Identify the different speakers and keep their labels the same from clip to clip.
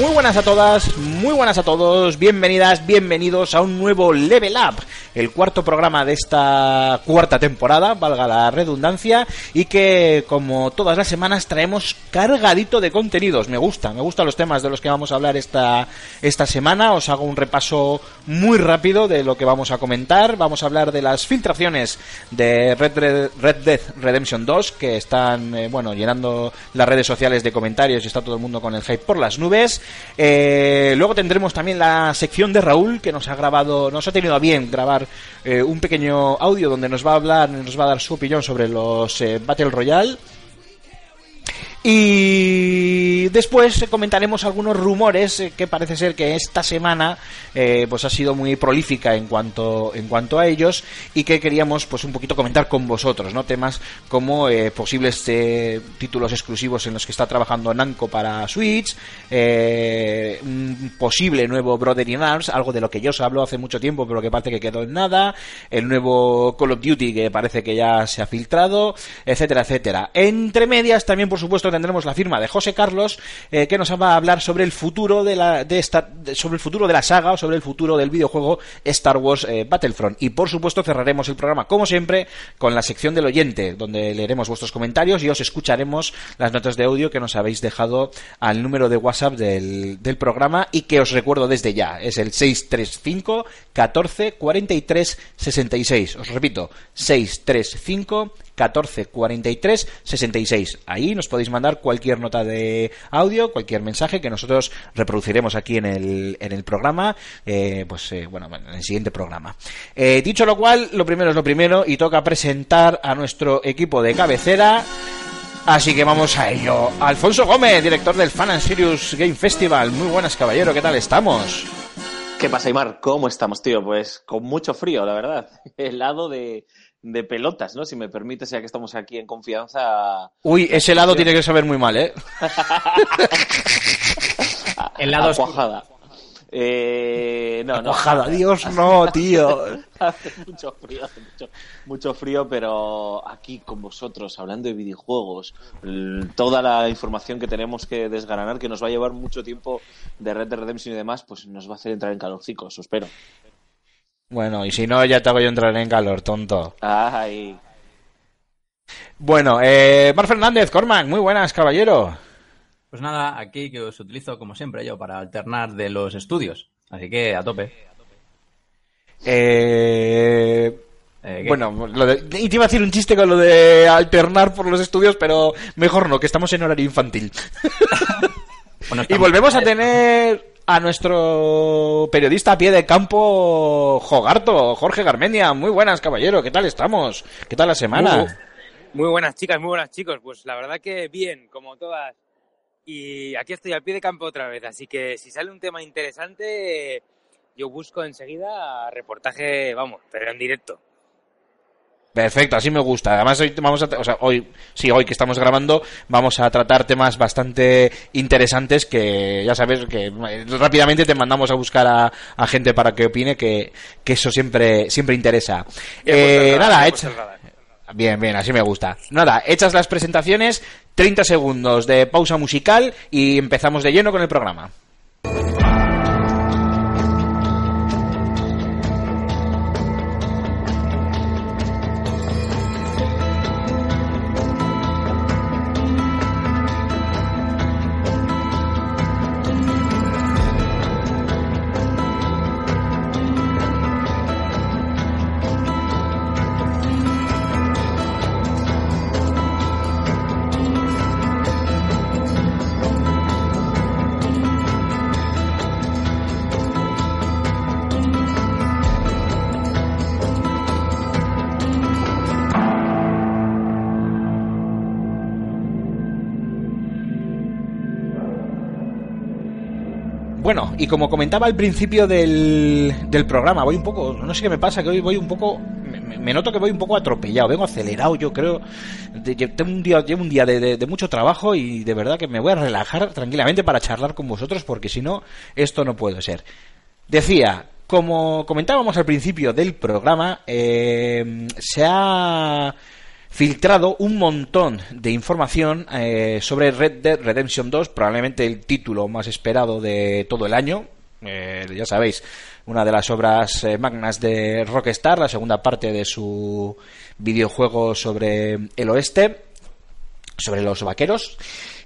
Speaker 1: Muy buenas a todas, muy buenas a todos, bienvenidas, bienvenidos a un nuevo Level Up, el cuarto programa de esta cuarta temporada, valga la redundancia, y que como todas las semanas traemos cargadito de contenidos. Me gusta, me gustan los temas de los que vamos a hablar esta, esta semana. Os hago un repaso muy rápido de lo que vamos a comentar. Vamos a hablar de las filtraciones de Red, Red, Redemption 2, que están, eh, bueno, llenando las redes sociales de comentarios y está todo el mundo con el hype por las nubes. Eh, luego tendremos también la sección de Raúl, que nos ha grabado, nos ha tenido a bien grabar eh, un pequeño audio donde nos va a hablar, nos va a dar su opinión sobre los eh, Battle Royale. Y después comentaremos algunos rumores eh, que parece ser que esta semana eh, pues ha sido muy prolífica en cuanto en cuanto a ellos y que queríamos pues un poquito comentar con vosotros, ¿no? Temas como eh, posibles eh, títulos exclusivos en los que está trabajando Namco para Switch, un posible nuevo Brother in Arms, algo de lo que yo os hablo hace mucho tiempo, pero que parece que quedó en nada, el nuevo Call of Duty que parece que ya se ha filtrado, etcétera, etcétera. Entre medias también, por supuesto, tendremos la firma de José Carlos eh, que nos va a hablar sobre el futuro de la de esta, sobre el futuro de la saga o sobre el futuro del videojuego Star Wars eh, Battlefront. Y por supuesto cerraremos el programa como siempre con la sección del oyente, donde leeremos vuestros comentarios y os escucharemos las notas de audio que nos habéis dejado al número de WhatsApp del, del programa y que os recuerdo desde ya, es el 635 14 43 66. Os repito, 635 14 43 66. Ahí nos podéis mandar cualquier nota de audio, cualquier mensaje que nosotros reproduciremos aquí en el, en el programa, eh, pues eh, bueno, en el siguiente programa. Eh, dicho lo cual, lo primero es lo primero y toca presentar a nuestro equipo de cabecera. Así que vamos a ello. Alfonso Gómez, director del Fan and Serious Game Festival. Muy buenas, caballero, ¿qué tal estamos?
Speaker 2: ¿Qué pasa, Aymar? ¿Cómo estamos, tío? Pues con mucho frío, la verdad. Helado de, de pelotas, ¿no? Si me permites, ya que estamos aquí en confianza.
Speaker 1: Uy, ese lado tiene que saber muy mal, ¿eh?
Speaker 3: El lado
Speaker 2: cuajada. Eh, no, no.
Speaker 1: Cuajada, Dios, no, tío.
Speaker 2: hace mucho frío, hace mucho, mucho frío, pero aquí con vosotros, hablando de videojuegos, toda la información que tenemos que desgranar, que nos va a llevar mucho tiempo de Red Dead Redemption y demás, pues nos va a hacer entrar en calorcico, eso espero.
Speaker 1: Bueno, y si no, ya te hago yo entrar en calor, tonto.
Speaker 2: Ay,
Speaker 1: Bueno, eh, Mar Fernández, Cormac, muy buenas, caballero.
Speaker 3: Pues nada, aquí que os utilizo como siempre yo para alternar de los estudios. Así que a tope.
Speaker 1: Eh,
Speaker 3: Eh,
Speaker 1: bueno, lo de- y te iba a decir un chiste con lo de alternar por los estudios, pero mejor no, que estamos en horario infantil.
Speaker 3: Bueno,
Speaker 1: Y volvemos a tener a nuestro periodista a pie de campo, Jogarto, Jorge Garmendia. Muy buenas, caballero, ¿qué tal estamos? ¿Qué tal la semana?
Speaker 4: Muy buenas chicas, muy buenas chicos. Pues la verdad que bien, como todas. Y aquí estoy al pie de campo otra vez, así que si sale un tema interesante, yo busco enseguida reportaje, vamos, pero en directo.
Speaker 1: Perfecto, así me gusta. Además hoy vamos a, o sea, hoy sí, hoy que estamos grabando vamos a tratar temas bastante interesantes que ya sabes que eh, rápidamente te mandamos a buscar a, a gente para que opine que, que eso siempre siempre interesa. Eh, nada,
Speaker 4: he
Speaker 1: hecha-. Bien, bien, así me gusta. Nada, hechas las presentaciones, 30 segundos de pausa musical y empezamos de lleno con el programa. Y como comentaba al principio del, del programa, voy un poco, no sé qué me pasa, que hoy voy un poco, me, noto que voy un poco atropellado, vengo acelerado, yo creo, tengo un día, llevo un día de mucho trabajo y de verdad que me voy a relajar tranquilamente para charlar con vosotros, porque si no, esto no puede ser. Decía, como comentábamos al principio del programa, eh, se ha filtrado un montón de información eh, sobre Red Dead Redemption 2, probablemente el título más esperado de todo el año. Eh, ya sabéis, una de las obras eh, magnas de Rockstar, la segunda parte de su videojuego sobre el oeste, sobre los vaqueros.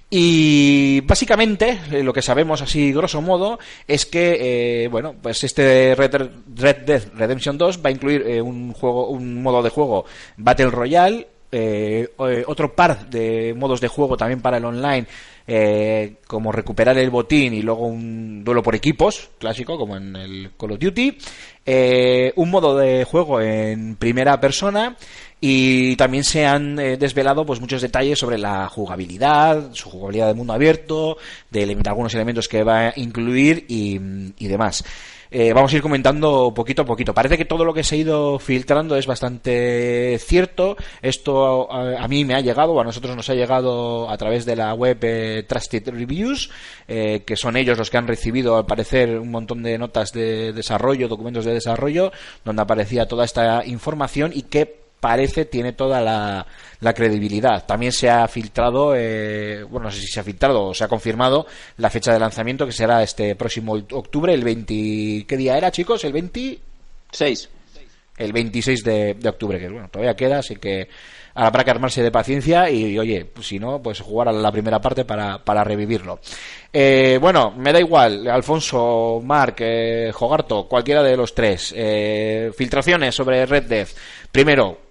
Speaker 1: Y básicamente lo que sabemos así grosso modo es que bueno pues este Red, Dead- Red Dead Redemption 2 va a incluir un juego un modo de juego Battle Royale eh, eh, otro par de modos de juego también para el online eh, como recuperar el botín y luego un duelo por equipos clásico como en el Call of Duty eh, un modo de juego en primera persona y también se han desvelado pues muchos detalles sobre la jugabilidad, su jugabilidad de mundo abierto, de algunos elementos que va a incluir y demás. Eh, vamos a ir comentando poquito a poquito. Parece que todo lo que se ha ido filtrando es bastante cierto. Esto a, mí me ha llegado, a nosotros nos ha llegado a través de la web eh, Trusted Reviews, eh, que son ellos los que han recibido, al parecer, un montón de notas de desarrollo, documentos de desarrollo, donde aparecía toda esta información y que parece tiene toda la, la credibilidad. También se ha filtrado, eh, bueno, no sé si se ha filtrado o se ha confirmado la fecha de lanzamiento que será este próximo octubre, el 20... ¿Qué día era, chicos? El 20
Speaker 2: Seis.
Speaker 1: el 26 de, de octubre, que bueno, todavía queda, así que habrá que armarse de paciencia y, oye, pues, si no, pues jugar a la primera parte para, para revivirlo. Eh, bueno, me da igual, Alfonso, Marc, eh, Jogarto, cualquiera de los tres. Eh, filtraciones sobre Red Dead. Primero,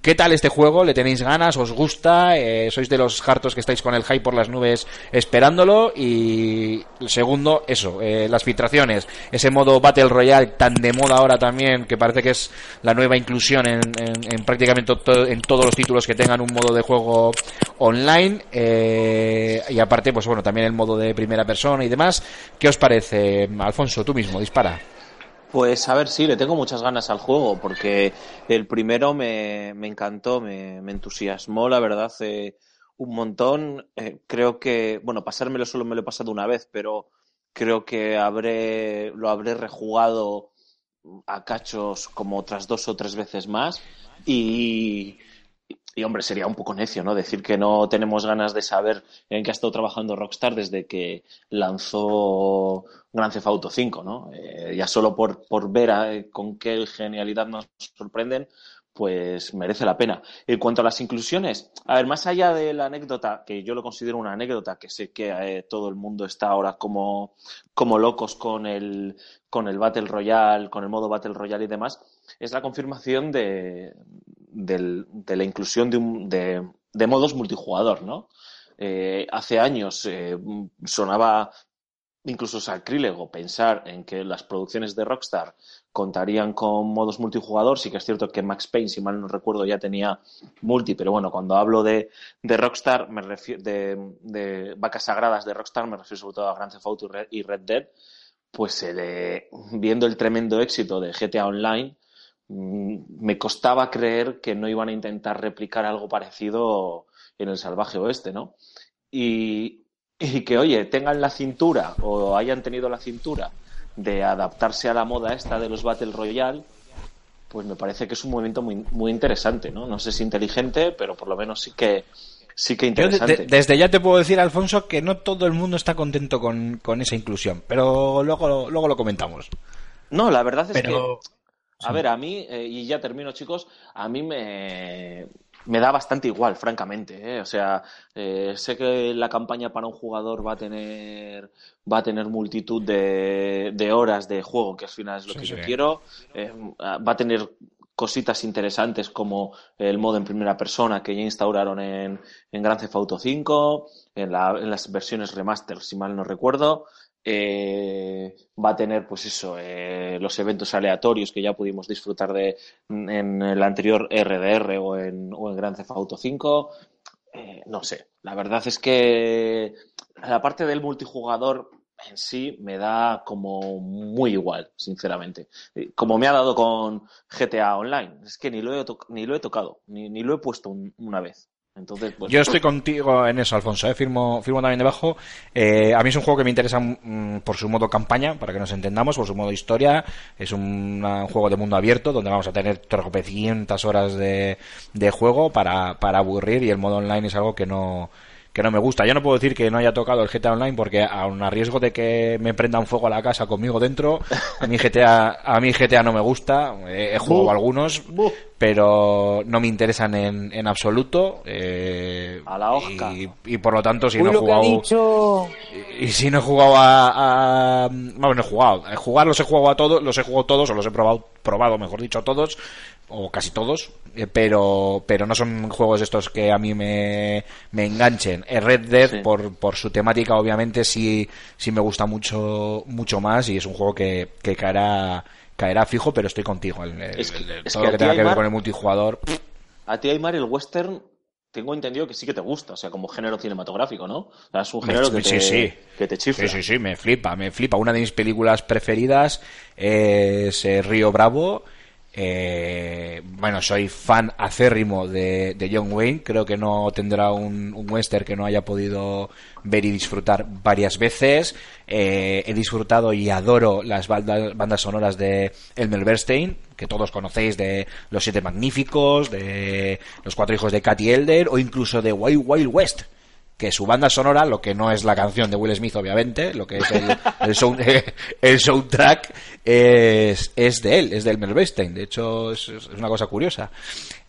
Speaker 1: ¿Qué tal este juego? ¿Le tenéis ganas? ¿Os gusta? Eh, ¿Sois de los hartos que estáis con el hype por las nubes esperándolo? Y segundo, eso, eh, las filtraciones. Ese modo Battle Royale tan de moda ahora también, que parece que es la nueva inclusión en, en- en prácticamente en todos los títulos que tengan un modo de juego online. eh, y aparte, pues bueno, también el modo de primera persona y demás. ¿Qué os parece? Alfonso, tú mismo, dispara.
Speaker 2: Pues a ver, sí, le tengo muchas ganas al juego, porque el primero me, encantó, me, me entusiasmó, la verdad, eh, un montón. Eh, creo que, bueno, pasármelo solo me lo he pasado una vez, pero creo que habré, lo habré rejugado a cachos como otras dos o tres veces más. Y, y hombre, sería un poco necio, ¿no? Decir que no tenemos ganas de saber en qué ha estado trabajando Rockstar desde que lanzó Grand Theft Auto 5, ¿no? Eh, ya solo por, por ver a- con qué genialidad nos sorprenden, pues merece la pena. En cuanto a las inclusiones, a ver, más allá de la anécdota, que yo lo considero una anécdota, que sé que eh, todo el mundo está ahora como, como locos con el, con el Battle Royale, con el modo Battle Royale y demás, es la confirmación de, del- de la inclusión de, un- de, de modos multijugador, ¿no? Eh, hace años eh, sonaba incluso sacrílego pensar en que las producciones de Rockstar contarían con modos multijugador. Sí que es cierto que Max Payne, si mal no recuerdo, ya tenía multi, pero bueno, cuando hablo de, de Rockstar, me refiero de, vacas sagradas de Rockstar, me refiero sobre todo a Grand Theft Auto y Red, Dead, pues eh, viendo el tremendo éxito de GTA Online, me costaba creer que no iban a intentar replicar algo parecido en el salvaje oeste, ¿no? Y, y que, oye, tengan la cintura o hayan tenido la cintura de adaptarse a la moda esta de los Battle Royale, pues me parece que es un movimiento muy, muy interesante, ¿no? No sé si inteligente, pero por lo menos sí que, sí que
Speaker 1: Yo de- de-
Speaker 2: interesante.
Speaker 1: desde ya te puedo decir, Alfonso, que no todo el mundo está contento con, con esa inclusión, pero luego, luego lo comentamos.
Speaker 2: No, la verdad es
Speaker 3: Pero-
Speaker 2: que, a ver, a mí, eh, y ya termino, chicos, a mí me, me da bastante igual, francamente. ¿eh? O sea, eh, sé que la campaña para un jugador va a tener, va a tener multitud de, de horas de juego, que al final es lo
Speaker 1: Sí,
Speaker 2: que
Speaker 1: sí.
Speaker 2: yo quiero. Eh, va a tener cositas interesantes como el modo en primera persona que ya instauraron en, en Grand Theft Auto 5, en, la- en las versiones remaster, si mal no recuerdo. Eh, va a tener, pues eso, eh, los eventos aleatorios que ya pudimos disfrutar de en el anterior RDR o en, Grand Theft Auto 5. Eh, no sé, la verdad es que la parte del multijugador en sí me da como muy igual, sinceramente. Como me ha dado con GTA Online. Es que ni lo he, ni lo he tocado, ni, ni lo he puesto un- una vez. Entonces, pues,
Speaker 1: Yo estoy contigo en eso, Alfonso. ¿eh? Firmo, firmo también debajo. Eh, a mí es un juego que me interesa mm, por su modo campaña, para que nos entendamos, por su modo historia. Es un, un juego de mundo abierto donde vamos a tener tropecientas horas de, de juego para, para aburrir y el modo online es algo que no que no me gusta. Yo no puedo decir que no haya tocado el GTA Online porque aun a riesgo de que me prendan fuego a la casa conmigo dentro, a mí GTA, a mí GTA no me gusta. He, he jugado algunos, pero no me interesan en, en absoluto. eh,
Speaker 2: A la hosca.
Speaker 1: y, y por lo tanto, si
Speaker 4: Uy,
Speaker 1: no he jugado.
Speaker 4: dicho.
Speaker 1: Y, y si no he jugado a. a bueno, no he jugado. Jugar los he jugado a todos, los he jugado todos, o los he probado, probado, mejor dicho, todos, o casi todos, eh, pero, pero no son juegos estos que a mí me, me enganchen. El Red Dead,
Speaker 2: Sí.
Speaker 1: por, por su temática, obviamente, sí, sí me gusta mucho, mucho más y es un juego que, que caerá, caerá fijo, pero estoy contigo. El- el-
Speaker 2: Es que-
Speaker 1: el-
Speaker 2: es
Speaker 1: todo
Speaker 2: que
Speaker 1: lo que tenga que ver con el multijugador.
Speaker 2: A ti, Aymar, el western tengo entendido que sí que te gusta, o sea, como género cinematográfico, ¿no? O sea, es un
Speaker 1: Me-
Speaker 2: género que
Speaker 1: sí,
Speaker 2: te,
Speaker 1: sí.
Speaker 2: que te chifla.
Speaker 1: Sí, sí, sí, me flipa, me flipa. Una de mis películas preferidas es eh, Río Bravo. Eh, bueno, soy fan acérrimo de, John Wayne. Creo que no tendrá un, western que no haya podido ver y disfrutar varias veces. Eh, he disfrutado y adoro las bandas sonoras de Elmer Bernstein, que todos conocéis de Los Siete Magníficos, de Los Cuatro Hijos de Katy Elder o incluso de Wild Wild West su banda sonora, lo que no es la canción de Will Smith, obviamente, lo que es el, el, sound- el soundtrack, es, es de él, es del Mel Bernstein. De hecho, es, una cosa curiosa.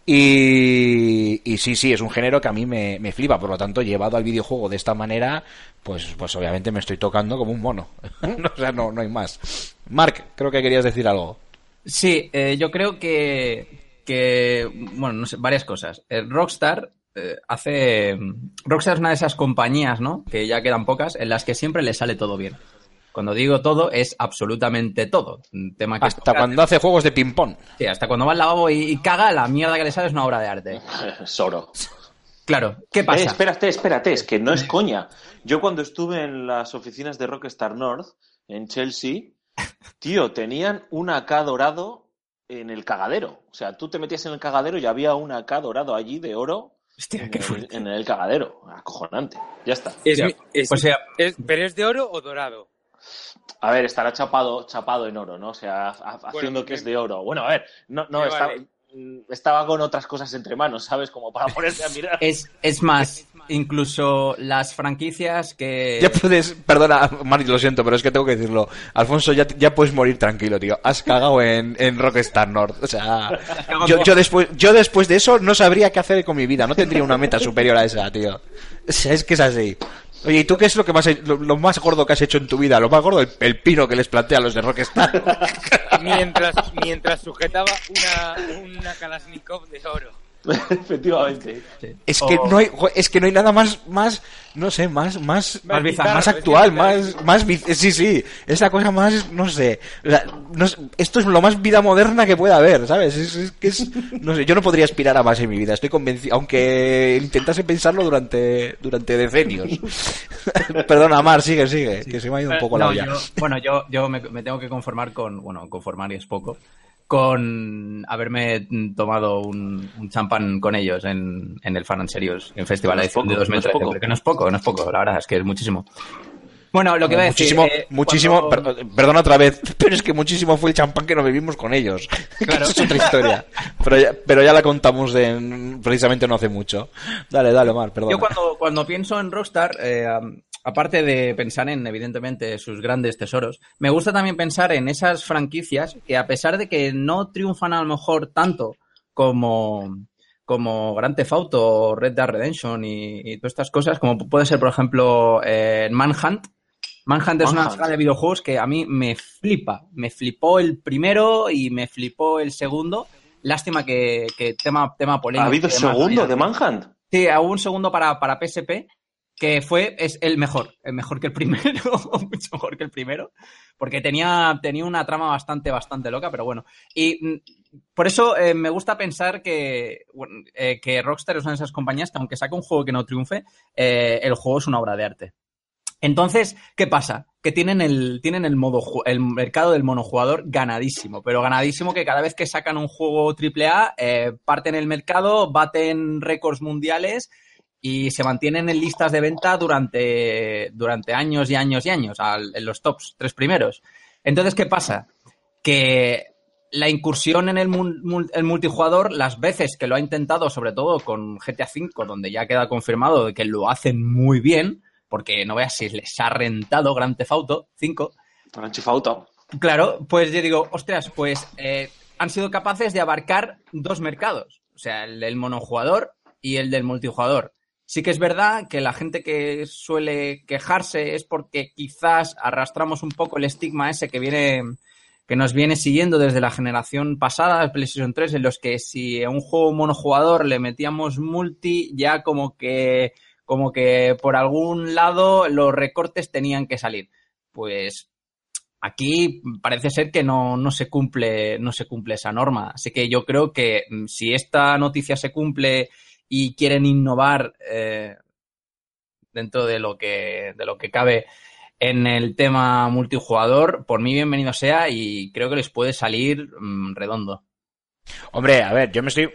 Speaker 1: Y, y sí, sí, es un género que a mí me, me flipa. Por lo tanto, llevado al videojuego de esta manera, pues, pues obviamente me estoy tocando como un mono. o sea, no, no hay más. Mark, creo que querías decir algo.
Speaker 3: Sí, eh, yo creo que, que, bueno, no sé, varias cosas. Eh, Rockstar eh, hace... Rockstar es una de esas compañías, ¿no? Que ya quedan pocas, en las que siempre le sale todo bien. Cuando digo todo, es absolutamente todo. Un tema que
Speaker 1: Hasta
Speaker 3: toca-
Speaker 1: cuando hace juegos de ping-pong.
Speaker 3: Sí, hasta cuando va al lavabo y, y caga, la mierda que le sale es una obra de arte.
Speaker 2: Soro.
Speaker 3: Claro, ¿qué
Speaker 2: Eh,
Speaker 3: pasa?
Speaker 2: espérate, espérate, es que no es coña. Yo cuando estuve en las oficinas de Rockstar North, en Chelsea, tío, tenían un AK dorado en el cagadero. O sea, tú te metías en el cagadero y había un AK dorado allí de oro
Speaker 3: Hostia,
Speaker 2: en
Speaker 3: qué
Speaker 2: el, en el cagadero. Acojonante. Ya está.
Speaker 4: Es,
Speaker 3: Ya,
Speaker 4: mi- es-
Speaker 3: o sea-
Speaker 4: es- ¿Pero es de oro o dorado?
Speaker 2: A ver, estará chapado, chapado en oro, ¿no? O sea, ha- haciendo que es de oro. Bueno, a ver, no,
Speaker 4: vale.
Speaker 2: Mm, estaba con otras cosas entre manos, ¿sabes? Como para ponerse a mirar.
Speaker 3: Es, es más, incluso las franquicias que...
Speaker 1: Ya puedes, perdona, Mari, lo siento, pero es que tengo que decirlo. Alfonso, ya, ya puedes morir tranquilo, tío. Has cagado en, en Rockstar North. O sea, yo, yo después, yo después de eso no sabría qué hacer con mi vida. No tendría una meta superior a esa, tío. O sea, es que es así. Oye, ¿y tú qué es lo que más, lo, lo más gordo que has hecho en tu vida? Lo más gordo, el, el pino que les plantea a los de Rockstar.
Speaker 4: Mientras, mientras sujetaba una, una Kalashnikov de oro.
Speaker 2: Efectivamente.
Speaker 1: Es que
Speaker 3: O-
Speaker 1: no hay, es que no hay nada más, más, no sé, más, más,
Speaker 3: Más bizarro,
Speaker 1: más
Speaker 4: es
Speaker 1: actual, más, más, sí, sí, es la cosa más, no sé, la- no sé, esto es lo más vida moderna que pueda haber, ¿sabes? Es, es que es, no sé, yo no podría aspirar a más en mi vida, estoy convencido, aunque intentase pensarlo durante, durante decenios. Perdona, Mar, sigue, sigue, que se me ha ido un poco la olla.
Speaker 3: yo- bueno, yo, yo me, me tengo que conformar con, bueno, conformar y es poco, con haberme tomado un, un champán con ellos en, en el Fan and Serious, en Festival
Speaker 2: No es
Speaker 3: de
Speaker 2: poco, no es
Speaker 3: 2013,
Speaker 2: poco.
Speaker 3: porque no es poco, no es poco, la verdad es que es muchísimo. Bueno, lo que iba a decir...
Speaker 1: muchísimo,
Speaker 3: eh,
Speaker 1: muchísimo,
Speaker 3: cuando-
Speaker 1: per- perdona otra vez, pero es que muchísimo fue el champán que nos bebimos con ellos.
Speaker 3: Claro.
Speaker 1: Es otra historia. Pero ya, pero ya la contamos en, precisamente no hace mucho. Dale, dale, Mar, perdona.
Speaker 3: Yo cuando, cuando pienso en Rockstar, eh, aparte de pensar en, evidentemente, sus grandes tesoros, me gusta también pensar en esas franquicias que, a pesar de que no triunfan a lo mejor tanto como, como Grand Theft Auto Red Dead Redemption y, y todas estas cosas, como puede ser, por ejemplo, eh, Manhunt. Manhunt es una saga de videojuegos que a mí me flipa. Me flipó el primero y me flipó el segundo. Lástima que, que tema, tema polémico.
Speaker 2: ¿Ha habido segundo de Manhunt?
Speaker 3: Sí, hubo un segundo para, para PSP que fue es el mejor, el mejor que el primero, mucho mejor que el primero, porque tenía, tenía una trama bastante, bastante loca, pero bueno. Y mm, por eso eh, me gusta pensar que, eh, que Rockstar es una de esas compañías que aunque saque un juego que no triunfe, eh, el juego es una obra de arte. Entonces, ¿qué pasa? Que tienen el, tienen el modo el mercado del monojugador ganadísimo, pero ganadísimo que cada vez que sacan un juego AAA, parten el mercado, baten récords mundiales y se mantienen en listas de venta durante, durante años y años y años, al- en los tops tres primeros. Entonces, ¿qué pasa? Que la incursión en el, mul- mul- el multijugador, las veces que lo ha intentado, sobre todo con GTA V, donde ya queda confirmado que lo hacen muy bien, porque no veas si les ha rentado Grand Theft Auto 5,
Speaker 2: Gran chifauto.
Speaker 3: Claro, pues yo digo, ostras, pues eh, han sido capaces de abarcar dos mercados, o sea, el del monojugador y el del multijugador. Sí que es verdad que la gente que suele quejarse es porque quizás arrastramos un poco el estigma ese que viene que nos viene siguiendo desde la generación pasada PlayStation 3, en los que si a un juego monojugador le metíamos multi, ya como que como que por algún lado los recortes tenían que salir. Pues Aquí parece ser que no, no se cumple, no se cumple esa norma. Así que yo creo que mm, si esta noticia se cumple y quieren innovar eh, dentro de lo que, de lo que cabe en el tema multijugador, por mí bienvenido sea y creo que les puede salir mm, redondo.
Speaker 1: Hombre, a ver, yo me estoy.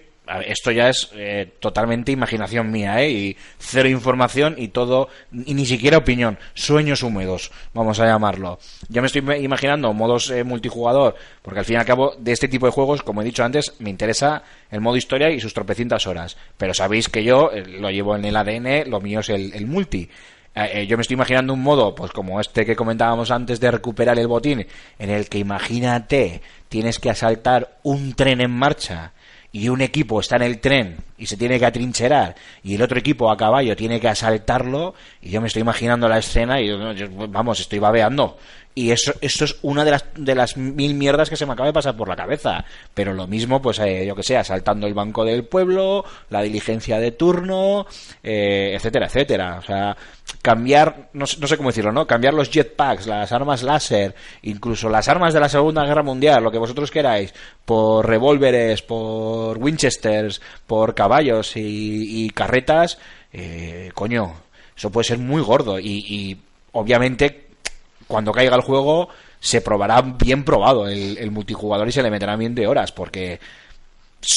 Speaker 1: Esto ya es eh, totalmente imaginación mía, ¿eh? Y cero información y todo, y ni siquiera opinión. Sueños húmedos, vamos a llamarlo. Yo me estoy imaginando modos eh, multijugador, porque al fin y al cabo, de este tipo de juegos, como he dicho antes, me interesa el modo historia y sus tropecientas horas. Pero sabéis que yo eh, lo llevo en el ADN, lo mío es el, el multi. Eh, eh, yo me estoy imaginando un modo, pues como este que comentábamos antes de recuperar el botín, en el que imagínate, tienes que asaltar un tren en marcha y un equipo está en el tren y se tiene que atrincherar y el otro equipo a caballo tiene que asaltarlo y yo me estoy imaginando la escena y yo- vamos, estoy babeando. Y eso, eso es una de las, de las mil mierdas que se me acaba de pasar por la cabeza. Pero lo mismo, pues eh, yo que sé, asaltando el banco del pueblo, la diligencia de turno, eh, etcétera, etcétera. O sea, cambiar, no, no sé cómo decirlo, ¿no? Cambiar los jetpacks, las armas láser, incluso las armas de la Segunda Guerra Mundial, lo que vosotros queráis, por revólveres, por Winchesters, por caballos y, y carretas, eh, coño, eso puede ser muy gordo. Y, y obviamente, cuando caiga el juego, se probará bien probado el, el multijugador y se le meterán bien de horas, porque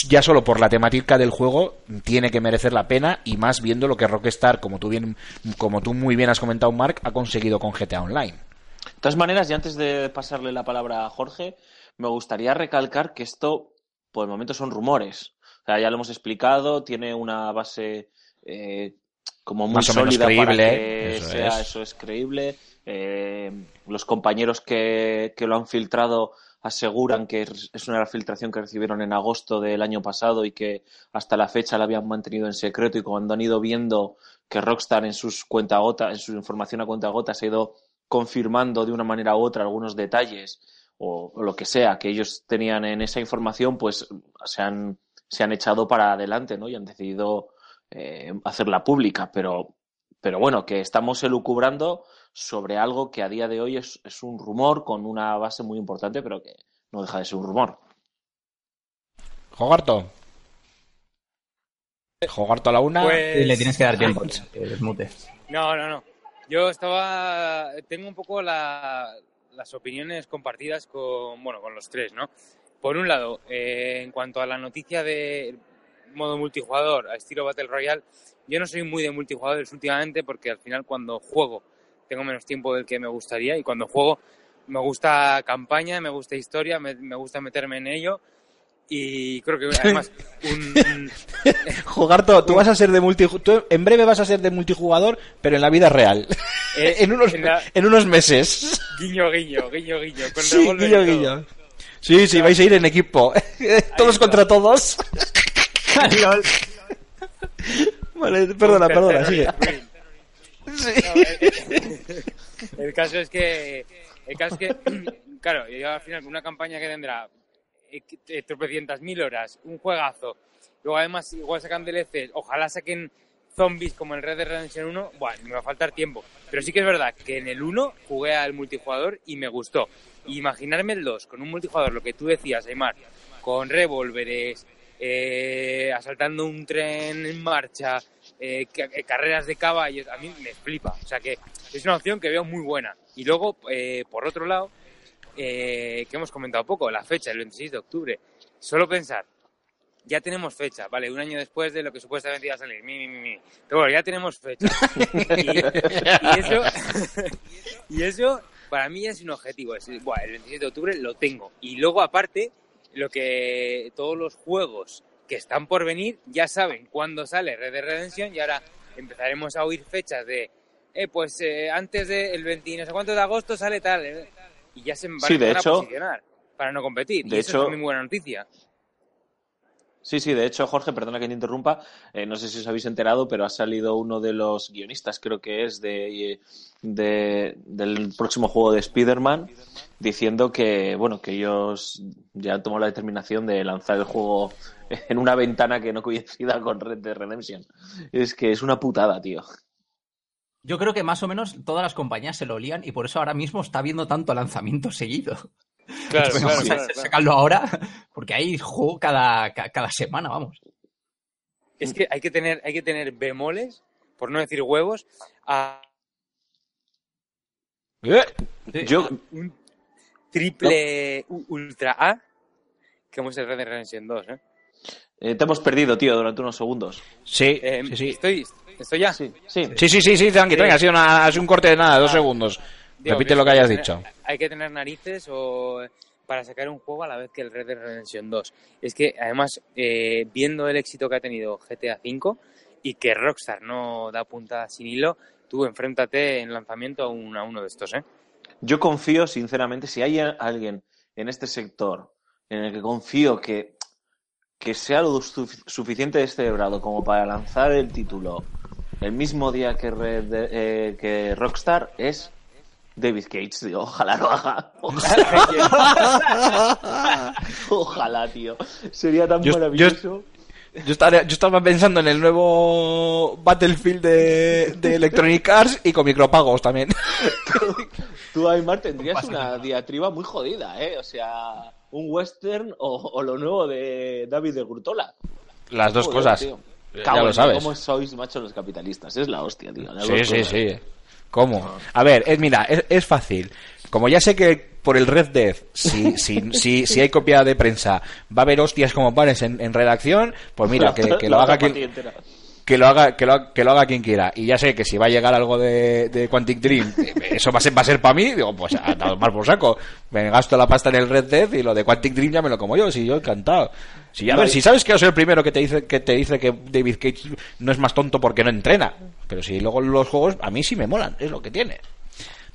Speaker 1: ya solo por la temática del juego tiene que merecer la pena y más viendo lo que Rockstar, como tú bien, como tú muy bien has comentado, Mark, ha conseguido con GTA Online.
Speaker 2: De todas maneras, y antes de pasarle la palabra a Jorge, me gustaría recalcar que esto, por el momento, son rumores. O sea, ya lo hemos explicado, tiene una base eh, como muy
Speaker 1: Más o menos
Speaker 2: sólida para que
Speaker 1: eso
Speaker 2: sea,
Speaker 1: es.
Speaker 2: eso es creíble. Eh, los compañeros que, lo han filtrado aseguran que es una filtración que recibieron en agosto del año pasado y que hasta la fecha la habían mantenido en secreto y cuando han ido viendo que Rockstar en sus cuentagotas, en su información a cuentagotas ha ido confirmando de una manera u otra algunos detalles o, o lo que sea que ellos tenían en esa información, pues se han, se han echado para adelante, ¿no? Y han decidido eh, hacerla pública, pero, pero bueno, que estamos elucubrando sobre algo que a día de hoy es, es un rumor con una base muy importante, pero que no deja de ser un rumor.
Speaker 1: Jogarto. Jogarto a la una.
Speaker 4: Pues-
Speaker 3: Y le tienes que dar tiempo que desmute.
Speaker 4: No, no, no. Yo estaba. Tengo un poco la- las opiniones compartidas con, bueno, con los tres, ¿no? Por un lado, eh, en cuanto a la noticia de modo multijugador a estilo Battle Royale, yo no soy muy de multijugadores últimamente porque al final cuando juego tengo menos tiempo del que me gustaría y cuando juego me gusta campaña, me gusta historia, me, me gusta meterme en ello y creo que además un- un,
Speaker 1: Jogarto, tú vas a ser de multijugador. En breve vas a ser de multijugador, pero en la vida real.
Speaker 4: Eh,
Speaker 1: en, unos,
Speaker 4: en la-
Speaker 1: en unos meses.
Speaker 4: guiño, guiño, guiño, guiño, con
Speaker 1: Sí, guiño,
Speaker 4: todo.
Speaker 1: guiño. Sí, sí, vais a ir en equipo. todos contra todos. Vale, perdona, perdona, sigue.
Speaker 4: El caso es que, el caso es que, claro, yo al final una campaña que tendrá eh, eh, tropecientas mil horas, un juegazo, luego además igual sacan DLCs, ojalá saquen zombies como en Red Dead Redemption 1, bueno, me va a faltar tiempo. Pero sí que es verdad que en el 1 jugué al multijugador y me gustó. Imaginarme el 2 con un multijugador, lo que tú decías, Aymar, con revólveres, eh, asaltando un tren en marcha, eh, eh, carreras de caballos, a mí me flipa. O sea que es una opción que veo muy buena. Y luego, eh, por otro lado, que hemos comentado poco, la fecha, el 26 de octubre. Solo pensar, ya tenemos fecha, vale, un año después de lo que supuestamente iba a salir. Pero bueno, ya tenemos fecha. y, eso, para mí es un objetivo. El 26 de octubre lo tengo. Y luego, aparte, lo que todos los juegos que están por venir ya saben cuándo sale Red Dead Redemption y ahora empezaremos a oír fechas de, eh, pues eh, antes del 20 no sé cuánto de agosto sale tal. eh, y ya se van,
Speaker 2: Sí, de
Speaker 4: van
Speaker 2: hecho-
Speaker 4: a posicionar para no competir.
Speaker 2: de
Speaker 4: y eso
Speaker 2: hecho-
Speaker 4: es muy buena noticia.
Speaker 2: Sí, sí, de hecho, Jorge, perdona que te interrumpa, eh, no sé si os habéis enterado, pero ha salido uno de los guionistas, creo que es, de, de- del próximo juego de Spider-Man, diciendo que, bueno, que ellos ya han tomado la determinación de lanzar el juego en una ventana que no coincida con Red Dead Redemption. Es que es una putada, tío.
Speaker 3: Yo creo que más o menos todas las compañías se lo lían y por eso ahora mismo está habiendo tanto lanzamiento seguido.
Speaker 4: Claro,
Speaker 3: Venga,
Speaker 4: claro,
Speaker 3: vamos a
Speaker 4: claro, claro.
Speaker 3: sacarlo ahora porque hay juego cada, ca- cada semana, vamos.
Speaker 4: Es que hay que tener, hay que tener bemoles, por no decir huevos, a
Speaker 1: Eh,
Speaker 2: Yo,
Speaker 4: un triple ultra A, que hemos el Red Dead Redemption 2, ¿eh?
Speaker 2: eh, te hemos perdido, tío, durante unos segundos.
Speaker 1: Sí,
Speaker 4: Eh,
Speaker 1: sí, sí.
Speaker 4: Estoy, estoy ya.
Speaker 2: Sí, sí.
Speaker 1: Sí, sí, sí, sí, tranqui,
Speaker 4: Sí.
Speaker 1: tranqui, ha sido, una- ha sido un corte de nada, dos segundos.
Speaker 4: Digo,
Speaker 1: Repite lo que hayas
Speaker 4: hay
Speaker 1: dicho.
Speaker 4: tener- Hay que tener narices o para sacar un juego a la vez que el Red Dead Redemption 2. Es que, además, eh, viendo el éxito que ha tenido GTA V y que Rockstar no da puntada sin hilo, tú enfréntate en lanzamiento a, un- a uno de estos, ¿eh?
Speaker 2: Yo confío, sinceramente, si hay alguien en este sector en el que confío que, que sea lo sufi- suficiente descerebrado como para lanzar el título el mismo día que, Red eh, que Rockstar, es David Cage, tío. Ojalá lo haga. Ojalá, Ojalá, tío. Sería tan
Speaker 1: Yo-
Speaker 2: maravilloso.
Speaker 1: Yo, estaría- yo estaba pensando en el nuevo Battlefield de, de Electronic Arts y con micropagos también.
Speaker 2: Tú, Aymar, tendrías una diatriba muy jodida, ¿eh? O sea, un western o, o lo nuevo de David de Gurtola.
Speaker 1: Las dos
Speaker 2: Joder,
Speaker 1: cosas.
Speaker 2: tío.
Speaker 1: Ya lo sabes.
Speaker 2: ¿Cómo sois, macho, los capitalistas? Es la hostia, tío.
Speaker 1: Sí, sí, sí. ¿Cómo? A ver, es, mira, es, es fácil. Como ya sé que por el Red Dead, si, si, si, si hay copia de prensa, va a haber hostias como panes en, en redacción, pues mira, que, que lo haga quien, que lo haga que lo, que lo haga quien quiera. Y ya sé que si va a llegar algo de, de Quantic Dream eh, eso va a ser va a ser para mí digo pues a tomar por saco. Me gasto la pasta en el Red Dead y lo de Quantic Dream ya me lo como yo si yo encantado si a ver si sabes que yo soy el primero que te dice que te dice que David Cage no es más tonto porque no entrena pero si luego los juegos a mí sí me molan es lo que tiene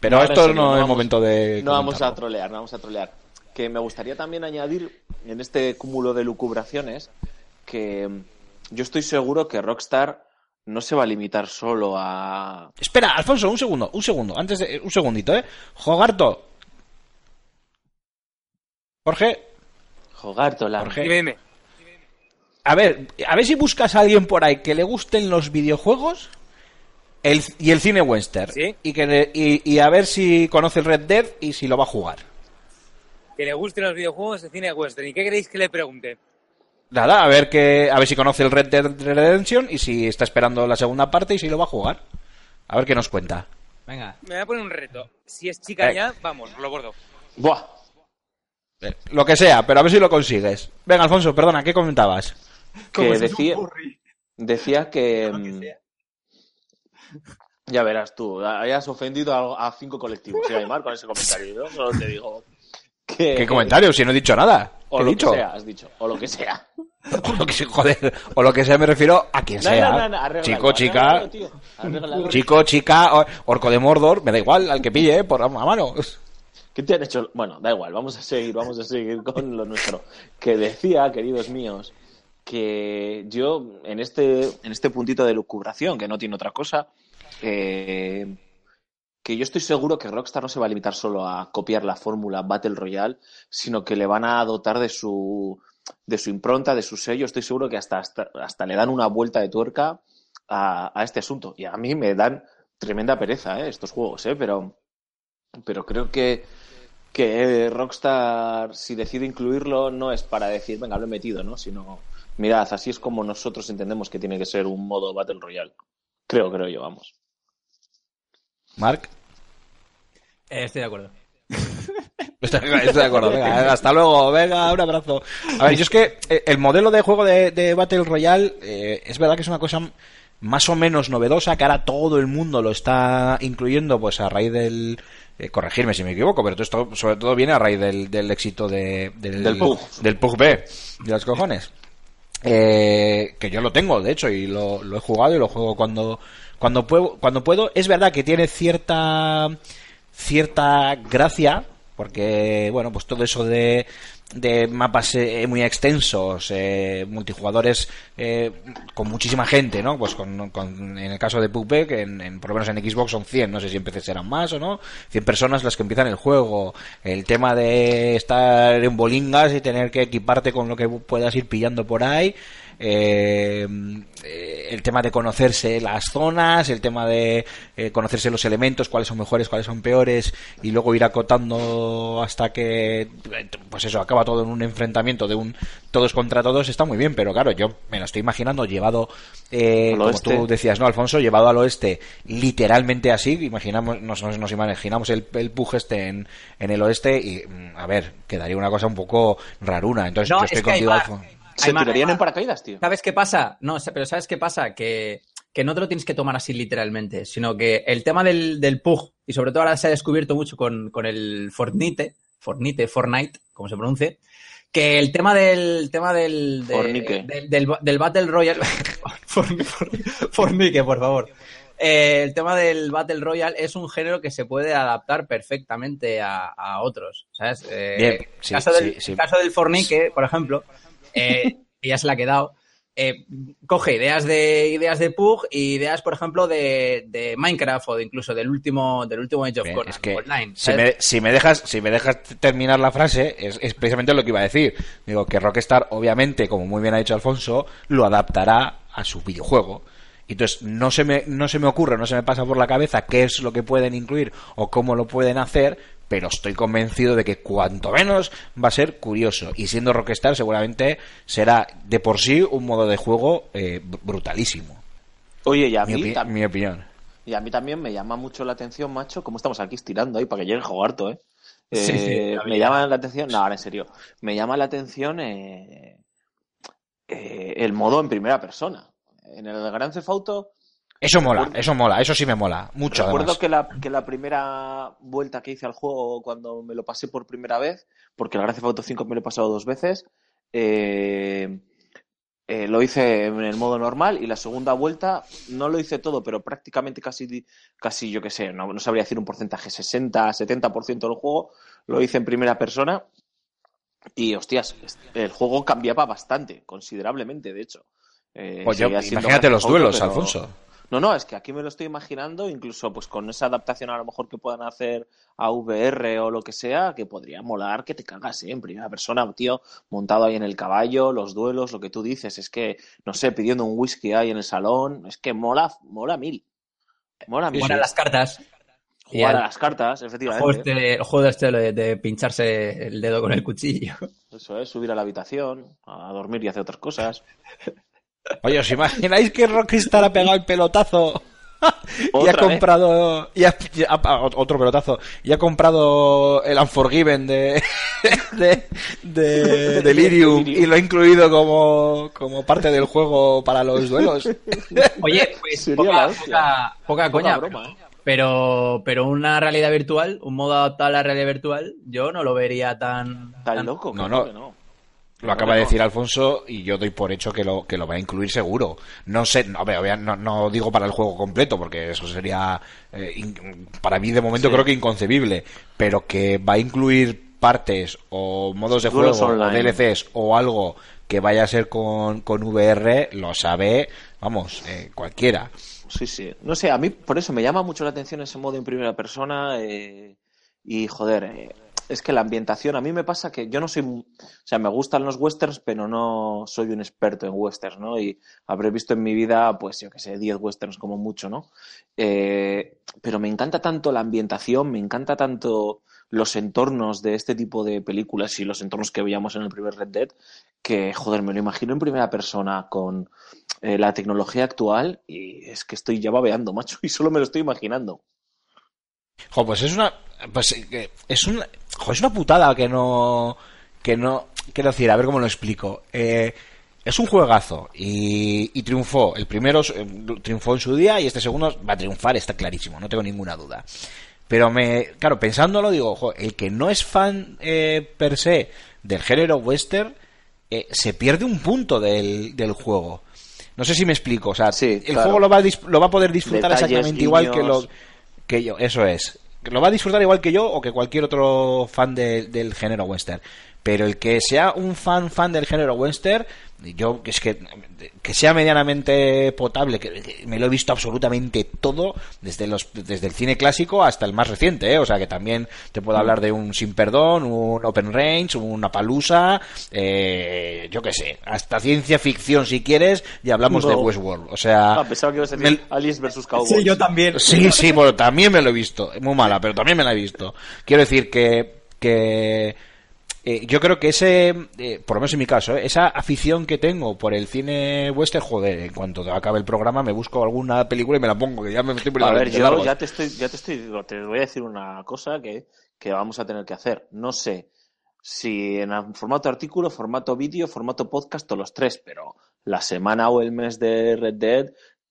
Speaker 1: pero
Speaker 2: No,
Speaker 1: esto
Speaker 2: serio,
Speaker 1: no, es
Speaker 2: vamos-
Speaker 1: momento de
Speaker 2: No vamos a trolear, no vamos a trolear. Que me gustaría también añadir en este cúmulo de lucubraciones que yo estoy seguro que Rockstar no se va a limitar solo a.
Speaker 1: espera Alfonso un segundo un segundo antes de un segundito eh Jogarto Jorge
Speaker 2: Jogartola.
Speaker 1: Jorge.
Speaker 4: Dime, dime.
Speaker 1: A ver, a ver si buscas a alguien por ahí que le gusten los videojuegos el, y el cine western.
Speaker 4: ¿Sí?
Speaker 1: Y, que le- y, y a ver si conoce el Red Dead y si lo va a jugar.
Speaker 4: Que le gusten los videojuegos de cine western. ¿Y qué queréis que le pregunte?
Speaker 1: Nada, a ver que, a ver si conoce el Red Dead Redemption y si está esperando la segunda parte y si lo va a jugar. A ver qué nos cuenta.
Speaker 3: Venga.
Speaker 4: Me voy a poner un reto. Si es chica
Speaker 1: Eh.
Speaker 4: ya, vamos, lo bordo.
Speaker 2: Buah.
Speaker 1: Eh, Lo que sea, pero a ver si lo consigues. Venga, Alfonso, perdona, ¿qué comentabas?
Speaker 2: Que decía, decía que. mm, Ya verás tú, hayas ofendido a, a cinco colectivos, ¿sí, Aymar, con ese comentario. Yo solo te digo. Que,
Speaker 1: ¿Qué comentario? Si no he dicho nada.
Speaker 2: O
Speaker 1: ¿Qué he
Speaker 2: lo
Speaker 1: dicho?
Speaker 2: que sea, has dicho. O lo que sea.
Speaker 1: O lo que sea, joder, o lo que sea me refiero a quien
Speaker 2: No,
Speaker 1: sea.
Speaker 2: no, no, no, arréglalo,
Speaker 1: Chico, chica, chico, chica, orco de Mordor, me da igual, al que pille, eh, por a mano.
Speaker 2: ¿Qué te han hecho? Bueno, da igual, vamos a seguir, vamos a seguir con lo nuestro. Que decía, queridos míos, que yo en este, en este puntito de lucubración, que no tiene otra cosa, eh, que yo estoy seguro que Rockstar no se va a limitar solo a copiar la fórmula Battle Royale, sino que le van a dotar de su, de su impronta, de su sello. Estoy seguro que hasta, hasta, le dan una vuelta de tuerca a, a este asunto. Y a mí me dan tremenda pereza ¿eh? estos juegos, ¿eh? pero, pero creo que, que Rockstar, si decide incluirlo, no es para decir, venga, lo he metido, ¿no? sino Mirad, así es como nosotros entendemos que tiene que ser un modo Battle Royale. Creo, creo yo, vamos.
Speaker 1: Mark.
Speaker 3: Eh, estoy de acuerdo.
Speaker 1: Estoy, estoy de acuerdo, venga, hasta luego, venga, un abrazo. A ver, yo es que eh, el modelo de juego de, de Battle Royale eh, es verdad que es una cosa más o menos novedosa, que ahora todo el mundo lo está incluyendo, pues a raíz del... eh, corregirme si me equivoco, pero todo esto sobre todo viene a raíz del, del éxito de, del,
Speaker 2: Del PUG.
Speaker 1: del PUG B, de los cojones. Eh, que yo lo tengo, de hecho, y lo, lo he jugado y lo juego cuando, cuando puedo, cuando puedo. Es verdad que tiene cierta, cierta gracia, porque, bueno, pues todo eso de, de mapas eh, muy extensos, eh, multijugadores eh, con muchísima gente, ¿no? Pues con, con- en el caso de PUBG, en, en- por lo menos en Xbox son 100, no sé si en PC serán más o no, 100 personas las que empiezan el juego, el tema de estar en bolingas y tener que equiparte con lo que puedas ir pillando por ahí, eh, el tema de conocerse las zonas, el tema de eh, conocerse los elementos, cuáles son mejores, cuáles son peores, y luego ir acotando hasta que, pues eso, acaba todo en un enfrentamiento de un todos contra todos, está muy bien, pero claro, yo me lo estoy imaginando llevado, eh, como
Speaker 2: oeste.
Speaker 1: tú decías, ¿no, Alfonso? Llevado al oeste, literalmente así, imaginamos, nos, nos, imaginamos el, el pug este en, en el oeste y, mm, a ver, quedaría una cosa un poco raruna, entonces
Speaker 3: No,
Speaker 1: yo
Speaker 3: es
Speaker 1: estoy contigo. Alfonso.
Speaker 2: Se
Speaker 3: Aymar,
Speaker 2: tirarían en paracaídas, tío.
Speaker 3: ¿Sabes qué pasa? No, pero ¿sabes qué pasa? Que, que no te lo tienes que tomar así literalmente, sino que el tema del, del PUG, y sobre todo ahora se ha descubierto mucho con, con el Fortnite, Fortnite, Fortnite, como se pronuncie, que el tema del tema del de-
Speaker 2: Fornique.
Speaker 3: del, del, del Battle Royale Forni- Forni- Fornique, por favor. Eh, el tema del Battle Royale es un género que se puede adaptar perfectamente a, a otros, ¿sabes? Eh,
Speaker 1: Bien, sí,
Speaker 3: caso del,
Speaker 1: sí, sí.
Speaker 3: el caso del Fornique, por ejemplo, eh, ya se la ha quedado, eh, coge ideas de ideas de Pug y ideas, por ejemplo, de, de Minecraft o de incluso del último del último Age of Conan
Speaker 1: es que
Speaker 3: online.
Speaker 1: si me, si me dejas si me dejas terminar la frase es, es precisamente lo que iba a decir. Digo que Rockstar obviamente como muy bien ha dicho Alfonso lo adaptará a su videojuego. Entonces no se me no se me ocurre no se me pasa por la cabeza qué es lo que pueden incluir o cómo lo pueden hacer pero estoy convencido de que cuanto menos va a ser curioso. Y siendo Rockstar seguramente será de por sí un modo de juego eh, br- brutalísimo.
Speaker 2: Oye, y a
Speaker 1: mi,
Speaker 2: mí,
Speaker 1: opi-
Speaker 2: tam-
Speaker 1: mi opinión.
Speaker 2: y a mí también me llama mucho la atención, macho, cómo estamos aquí estirando ahí para que llegue el juego harto, ¿eh? Eh,
Speaker 3: sí,
Speaker 2: me llama la atención, no, ahora en serio, me llama la atención eh, eh, el modo en primera persona. En el Gran Theft Auto,
Speaker 1: eso mola eso mola eso sí me mola mucho
Speaker 2: recuerdo
Speaker 1: además
Speaker 2: que la, que la primera vuelta que hice al juego cuando me lo pasé por primera vez, porque el Gran Theft Auto 5 me lo he pasado dos veces, eh, eh, lo hice en el modo normal y la segunda vuelta no lo hice todo, pero prácticamente casi, casi yo que sé, no, no sabría decir un porcentaje, 60, 70% del juego lo hice en primera persona y hostias, el juego cambiaba bastante, considerablemente, de hecho. Eh,
Speaker 1: Pues yo- imagínate los duelos
Speaker 2: pero-
Speaker 1: Alfonso
Speaker 2: no, no, es que aquí me lo estoy imaginando, incluso pues con esa adaptación a lo mejor que puedan hacer a VR o lo que sea, que podría molar que te cagas ¿eh? en primera persona, tío, montado ahí en el caballo, los duelos, lo que tú dices, es que, no sé, pidiendo un whisky ahí en el salón, es que mola, mola mil. Mola mil.
Speaker 3: Jugar a las cartas.
Speaker 2: Jugar a las cartas, efectivamente.
Speaker 3: este, el juego este de, de pincharse el dedo con el cuchillo.
Speaker 2: Eso es, subir a la habitación, a dormir y hacer otras cosas.
Speaker 1: Oye, ¿os imagináis que Rockstar ha pegado el pelotazo? y ha comprado. Y ha- y ha- ah, otro pelotazo. Y ha comprado el Unforgiven de. de. de Delirium. y lo ha incluido como. como parte del juego para los duelos.
Speaker 3: Oye, pues poca, poca, poca
Speaker 2: Poca
Speaker 3: coña.
Speaker 2: broma,
Speaker 3: pero-
Speaker 2: ¿eh?
Speaker 3: Pero, pero una realidad virtual, un modo adaptado a la realidad virtual, yo no lo vería tan.
Speaker 2: Tan loco,
Speaker 1: No,
Speaker 2: claro
Speaker 1: no.
Speaker 2: no.
Speaker 1: Lo acaba de decir Alfonso y yo doy por hecho que lo, que lo va a incluir seguro. No sé, no, no, no digo para el juego completo, porque eso sería, eh, in- para mí de momento
Speaker 2: Sí.
Speaker 1: creo que inconcebible, pero que va a incluir partes o modos de juego o. DLCs o algo que vaya a ser con, con VR, lo sabe, vamos, eh, cualquiera.
Speaker 2: Sí, sí. No sé, a mí por eso me llama mucho la atención ese modo en primera persona eh, y joder, eh, es que la ambientación, a mí me pasa que yo no soy, o sea, me gustan los westerns, pero no soy un experto en westerns, ¿no? Y habré visto en mi vida, pues yo que sé, 10 westerns como mucho, ¿no? Eh, pero me encanta tanto la ambientación, me encanta tanto, los entornos de este tipo de películas y los entornos que veíamos en el primer Red Dead, que, joder, me lo imagino en primera persona con eh, la tecnología actual y es que estoy ya babeando, macho, y solo me lo estoy imaginando.
Speaker 1: Jo, pues es una. Pues eh, es una. jo, es una putada que no. Que no. Quiero decir, a ver cómo lo explico. Eh, es un juegazo y, y triunfó. El primero eh, triunfó en su día y este segundo va a triunfar, está clarísimo, no tengo ninguna duda. Pero me. Claro, pensándolo, digo, jo, el que no es fan eh, per se del género western eh, se pierde un punto del, del juego. No sé si me explico. O sea,
Speaker 2: Sí,
Speaker 1: el
Speaker 2: claro.
Speaker 1: juego lo va, a lo va a poder disfrutar
Speaker 2: Detalles,
Speaker 1: exactamente igual que lo que yo. Eso es. Lo va a disfrutar igual que yo o que cualquier otro fan de- del género western. Pero el que sea un fan fan del género western, yo que es que que sea medianamente potable, que, que me lo he visto absolutamente todo desde los desde el cine clásico hasta el más reciente, ¿eh? o sea que también te puedo hablar de un Sin Perdón, un Open Range, una Palusa, eh, yo qué sé, hasta ciencia ficción si quieres y hablamos de
Speaker 2: No.
Speaker 1: Westworld, o sea,
Speaker 2: Ah, pensaba que iba a ser
Speaker 1: me-
Speaker 2: Aliens vs. Cowboys.
Speaker 3: Sí, yo también.
Speaker 1: Sí, sí, bueno, también me lo he visto. Muy mala, pero también me la he visto. Quiero decir que, que eh, yo creo que ese, eh, por lo menos en mi caso, eh, esa afición que tengo por el cine western, joder, en cuanto acabe el programa me busco alguna película y me la pongo, que ya me estoy
Speaker 2: A
Speaker 1: poniendo
Speaker 2: ver,
Speaker 1: de
Speaker 2: yo ya te estoy, ya te estoy, te voy a decir una cosa que, que vamos a tener que hacer. No sé si en formato artículo, formato vídeo, formato podcast o los tres, pero la semana o el mes de Red Dead,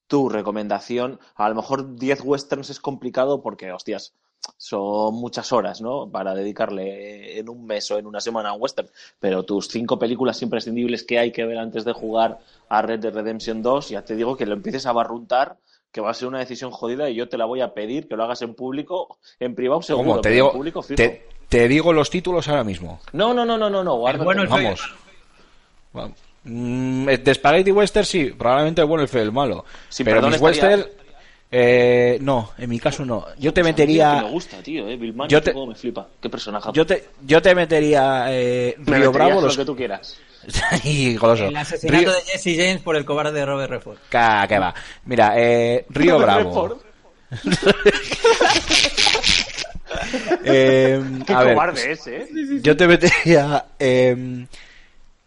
Speaker 2: tu recomendación, a lo mejor 10 westerns es complicado porque, hostias, son muchas horas, ¿no? Para dedicarle en un mes o en una semana a un western. Pero tus cinco películas imprescindibles que hay que ver antes de jugar a Red Dead Redemption 2, ya te digo que lo empieces a barruntar, que va a ser una decisión jodida y yo te la voy a pedir que lo hagas en público, en privado seguro,
Speaker 1: ¿Cómo? Te digo,
Speaker 2: en público fijo.
Speaker 1: te, te digo los títulos ahora mismo.
Speaker 2: No, no, no, no, no, no, guárdate.
Speaker 3: bueno, el feo y el
Speaker 1: Vamos. Vamos. Mm, de Spaghetti Western sí, probablemente el bueno, el feo y el malo.
Speaker 2: Sin
Speaker 1: pero
Speaker 2: perdón
Speaker 1: mis
Speaker 2: estaría-
Speaker 1: western, eh, no, en mi caso no. Yo te
Speaker 2: Pues
Speaker 1: metería...
Speaker 2: me gusta, tío, eh. Bill
Speaker 1: Yo te-
Speaker 2: me flipa. Qué personaje.
Speaker 1: Yo te, yo te metería eh,
Speaker 2: Me
Speaker 1: Río Bravo,
Speaker 2: lo
Speaker 1: los...
Speaker 2: que tú quieras.
Speaker 1: y goloso.
Speaker 3: El asesinato
Speaker 1: Río-
Speaker 3: de Jesse James por el cobarde de Robert Redford.
Speaker 1: Ca- que va. Mira, eh, Río Bravo. Eh,
Speaker 2: Qué
Speaker 1: a ver,
Speaker 2: cobarde es, eh.
Speaker 1: yo te metería eh,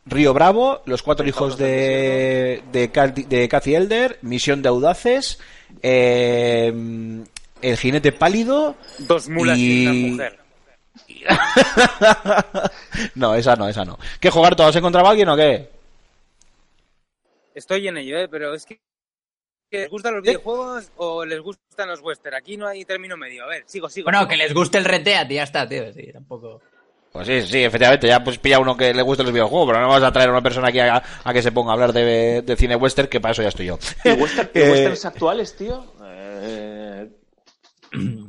Speaker 1: Río Bravo, Los Cuatro Hijos de, de, de Cathy Elder, Misión de Audaces, eh, El Jinete Pálido.
Speaker 4: Dos mulas y,
Speaker 1: Y-
Speaker 4: una mujer.
Speaker 1: no, esa no, esa no. ¿Qué jugar todos? ¿Has encontrado a alguien o qué?
Speaker 4: Estoy en ello, ¿eh? pero es que... ¿que ¿Les gustan los videojuegos o les gustan los western? Aquí no hay término medio. A ver, sigo, sigo.
Speaker 3: Bueno,
Speaker 4: sigo.
Speaker 3: que les guste el reteat y ya está, tío. Sí, tampoco.
Speaker 1: Pues sí, sí, efectivamente, ya pues pilla uno que le guste los videojuegos, pero no vamos a traer a una persona aquí a, a que se ponga a hablar de, de cine western, que para eso ya estoy yo.
Speaker 2: ¿Y western- y
Speaker 1: Eh,
Speaker 2: westerns actuales, tío? Eh,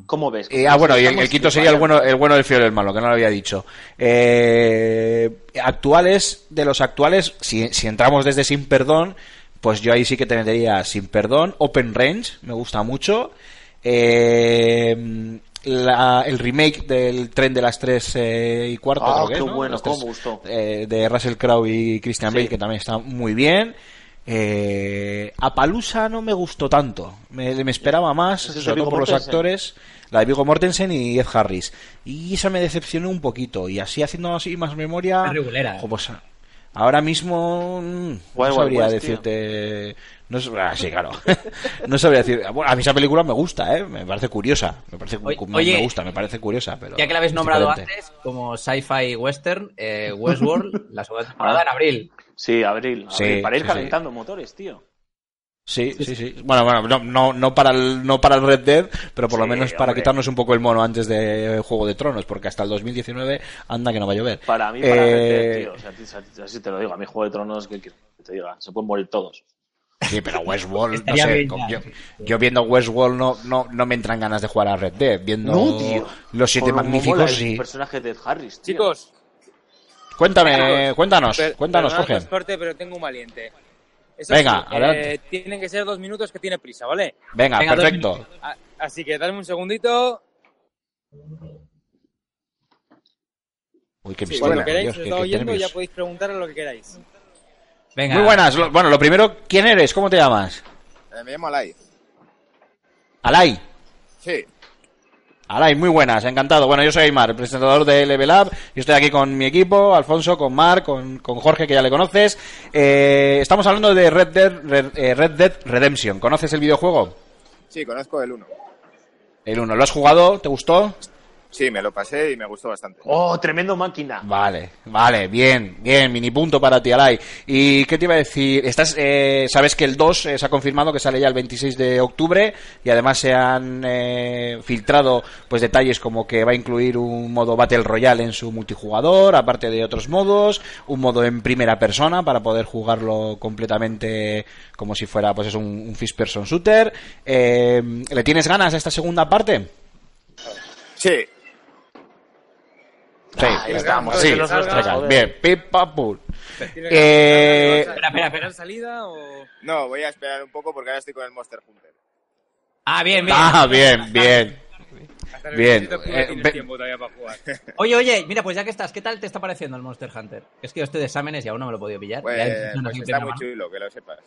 Speaker 2: ¿Cómo ves?
Speaker 1: Eh, ah, bueno, y el quinto sería el bueno, el bueno, el feo y el malo, que no lo había dicho. Eh, actuales, de los actuales, si, si entramos desde Sin Perdón, pues yo ahí sí que te metería Sin Perdón, Open Range, me gusta mucho. Eh, la- el remake del tren de las tres eh, y cuarto,
Speaker 2: Ah,
Speaker 1: creo que
Speaker 2: qué
Speaker 1: es, ¿no?
Speaker 2: bueno, cómo gustó.
Speaker 1: eh, de Russell Crowe y Christian
Speaker 2: Sí.
Speaker 1: Bale, que también está muy bien. Eh, Apalusa no me gustó tanto. Me, me esperaba más,
Speaker 2: es
Speaker 1: sobre todo por los actores. La de Viggo Mortensen y Ed Harris. Y esa me decepcionó un poquito. Y así haciendo así más memoria.
Speaker 3: Es regulera.
Speaker 1: pues, ahora mismo mm,
Speaker 2: Wild
Speaker 1: no
Speaker 2: Wild
Speaker 1: sabría
Speaker 2: West,
Speaker 1: decirte. No, ah, sí, claro. no sabría decir. Bueno, a mí esa película me gusta, ¿eh? Me parece curiosa. Me parece
Speaker 3: Oye,
Speaker 1: me
Speaker 3: oye,
Speaker 1: gusta, me parece curiosa. Pero
Speaker 3: Ya que la habéis nombrado
Speaker 1: diferente.
Speaker 3: antes como sci-fi western, eh, Westworld, la segunda temporada en abril.
Speaker 2: Sí, abril.
Speaker 1: Sí,
Speaker 2: abril, para ir
Speaker 1: sí, sí.
Speaker 2: calentando motores, tío.
Speaker 1: Sí, sí, sí. Bueno, bueno, no, no, no para el, no para el Red Dead, pero por lo menos para
Speaker 2: hombre.
Speaker 1: quitarnos un poco el mono antes de Juego de Tronos, porque hasta el 2019 anda que no va a llover.
Speaker 2: Para mí, para
Speaker 1: Eh,
Speaker 2: Red Dead, tío. O sea, ti- o sea, así te lo digo. A mi Juego de Tronos, que que te diga? Se pueden morir todos.
Speaker 1: Sí, pero Westworld, no sé, con- yo, yo viendo Westworld no, no, no me entran ganas de jugar a Red Dead. Viendo los siete
Speaker 2: Como mola
Speaker 1: magníficos,
Speaker 2: el
Speaker 1: sí.
Speaker 2: personaje de Ed Harris, tío.
Speaker 4: Chicos,
Speaker 1: Cuéntame, cuéntanos, cuéntanos, Jorge.
Speaker 4: pero tengo un valiente. Eso
Speaker 1: Venga,
Speaker 4: sí,
Speaker 1: adelante.
Speaker 4: eh, tienen que ser dos minutos que tiene prisa, ¿vale?
Speaker 1: Venga, perfecto.
Speaker 4: A- así que dame un segundito.
Speaker 1: Uy, qué
Speaker 4: Sí, cuando queráis,
Speaker 1: Dios,
Speaker 4: os
Speaker 1: qué-
Speaker 4: está
Speaker 1: qué
Speaker 4: oyendo, ya podéis preguntar lo que queráis.
Speaker 3: Venga.
Speaker 1: Muy buenas. Lo- Bueno, lo primero, ¿quién eres? ¿Cómo te llamas?
Speaker 5: Eh, me llamo Alay.
Speaker 1: Alay.
Speaker 5: Sí.
Speaker 1: Alay, muy buenas, encantado. Bueno, yo soy Aymar, el presentador de Level Up. y estoy aquí con mi equipo, Alfonso, con Marc, con, con Jorge, que ya le conoces. Eh, estamos hablando de Red Dead, Red, eh, Red Dead Redemption. ¿Conoces el videojuego?
Speaker 5: Sí, conozco el 1.
Speaker 1: El 1. ¿Lo has jugado? ¿Te gustó?
Speaker 5: Sí, me lo pasé y me gustó bastante.
Speaker 2: Oh, tremendo máquina.
Speaker 1: Vale, vale, bien, bien, mini punto para ti, Alay. ¿Y qué te iba a decir? Estás, eh, sabes que el 2 eh, se ha confirmado que sale ya el 26 de octubre y además se han eh, filtrado pues detalles como que va a incluir un modo Battle Royale en su multijugador, aparte de otros modos, un modo en primera persona para poder jugarlo completamente como si fuera pues es un, un first person shooter. Eh, ¿Le tienes ganas a esta segunda parte?
Speaker 5: Sí,
Speaker 1: Sí,
Speaker 2: estamos,
Speaker 1: sí, bien, pip, pum.
Speaker 4: ¿Tienes
Speaker 1: Eh,
Speaker 3: espera, espera, espera.
Speaker 4: salida o...?
Speaker 5: no, voy a esperar un poco porque ahora estoy con el Monster Hunter.
Speaker 3: Ah, bien, bien.
Speaker 1: Ah, bien, bien. Bien,
Speaker 4: 27 de octubre
Speaker 1: eh,
Speaker 4: tienes
Speaker 1: ve-
Speaker 4: tiempo todavía para jugar.
Speaker 3: Oye, oye, mira, pues ya que estás, ¿qué tal te está pareciendo el Monster Hunter? Es que yo estoy de exámenes y aún no me lo he podido pillar.
Speaker 5: Pues,
Speaker 3: Ya
Speaker 5: pues está muy chulo, que lo sepas.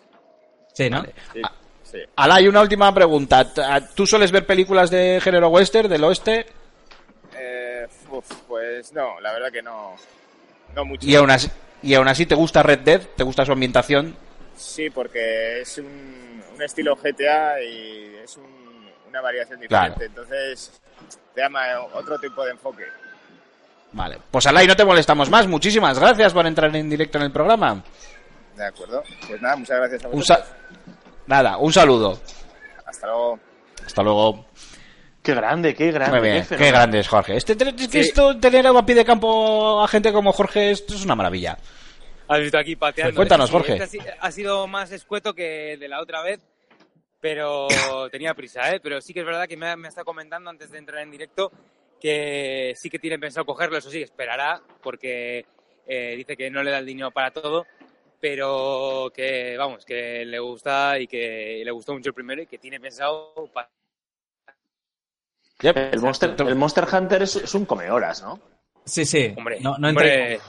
Speaker 3: Sí, ¿no?
Speaker 5: Sí, sí.
Speaker 1: Alay, una última pregunta. ¿Tú sueles ver películas de género western, del oeste?
Speaker 5: Uf, pues no, la verdad que no. No mucho.
Speaker 1: Y aún así, y aún así te gusta Red Dead? ¿Te gusta su ambientación?
Speaker 5: Sí, porque es un, un estilo GTA y es un- una variación
Speaker 1: Claro.
Speaker 5: diferente. Entonces, te llama otro tipo de enfoque.
Speaker 1: Vale. Pues Alay, no te molestamos más. Muchísimas gracias por entrar en directo en el programa.
Speaker 5: ¿De acuerdo? Pues nada, muchas gracias a vosotros.
Speaker 1: Nada, un saludo.
Speaker 5: Hasta luego.
Speaker 1: Hasta luego.
Speaker 2: Qué grande, qué grande.
Speaker 1: Muy bien, qué
Speaker 2: fenómeno.
Speaker 1: grande es Jorge. Este,
Speaker 5: Sí.
Speaker 1: esto, tener a pie de campo a gente como Jorge, esto es una maravilla.
Speaker 4: Has visto aquí pateando.
Speaker 1: Cuéntanos,
Speaker 4: Sí,
Speaker 1: Jorge.
Speaker 4: este ha si- ha sido más escueto que de la otra vez, pero tenía prisa, ¿eh? Pero sí que es verdad que me ha, me estado comentando antes de entrar en directo que sí que tiene pensado cogerlo, eso sí, esperará, porque eh, dice que no le da el dinero para todo, pero que, vamos, que le gusta y que le gustó mucho el primero y que tiene pensado...
Speaker 1: Yep.
Speaker 2: El Monster, el Monster Hunter es, es un come horas, ¿no?
Speaker 3: Sí, sí.
Speaker 4: Hombre,
Speaker 3: no, no
Speaker 4: hombre,
Speaker 3: entréis.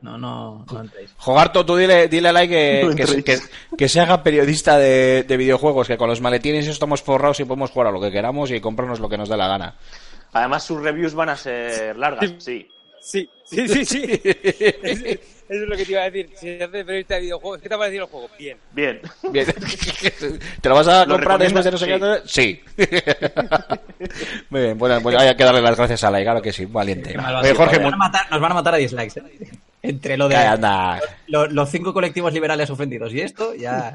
Speaker 3: No, no, no entréis.
Speaker 1: Jogarto, tú dile, dile a Lai que,
Speaker 2: No
Speaker 1: que,
Speaker 2: entréis.
Speaker 1: que- que se haga periodista de, de videojuegos, que con los maletines estamos forrados y podemos jugar a lo que queramos y comprarnos lo que nos dé la gana.
Speaker 2: Además, sus reviews van a ser largas, sí.
Speaker 4: Sí, sí, sí, sí. Eso, eso es lo que te iba a decir. Si haces periodista de videojuegos, ¿qué te ha parecido el juego? Bien.
Speaker 2: Bien.
Speaker 1: Bien. ¿Te lo vas a
Speaker 2: ¿Lo
Speaker 1: comprar después de no sé qué? Sí. Muy bien, bueno, pues hay que darle las gracias a Lai, claro que sí, valiente.
Speaker 3: Qué malvado.
Speaker 1: Oye, Jorge,
Speaker 3: nos, van a matar, nos van a matar a dislikes. ¿eh? Entre lo de
Speaker 1: Calla, anda.
Speaker 3: lo- los cinco colectivos liberales ofendidos y esto, ya.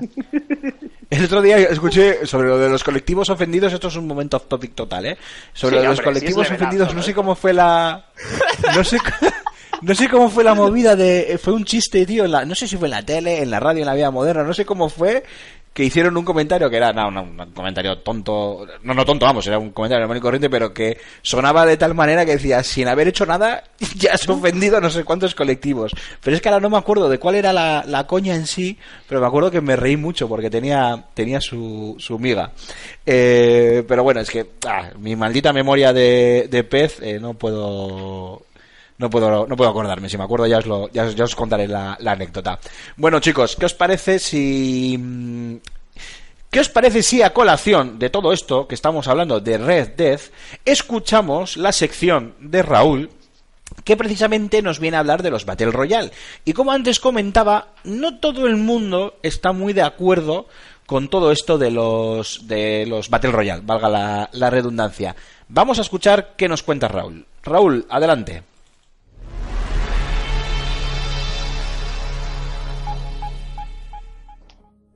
Speaker 1: El otro día escuché sobre lo de los colectivos ofendidos, esto es un momento off topic total, ¿eh? Sobre
Speaker 2: Sí,
Speaker 1: lo de los
Speaker 2: hombre,
Speaker 1: colectivos
Speaker 2: es
Speaker 1: ofendidos, no
Speaker 2: ¿no?
Speaker 1: sé cómo fue la... No sé, no sé cómo fue la movida de... Fue un chiste, tío, en la- no sé si fue en la tele, en la radio, en la vida moderna, no sé cómo fue que hicieron un comentario que era, no, no, un comentario tonto, no, no tonto, vamos, era un comentario normal y corriente, pero que sonaba de tal manera que decía, sin haber hecho nada, ya has ofendido a no sé cuántos colectivos. Pero es que ahora no me acuerdo de cuál era la, la coña en sí, pero me acuerdo que me reí mucho porque tenía, tenía su, su miga. Eh, pero bueno, es que ah, mi maldita memoria de, de pez eh, no puedo no puedo, no puedo acordarme. Si me acuerdo ya os, lo, ya, os- contaré la, anécdota. Bueno, chicos, ¿qué os parece si... mm, ¿Qué os parece si a colación de todo esto que estamos hablando de Red Dead, escuchamos la sección de Raúl que precisamente nos viene a hablar de los Battle Royale. Y como antes comentaba, no todo el mundo está muy de acuerdo con todo esto de los, de los Battle Royale, valga la redundancia. Vamos a escuchar qué nos cuenta Raúl. Raúl, adelante.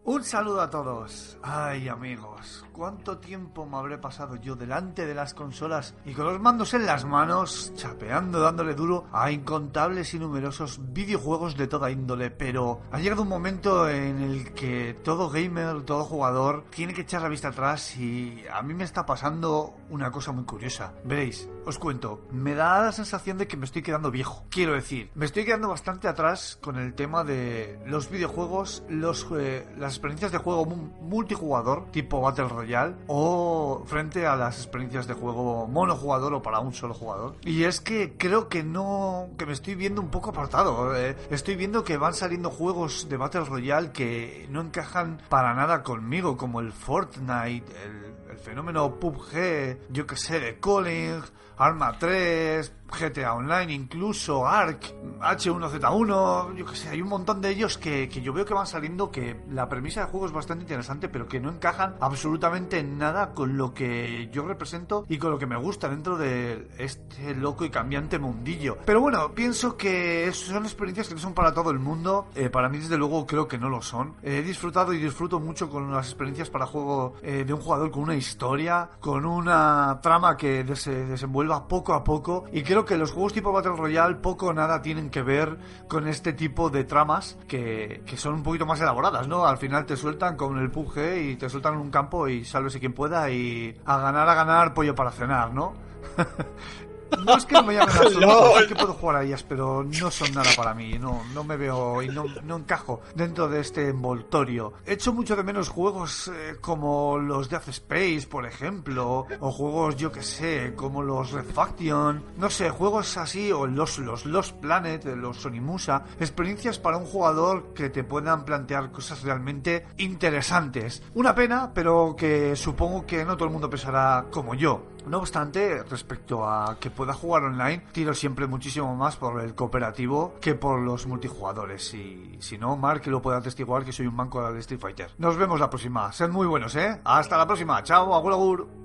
Speaker 6: Un saludo a todos. Ay, amigos, ¿cuánto tiempo me habré pasado yo delante de las consolas y con los mandos en las manos, chapeando, dándole duro a incontables y numerosos videojuegos de toda índole? Pero ha llegado un momento en el que todo gamer, todo jugador, tiene que echar la vista atrás y a mí me está pasando una cosa muy curiosa. Veréis, os cuento, me da la sensación de que me estoy quedando viejo. Quiero decir, me estoy quedando bastante atrás con el tema de los videojuegos, los, eh, las experiencias de juego mu- multijugador, tipo Battle Royale, o frente a las experiencias de juego monojugador o para un solo jugador. Y es que creo que no, que me estoy viendo un poco apartado. eh. Estoy viendo que van saliendo juegos de Battle Royale que no encajan para nada conmigo, como el Fortnite, el, el fenómeno PUBG, yo que sé, de Calling, Arma 3, GTA Online, incluso ARK, H1Z1, yo que sé, hay un montón de ellos que, que yo veo que van saliendo que la premisa de juego es bastante interesante, pero que no encajan absolutamente en nada con lo que yo represento y con lo que me gusta dentro de este loco y cambiante mundillo. Pero bueno, pienso que son experiencias que no son para todo el mundo. Eh, para mí, desde luego, creo que no lo son. he disfrutado y disfruto mucho con las experiencias para juego eh, de un jugador con una historia, con una trama que se desenvuelva poco a poco. Y creo que los juegos tipo Battle Royale poco o nada tienen que ver con este tipo de tramas que, que son un poquito más elaboradas, ¿no? Al final te sueltan con el PUBG y te sueltan en un campo y sálvese quien pueda y a ganar, a ganar pollo para cenar, ¿no? No es que no me llamen a es que puedo jugar a ellas, pero no son nada para mí. No, no me veo y no, no encajo dentro de este envoltorio. He hecho mucho de menos juegos eh, como los Death Space, por ejemplo, o juegos, yo que sé, como los Red Faction. No sé, juegos así, o los, los Lost Planet, los Sonimusa. Experiencias para un jugador que te puedan plantear cosas realmente interesantes. Una pena, pero que supongo que no todo el mundo pensará como yo. No obstante, respecto a que pueda jugar online, tiro siempre muchísimo más por el cooperativo que por los multijugadores. Y si no, Mark lo puede atestiguar que soy un manco de Street Fighter. Nos vemos la próxima. Sed muy buenos, ¿eh? Hasta la próxima. Chao, agur agur.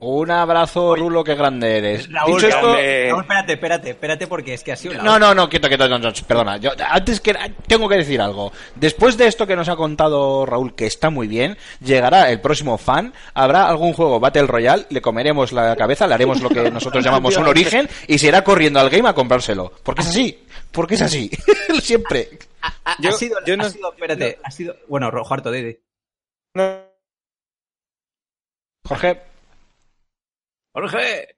Speaker 1: Un abrazo, Rulo, qué grande eres.
Speaker 3: Raúl,
Speaker 1: Dicho esto-
Speaker 3: grande. Raúl, espérate, espérate, espérate, porque es que ha sido
Speaker 1: No, no, no, quieto, quieto, no, no, perdona. Yo, antes que tengo que decir algo. Después de esto que nos ha contado Raúl, que está muy bien, llegará el próximo fan, habrá algún juego Battle Royale, le comeremos la cabeza, le haremos lo que nosotros llamamos un origen y se irá corriendo al game a comprárselo. Porque es así, porque es así. Siempre.
Speaker 3: Ha,
Speaker 4: Yo-
Speaker 3: ha sido,
Speaker 4: yo
Speaker 3: ha
Speaker 4: no-
Speaker 3: sido- espérate, ha sido, bueno, Rojo harto, Didi.
Speaker 1: Jorge.
Speaker 3: Jorge.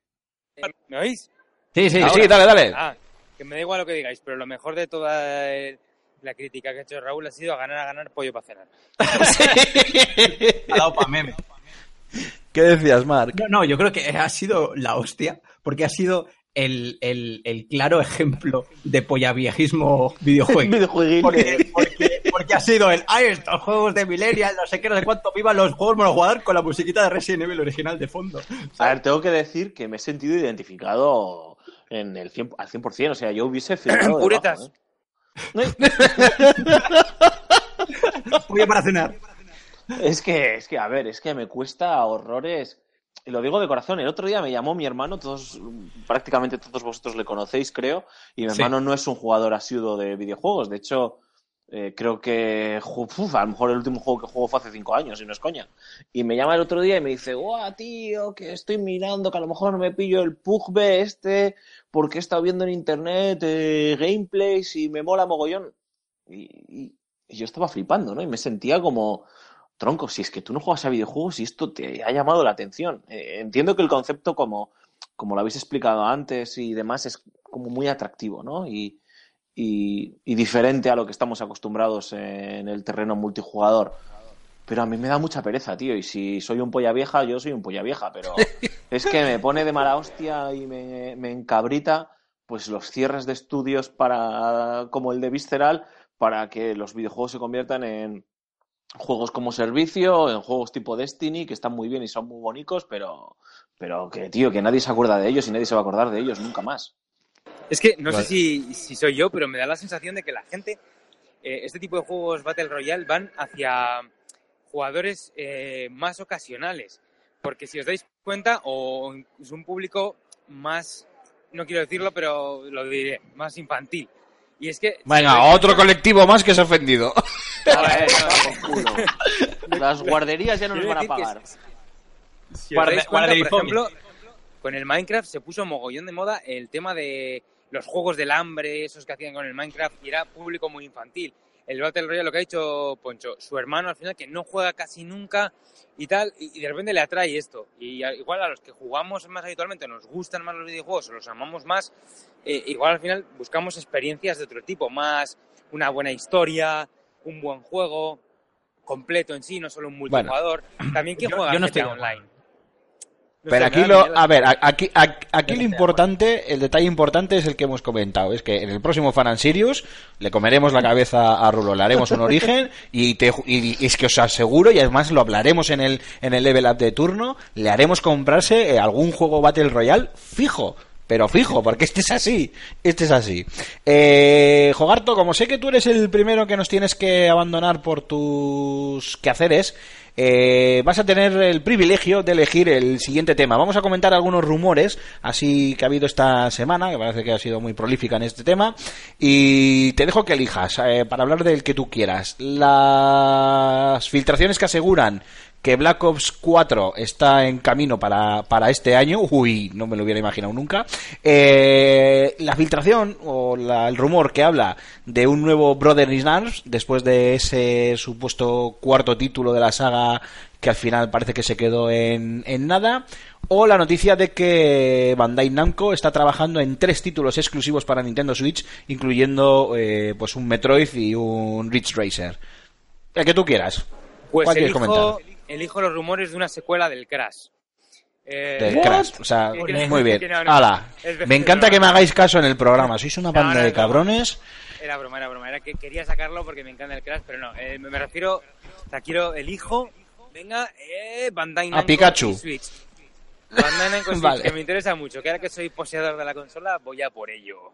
Speaker 4: ¿Me oís?
Speaker 3: Sí, sí,
Speaker 1: Sí, sí, dale, dale.
Speaker 4: Ah, que me da igual lo que digáis, pero lo mejor de toda eh, la crítica que ha hecho Raúl ha sido a ganar, a ganar pollo para cenar.
Speaker 3: ha dado pa' meme.
Speaker 1: ¿Qué decías, Mark?
Speaker 3: No, no, yo creo que ha sido la hostia, porque ha sido el, el, el claro ejemplo de pollaviejismo videojuego. Porque, porque ha sido el, ay, estos juegos de Millennial, no sé qué, no sé cuánto, viva los juegos monojugador con la musiquita de Resident Evil original de fondo.
Speaker 2: A ver, tengo que decir que me he sentido identificado en el 100, al 100%. O sea, yo hubiese firmado.
Speaker 4: Puretas.
Speaker 2: debajo,
Speaker 3: Pollo para cenar.
Speaker 2: ¿eh? Es que, es que, a ver, es que me cuesta horrores. Y lo digo de corazón. El otro día me llamó mi hermano, todos, prácticamente todos vosotros le conocéis, creo. Y mi
Speaker 3: Sí.
Speaker 2: hermano no es un jugador asiduo de videojuegos. De hecho, eh, creo que uf, a lo mejor el último juego que juego fue hace cinco años, y no es coña. Y me llama el otro día y me dice, guau, tío, que estoy mirando, que a lo mejor me pillo el PUBG este, porque he estado viendo en internet eh, gameplays y me mola mogollón. Y, y- y yo estaba flipando, ¿no? Y me sentía como, tronco, si es que tú no juegas a videojuegos y esto te ha llamado la atención. Eh, entiendo que el concepto, como, como lo habéis explicado antes y demás, es como muy atractivo, ¿no? Y, y, y diferente a lo que estamos acostumbrados en el terreno multijugador. Pero a mí me da mucha pereza, tío. Y si soy un polla vieja, yo soy un polla vieja. Pero es que me pone de mala hostia y me, me encabrita pues los cierres de estudios para como el de Visceral para que los videojuegos se conviertan en juegos como servicio, en juegos tipo Destiny, que están muy bien y son muy bonitos, pero, pero que, tío, que nadie se acuerda de ellos y nadie se va a acordar de ellos nunca más.
Speaker 4: Es que no
Speaker 1: Vale.
Speaker 4: sé si, si soy yo, pero me da la sensación de que la gente, eh, este tipo de juegos Battle Royale van hacia jugadores eh, más ocasionales. Porque si os dais cuenta, o es un público más, no quiero decirlo, pero lo diré, más infantil. Y es que... si
Speaker 1: Venga, otro
Speaker 4: cuenta-
Speaker 1: colectivo más que se ha ofendido.
Speaker 2: Por culo. Las guarderías ya no nos van a pagar.
Speaker 4: Si os dais cuenta, por ejemplo, con el Minecraft se puso mogollón de moda el tema de los juegos del hambre, esos que hacían con el Minecraft, y era público muy infantil. El Battle Royale, lo que ha dicho Poncho, su hermano al final que no juega casi nunca y tal, y de repente le atrae esto. Y igual a los que jugamos más habitualmente nos gustan más los videojuegos o los amamos más, eh, igual al final buscamos experiencias de otro tipo, más una buena historia, un buen juego completo en sí, no solo un multijugador. También quien juega
Speaker 3: yo no
Speaker 4: GTA
Speaker 3: estoy
Speaker 4: online.
Speaker 1: Pero aquí lo, a ver, aquí, aquí lo importante, el detalle importante es el que hemos comentado, es que en el próximo Fan and Sirius le comeremos la cabeza a Rulo, le haremos un origen y, te, y es que os aseguro y además lo hablaremos en el en el level up de turno, le haremos comprarse eh, algún juego Battle Royale fijo. Pero fijo, porque este es así. Este es así. Eh, Jogarto, como sé que tú eres el primero que nos tienes que abandonar por tus quehaceres, eh, vas a tener el privilegio de elegir el siguiente tema. Vamos a comentar algunos rumores, así que ha habido esta semana, que parece que ha sido muy prolífica en este tema, y te dejo que elijas eh, para hablar del que tú quieras. Las filtraciones que aseguran que Black Ops 4 está en camino para, para este año. Uy, no me lo hubiera imaginado nunca. Eh, la filtración o la- el rumor que habla de un nuevo Brother in Arms después de ese supuesto cuarto título de la saga que al final parece que se quedó en, en nada. O la noticia de que Bandai Namco está trabajando en tres títulos exclusivos para Nintendo Switch, incluyendo eh, pues un Metroid y un Ridge Racer. El que tú quieras.
Speaker 4: Pues
Speaker 1: ¿Cuál quieres comentar?
Speaker 4: Elijo los rumores de una secuela del Crash. Eh,
Speaker 1: Del Crash. O sea, muy bien.
Speaker 4: No, de-
Speaker 1: Me encanta que me hagáis caso en el programa. Sois una banda
Speaker 4: no,
Speaker 1: de cabrones.
Speaker 4: Era broma, era broma. Era que quería sacarlo porque me encanta el Crash, pero no. eh, me refiero. O sea, quiero. Elijo. Venga, eh, Bandai Namco.
Speaker 1: Pikachu.
Speaker 4: y Switch. Bandai Namco
Speaker 1: Vale.
Speaker 4: que me interesa mucho. Que ahora que soy poseedor de la consola, voy a por ello.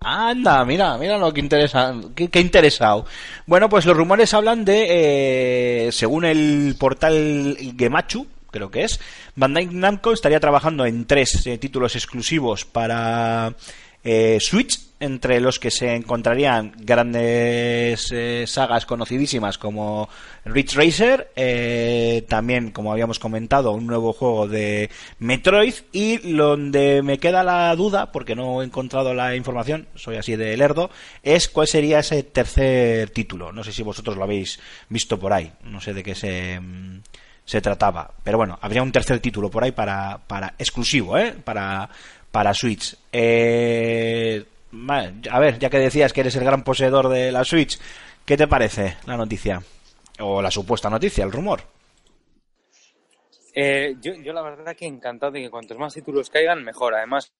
Speaker 1: Anda, mira, mira lo que interesa, qué, interesado. Bueno, pues los rumores hablan de, eh, según el portal Gemachu, creo que es, Bandai Namco estaría trabajando en tres eh, títulos exclusivos para eh, Switch, entre los que se encontrarían grandes eh, sagas conocidísimas como Ridge Racer, eh, también, como habíamos comentado, un nuevo juego de Metroid y donde me queda la duda, porque no he encontrado la información, soy así de lerdo, es cuál sería ese tercer título. No sé si vosotros lo habéis visto por ahí, no sé de qué se... mm, se trataba. Pero bueno, habría un tercer título por ahí para, para exclusivo, ¿eh? Para, para Switch. Eh, a ver, ya que decías que eres el gran poseedor de la Switch, ¿qué te parece la noticia? O la supuesta noticia, el rumor.
Speaker 4: Eh, yo, yo la verdad que encantado de que cuantos más títulos caigan, mejor. Además,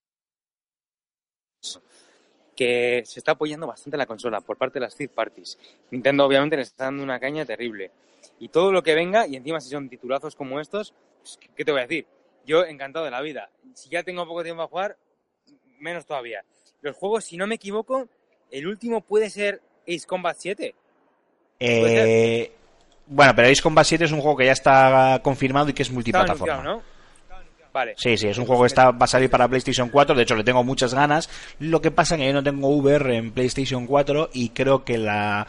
Speaker 4: que se está apoyando bastante la consola por parte de las third parties. Nintendo obviamente le está dando una caña terrible. Y todo lo que venga, y encima si son titulazos como estos, pues, ¿qué te voy a decir? Yo encantado de la vida. Si ya tengo poco tiempo a jugar, menos todavía. Los juegos, si no me equivoco, el último puede ser Ace Combat 7. Puede
Speaker 1: Eh, bueno, pero Ace Combat 7 es un juego que ya está confirmado y que es multiplataforma.
Speaker 4: Vale.
Speaker 1: Sí, sí, es un juego que está, va a salir para PlayStation 4, de hecho le tengo muchas ganas. Lo que pasa es que yo no tengo VR en PlayStation 4 y creo que la,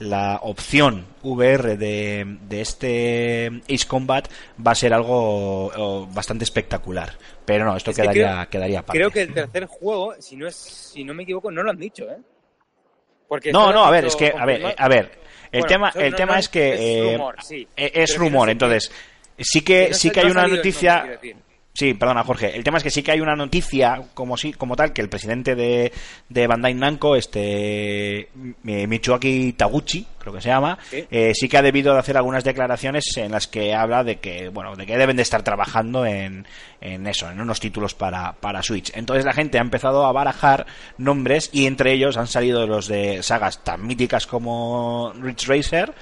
Speaker 1: la opción VR de, de este Ace Combat va a ser algo bastante espectacular. Pero no, esto
Speaker 4: Es que
Speaker 1: quedaría,
Speaker 4: creo-
Speaker 1: quedaría aparte.
Speaker 4: Creo que el tercer juego, si no es, si no me equivoco, no lo han dicho, ¿eh? Porque
Speaker 1: No, no, a ver, es que, a ver, a ver, el
Speaker 4: Bueno,
Speaker 1: tema, el
Speaker 4: no-
Speaker 1: tema
Speaker 4: no-
Speaker 1: es que
Speaker 4: es
Speaker 1: eh,
Speaker 4: rumor, sí. Pero
Speaker 1: es rumor, entonces sí
Speaker 4: que
Speaker 1: sí que hay una noticia. Sí, perdona Jorge. El tema es que sí que hay una noticia como sí, como tal que el presidente de, de Bandai Namco, este Mi- Michuaki Taguchi, creo que se llama,
Speaker 4: Sí.
Speaker 1: eh, sí que ha debido de hacer algunas declaraciones en las que habla de que bueno, de que deben de estar trabajando en, en eso, en unos títulos para, para Switch. Entonces la gente ha empezado a barajar nombres y entre ellos han salido los de sagas tan míticas como Ridge Racer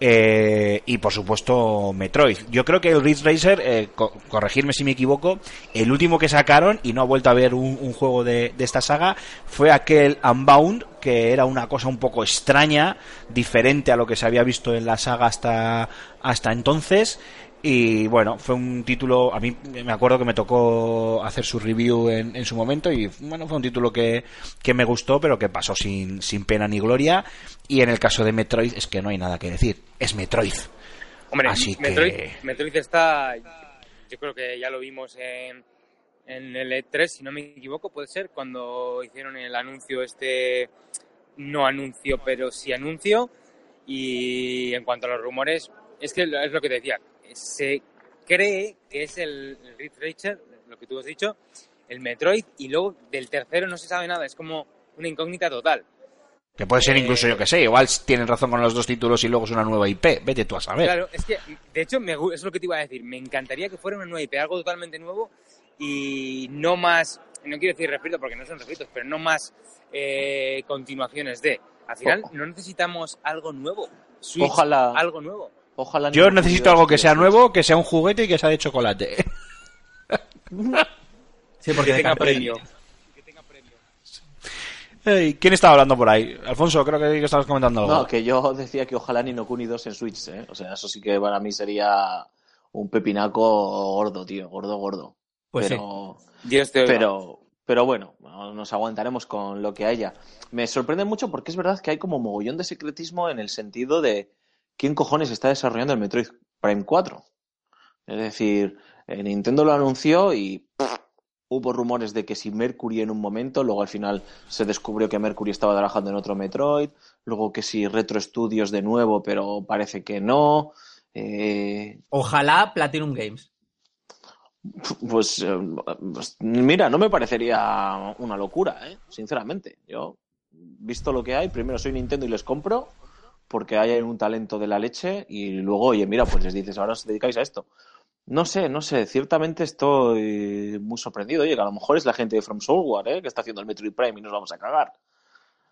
Speaker 1: eh, y por supuesto Metroid. Yo creo que el Ridge Racer, eh, co- corregirme si me equivoco, el último que sacaron y no ha vuelto a ver un, un juego de, de esta saga fue aquel Unbound, que era una cosa un poco extraña, diferente a lo que se había visto en la saga hasta, hasta entonces. Y bueno, fue un título, a mí me acuerdo que me tocó hacer su review en, en su momento y bueno, fue un título que, que me gustó, pero que pasó sin, sin pena ni gloria. Y en el caso de Metroid es que no hay nada que decir, es Metroid.
Speaker 4: Hombre,
Speaker 1: Así
Speaker 4: Metroid,
Speaker 1: que-
Speaker 4: Metroid está. Yo creo que ya lo vimos en, en el E3, si no me equivoco, puede ser, cuando hicieron el anuncio este. No anuncio, pero sí anuncio. Y en cuanto a los rumores, es que es lo que te decía. Se cree que es el, Racer, lo que tú has dicho, el Metroid, y luego del tercero no se sabe nada, es como una incógnita total.
Speaker 1: Que puede ser
Speaker 4: Eh,
Speaker 1: incluso, yo que sé, igual tienen razón con los dos títulos y luego es una nueva IP. Vete tú a saber.
Speaker 4: Claro, es que, de hecho, me, gu- es lo que te iba a decir. Me encantaría que fuera una nueva IP, algo totalmente nuevo y no más, no quiero decir refritos porque no son refritos, pero no más eh, continuaciones de. Al final, no necesitamos algo nuevo. Switch,
Speaker 2: Ojalá-
Speaker 4: algo nuevo.
Speaker 2: Ojalá
Speaker 1: Yo necesito algo que sea nuevo, que sea un juguete y que sea de chocolate.
Speaker 3: Sí, porque
Speaker 4: Que tenga premio.
Speaker 1: Ey, ¿Quién estaba hablando por ahí? Alfonso, creo que estabas comentando algo.
Speaker 2: No, que yo decía que ojalá ni no Kuni 2 en Switch, ¿eh? O sea, eso sí que para mí sería un pepinaco gordo, tío, gordo, gordo.
Speaker 3: Pues sí.
Speaker 2: pero,
Speaker 4: Dios te oiga.
Speaker 2: pero, pero bueno, nos aguantaremos con lo que haya. Me sorprende mucho porque es verdad que hay como mogollón de secretismo en el sentido de quién cojones está desarrollando el Metroid Prime 4. Es decir, eh, Nintendo lo anunció y pff, hubo rumores de que si Mercury en un momento, luego al final se descubrió que Mercury estaba trabajando en otro Metroid, luego que si Retro Studios de nuevo, pero parece que no. Eh,
Speaker 3: Ojalá Platinum Games.
Speaker 2: pues, eh, pues, mira, no me parecería una locura, ¿eh? sinceramente. Yo, visto lo que hay, primero soy Nintendo y les compro porque hay un talento de la leche y luego, oye, mira, pues les dices, ahora os dedicáis a esto. No sé, no sé, ciertamente estoy muy sorprendido. Oye, que a lo mejor es la gente de From Software, ¿eh? que está haciendo el Metroid Prime y nos vamos a cagar.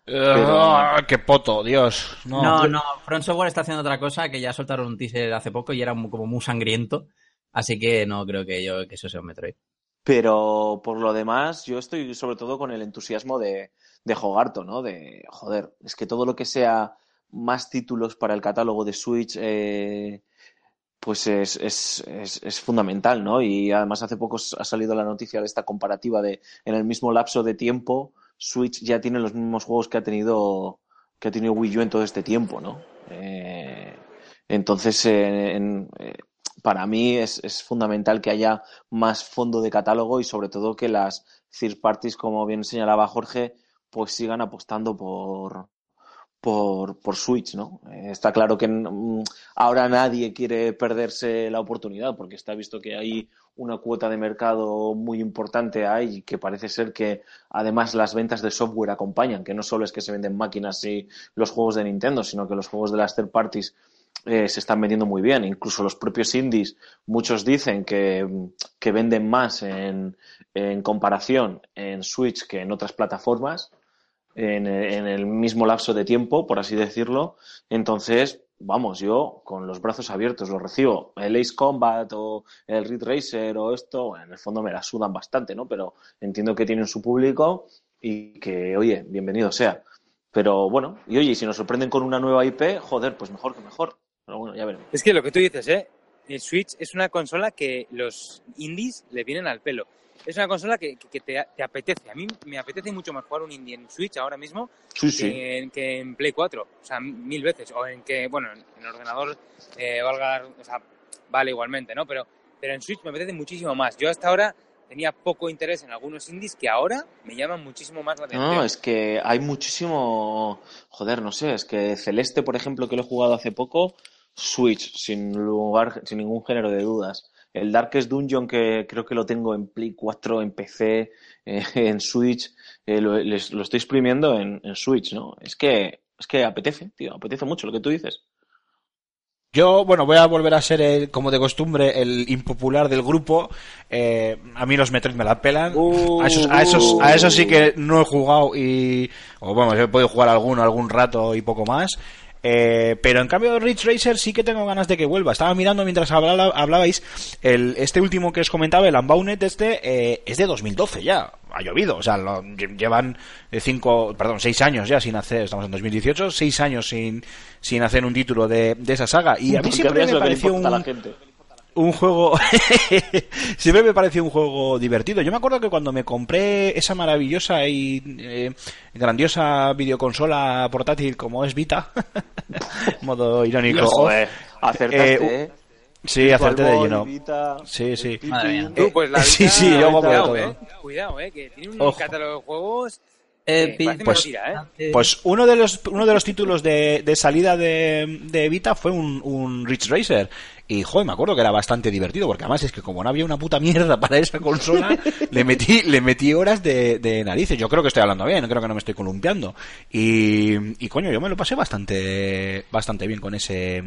Speaker 1: Ah, ¡Qué poto, Dios! No.
Speaker 3: No, no, Front Software está haciendo otra cosa que ya soltaron un teaser hace poco y era como muy sangriento. Así que no creo que yo que eso sea un Metroid.
Speaker 2: Pero por lo demás, yo estoy sobre todo con el entusiasmo de, de Hogarto, ¿no? De, joder, es que todo lo que sea más títulos para el catálogo de Switch, eh, pues es, es, es, fundamental, ¿no? Y además hace poco ha salido la noticia de esta comparativa de en el mismo lapso de tiempo, Switch ya tiene los mismos juegos que ha tenido que ha tenido Wii U en todo este tiempo, ¿no? Eh, entonces, eh, para mí es fundamental que haya más fondo de catálogo y sobre todo que las third parties, como bien señalaba Jorge, pues sigan apostando por, por, por Switch, ¿no? Eh, está claro que mm, ahora nadie quiere perderse la oportunidad porque está visto que hay una cuota de mercado muy importante ahí que parece ser que además las ventas de software acompañan, que no solo es que se venden máquinas y los juegos de Nintendo, sino que los juegos de las third parties eh, se están vendiendo muy bien. Incluso los propios indies, muchos dicen que, que venden más en, en comparación en Switch que en otras plataformas en, el mismo lapso de tiempo, por así decirlo. Entonces, vamos, yo con los brazos abiertos lo recibo. El Ace Combat o el Ridge Racer o esto, bueno, en el fondo me la sudan bastante, ¿no? Pero entiendo que tienen su público y que, oye, bienvenido sea. Pero bueno, y oye, si nos sorprenden con una nueva IP, joder, pues mejor que mejor. Pero bueno, ya veremos.
Speaker 4: Es que lo que tú dices, ¿eh? El Switch es una consola que los indies le vienen al pelo. Es una consola que, que te, te apetece. A mí me apetece mucho más jugar un indie en Switch ahora mismo
Speaker 2: Sí, sí.
Speaker 4: que, en, que en Play 4. O sea, mil veces. O en que, bueno, en, en ordenador eh, valga, o sea, vale igualmente, ¿no? Pero, pero en Switch me apetece muchísimo más. Yo hasta ahora tenía poco interés en algunos indies que ahora me llaman muchísimo más la atención.
Speaker 2: No, es que hay muchísimo. Joder, no sé, es que Celeste, por ejemplo, que lo he jugado hace poco, Switch, sin lugar, sin ningún género de dudas. El Darkest Dungeon, que creo que lo tengo en Play 4, en PC, eh, en Switch, eh, lo, les- lo estoy exprimiendo en, Switch, ¿no? Es que, es que apetece, tío, apetece mucho lo que tú dices.
Speaker 1: Yo, bueno, voy a volver a ser, el, como de costumbre, el impopular del grupo. Eh, a mí los Metroid me la pelan. A, esos, a, esos, a esos sí que no he jugado y... O bueno, he podido jugar alguno, algún rato y poco más. Eh, pero en cambio Ridge Racer sí que tengo ganas de que vuelva. Estaba mirando mientras habla- hablabais, el, este último que os comentaba, el Unbounded este, eh, es de 2012 ya. Ha llovido, o sea, lo- lle- llevan eh, cinco, perdón, seis años ya sin hacer, estamos en 2018, seis años sin, sin hacer un título de, de esa saga. Y a mí
Speaker 2: Porque
Speaker 1: siempre me pareció un,
Speaker 2: la gente.
Speaker 1: Un juego siempre me pareció un juego divertido yo me acuerdo que cuando me compré esa maravillosa y eh, grandiosa videoconsola portátil como es Vita modo irónico
Speaker 2: Joder, acertaste,
Speaker 1: Eh,
Speaker 2: ¿eh?
Speaker 1: sí acerté de lleno
Speaker 2: Vita,
Speaker 1: sí sí.
Speaker 3: Madre mía.
Speaker 4: Tú, pues la
Speaker 1: sí
Speaker 4: Vita-
Speaker 1: sí yo
Speaker 4: cuidado,
Speaker 1: guapo
Speaker 4: eh.
Speaker 1: eh.
Speaker 4: Cuidado, eh, que tiene un
Speaker 1: Ojo.
Speaker 4: catálogo de juegos
Speaker 3: Eh,
Speaker 1: pues-
Speaker 4: mentira, ¿eh?
Speaker 1: Pues uno de los, uno de los títulos de, de salida de, de Vita fue un, un Ridge Racer. Y, joder, me acuerdo que era bastante divertido, porque además es que como no había una puta mierda para esa consola, le metí, le metí horas de, narices. Yo creo que estoy hablando bien, creo que no me estoy columpiando. Y, y coño, yo me lo pasé bastante, bastante bien con ese,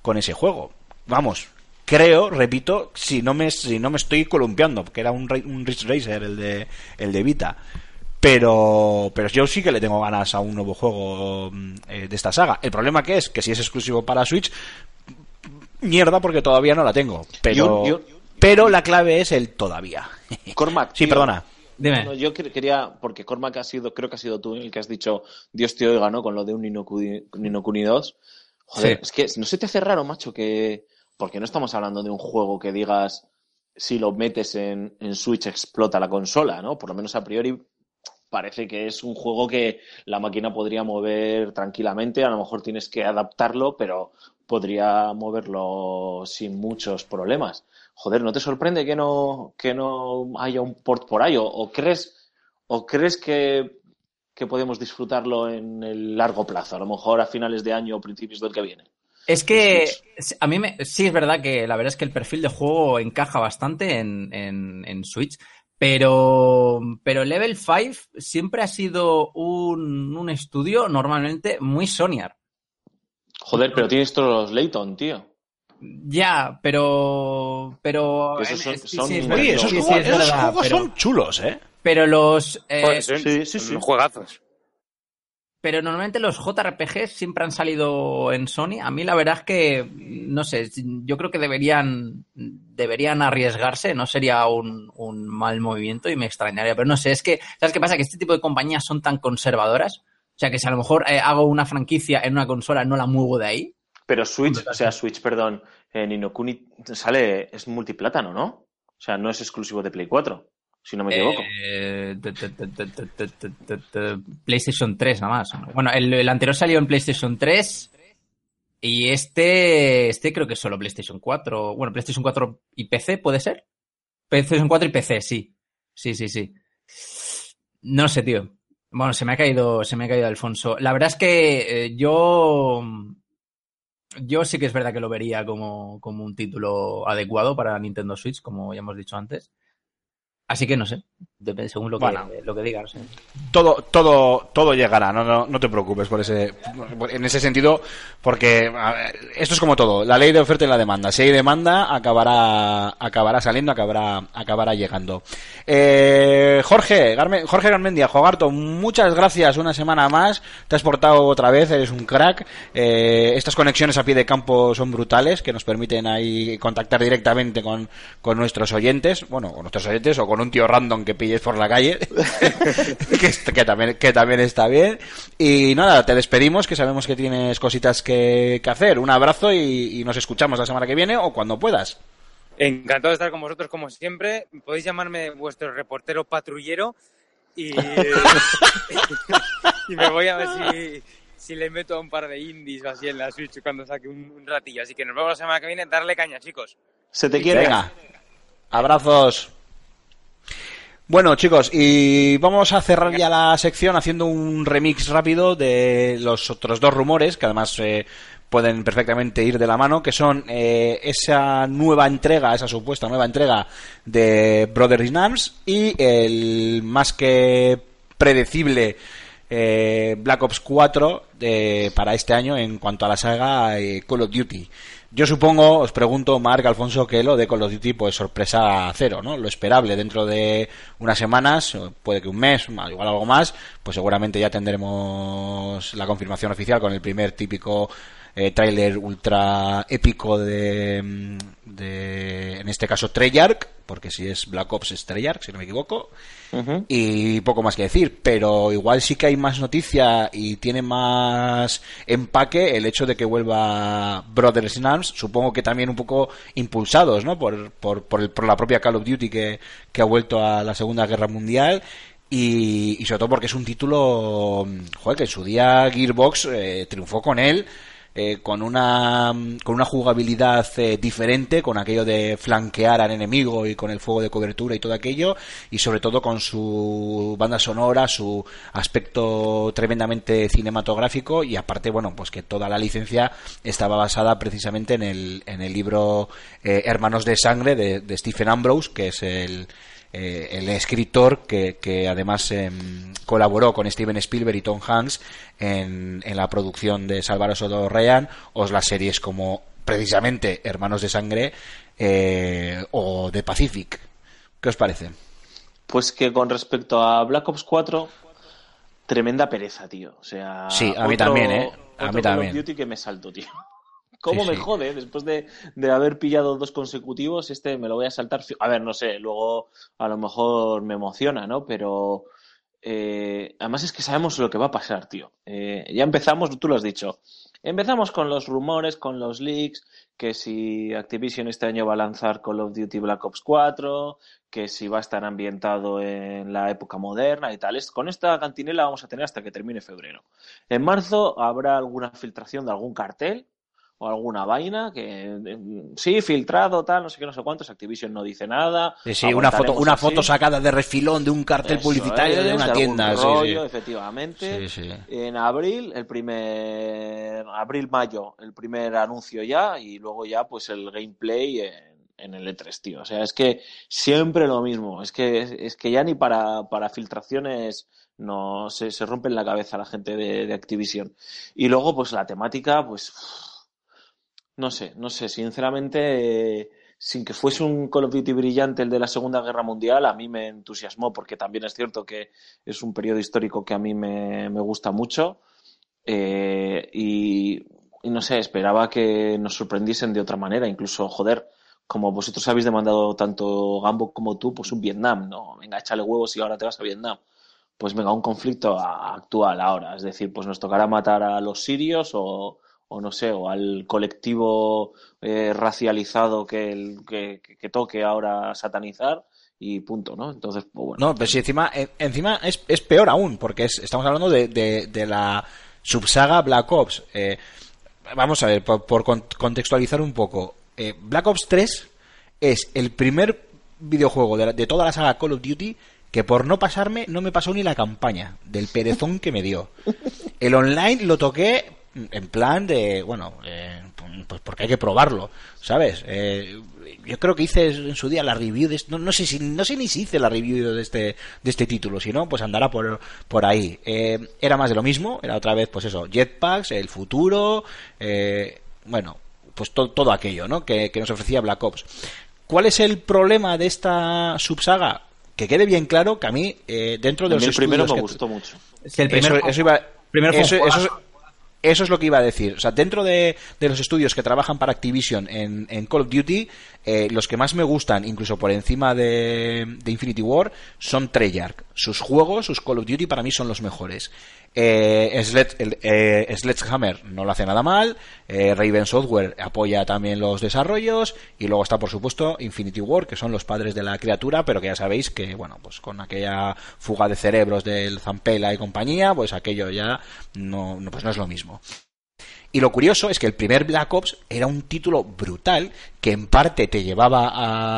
Speaker 1: con ese juego. Vamos, creo, repito, si no me, si no me estoy columpiando, porque era un, un Ridge Racer el de, el de Vita. Pero, pero yo sí que le tengo ganas a un nuevo juego mm, eh, de esta saga. El problema que es que si es exclusivo para Switch, mierda porque todavía no la tengo. Pero,
Speaker 2: Yo- yo-
Speaker 1: pero la clave es el todavía.
Speaker 2: Cormac.
Speaker 1: Sí,
Speaker 2: tío,
Speaker 1: perdona.
Speaker 3: Dime.
Speaker 2: No, yo quer- quería, porque Cormac ha sido, creo que ha sido tú el que has dicho, Dios te oiga, ¿no? Con lo de un Nino Kuni, Ni no Kuni 2. Joder,
Speaker 3: Sí.
Speaker 2: es que no se te hace raro, macho, que. Porque no estamos hablando de un juego que digas, si lo metes en, en Switch explota la consola, ¿no? Por lo menos a priori parece que es un juego que la máquina podría mover tranquilamente. A lo mejor tienes que adaptarlo, pero podría moverlo sin muchos problemas. Joder, ¿no te sorprende que no, que no haya un port por ahí? ¿O, o crees, o crees que, que podemos disfrutarlo en el largo plazo? A lo mejor a finales de año o principios del que viene.
Speaker 3: Es que a mí me, sí es verdad que la verdad es que el perfil de juego encaja bastante en, en, en Switch, pero, pero Level 5 siempre ha sido un, un estudio normalmente muy Sonyar.
Speaker 2: Joder, pero tienes todos los Layton, tío.
Speaker 3: Ya, pero. Pero.
Speaker 2: Esos son-
Speaker 3: sí,
Speaker 2: son
Speaker 3: sí, es
Speaker 2: muy
Speaker 1: Oye,
Speaker 3: verdad,
Speaker 1: esos
Speaker 3: sí, sí,
Speaker 1: juegos,
Speaker 3: es
Speaker 1: esos
Speaker 3: verdad,
Speaker 1: juegos
Speaker 3: pero,
Speaker 1: son chulos, ¿eh?
Speaker 3: pero los. eh,
Speaker 4: Joder, son,
Speaker 2: sí, sí,
Speaker 4: son
Speaker 2: sí.
Speaker 4: juegazos.
Speaker 3: Pero normalmente los JRPGs siempre han salido en Sony. A mí la verdad es que, no sé, yo creo que deberían, deberían arriesgarse, no sería un, un mal movimiento y me extrañaría. Pero no sé, es que, ¿sabes qué pasa? Que este tipo de compañías son tan conservadoras. O sea, que si a lo mejor eh, hago una franquicia en una consola, no la muevo de ahí.
Speaker 2: Pero Switch, o sea, Switch, perdón, en Inokuni sale, es multiplátano, ¿no? O sea, no es exclusivo de Play 4, si no me equivoco.
Speaker 3: PlayStation 3 nada más. Bueno, el, anterior salió en PlayStation 3 y este, este creo que es solo PlayStation 4. Bueno, PlayStation 4 y PC, ¿puede ser? PlayStation 4 y PC, sí. Sí, sí, sí. No sé, tío. Bueno, se me ha caído, se me ha caído Alfonso. La verdad es que eh, yo yo sí que es verdad que lo vería como, como, un título adecuado para Nintendo Switch, como ya hemos dicho antes. Así que no sé, depende según lo que,
Speaker 1: Bueno.
Speaker 3: lo que digas. ¿eh?
Speaker 1: todo todo todo llegará no, no no te preocupes por ese en ese sentido porque ver, esto es como todo la ley de oferta y la demanda si hay demanda acabará acabará saliendo acabará acabará llegando Eh, Jorge Garme- Jorge Garmendia Jogarto muchas gracias una semana más te has portado otra vez eres un crack Eh, estas conexiones a pie de campo son brutales que nos permiten ahí contactar directamente con, con nuestros oyentes bueno con nuestros oyentes o con un tío random que pilles por la calle que, que también, que también está bien. Y nada, te despedimos, que sabemos que tienes cositas que, que hacer. Un abrazo y, y nos escuchamos la semana que viene o cuando puedas.
Speaker 4: Encantado de estar con vosotros como siempre. Podéis llamarme vuestro reportero patrullero y, y me voy a ver si, si le meto a un par de indies o así en la Switch cuando saque un, un ratillo. Así que nos vemos la semana que viene. Darle caña, chicos.
Speaker 2: Se te quiere.
Speaker 1: Venga, abrazos. Bueno, chicos, y vamos a cerrar ya la sección haciendo un remix rápido de los otros dos rumores, que además eh, pueden perfectamente ir de la mano, que son eh, esa nueva entrega, esa supuesta nueva entrega de Brothers in y el más que predecible eh, Black Ops 4 de- para este año en cuanto a la saga eh, Call of Duty. Yo supongo, os pregunto, Marc, Alfonso, que lo de Call of Duty, pues sorpresa cero, ¿no? Lo esperable dentro de unas semanas, puede que un mes, igual algo más, pues seguramente ya tendremos la confirmación oficial con el primer típico eh, tráiler ultra épico de, mm, de, en este caso, Treyarch, porque si es Black Ops es Treyarch, si no me equivoco, y poco más que decir, pero igual sí que hay más noticia y tiene más empaque el hecho de que vuelva Brothers in Arms, supongo que también un poco impulsados, ¿no? Por, por, por, el- por la propia Call of Duty que, que ha vuelto a la Segunda Guerra Mundial. Y, y sobre todo porque es un título, joder, que en su día Gearbox eh, triunfó con él eh, con una con una jugabilidad eh, diferente, con aquello de flanquear al enemigo y con el fuego de cobertura y todo aquello, y sobre todo con su banda sonora, su aspecto tremendamente cinematográfico y aparte, bueno, pues que toda la licencia estaba basada precisamente en el, en el libro eh, Hermanos de Sangre de, de Stephen Ambrose, que es el eh, el escritor que, que además em, colaboró con Steven Spielberg y Tom Hanks en, en la producción de Salvar Soto Ryan o las series como precisamente Hermanos de Sangre eh, o The Pacific. ¿Qué os parece?
Speaker 2: Pues que con respecto a Black Ops 4, tremenda pereza, tío. O sea,
Speaker 1: Sí, a mí
Speaker 2: otro-
Speaker 1: también, ¿eh? A
Speaker 2: otro
Speaker 1: mí
Speaker 2: Call of
Speaker 1: también.
Speaker 2: Duty que me salto, tío. ¿Cómo
Speaker 1: Sí,
Speaker 2: me
Speaker 1: sí.
Speaker 2: jode? Después de, de haber pillado dos consecutivos, este me lo voy a saltar. A ver, no sé, luego a lo mejor me emociona, ¿no? Pero eh, además es que sabemos lo que va a pasar, tío. Eh, ya empezamos, tú lo has dicho. Empezamos con los rumores, con los leaks, que si Activision este año va a lanzar Call of Duty Black Ops 4, que si va a estar ambientado en la época moderna y tal. Con esta cantinela vamos a tener hasta que termine febrero. En marzo habrá alguna filtración de algún cartel o alguna vaina que eh, sí, filtrado, tal, no sé qué, no sé cuántos. Activision no dice nada.
Speaker 1: Sí, sí, una foto, una
Speaker 2: así.
Speaker 1: foto sacada de refilón de un cartel
Speaker 2: Eso
Speaker 1: publicitario de una tienda.
Speaker 2: rollo,
Speaker 1: sí.
Speaker 2: efectivamente.
Speaker 1: Sí, sí.
Speaker 2: En abril, el primer abril-mayo, el primer anuncio ya, y luego ya pues el gameplay en, en el E3, tío. O sea, es que siempre lo mismo. Es que, es que ya ni para, para filtraciones no se, se rompen la cabeza la gente de, de Activision. Y luego, pues la temática, pues no sé, no sé, sinceramente, sin que fuese un Call of Duty brillante el de la Segunda Guerra Mundial, a mí me entusiasmó, porque también es cierto que es un periodo histórico que a mí me, me gusta mucho. eh, y, y no sé, esperaba que nos sorprendiesen de otra manera, incluso, joder, como vosotros habéis demandado tanto Gambo como tú, pues un Vietnam, ¿no? Venga, échale huevos y ahora te vas a Vietnam. Pues venga, un conflicto actual ahora, es decir, pues nos tocará matar a los sirios o, o no sé, o al colectivo eh, racializado que, el- que, que- que toque ahora satanizar y punto, ¿no? Entonces, pues bueno.
Speaker 1: No, pero si encima, en- encima es, es peor aún, porque es- estamos hablando de, de- de la subsaga Black Ops. Eh, vamos a ver, por, por con- contextualizar un poco. Eh, Black Ops 3 es el primer videojuego de, la- de toda la saga Call of Duty que por no pasarme no me pasó ni la campaña del perezón que me dio. El online lo toqué en plan de, bueno, eh, pues porque hay que probarlo, ¿sabes? Eh, yo creo que hice en su día la review de este- no, no sé si no sé ni si hice la review de este de este título, si no pues andará por por ahí. Eh, era más de lo mismo, era otra vez pues eso, jetpacks, el futuro, eh, bueno, pues to- todo aquello, ¿no? Que, que nos ofrecía Black Ops. ¿Cuál es el problema de esta subsaga? Que quede bien claro que a mí eh, dentro de
Speaker 2: A
Speaker 1: los
Speaker 2: el primero me
Speaker 1: que-
Speaker 2: gustó mucho.
Speaker 3: Es que el primer,
Speaker 1: eso, eso iba,
Speaker 3: primer fue un
Speaker 1: eso. Eso- es lo que iba a decir. O sea, dentro de, de los estudios que trabajan para Activision en, en Call of Duty, eh, los que más me gustan, incluso por encima de, de Infinity War, son Treyarch. Sus juegos, sus Call of Duty, para mí son los mejores. Eh, eh, Sledgehammer no lo hace nada mal. eh, Raven Software apoya también los desarrollos. Y luego está, por supuesto, Infinity War, que son los padres de la criatura, pero que ya sabéis que, bueno, pues con aquella fuga de cerebros del Zampela y compañía, pues aquello ya no, pues no es lo mismo. Y lo curioso es que el primer Black Ops era un título brutal que en parte te llevaba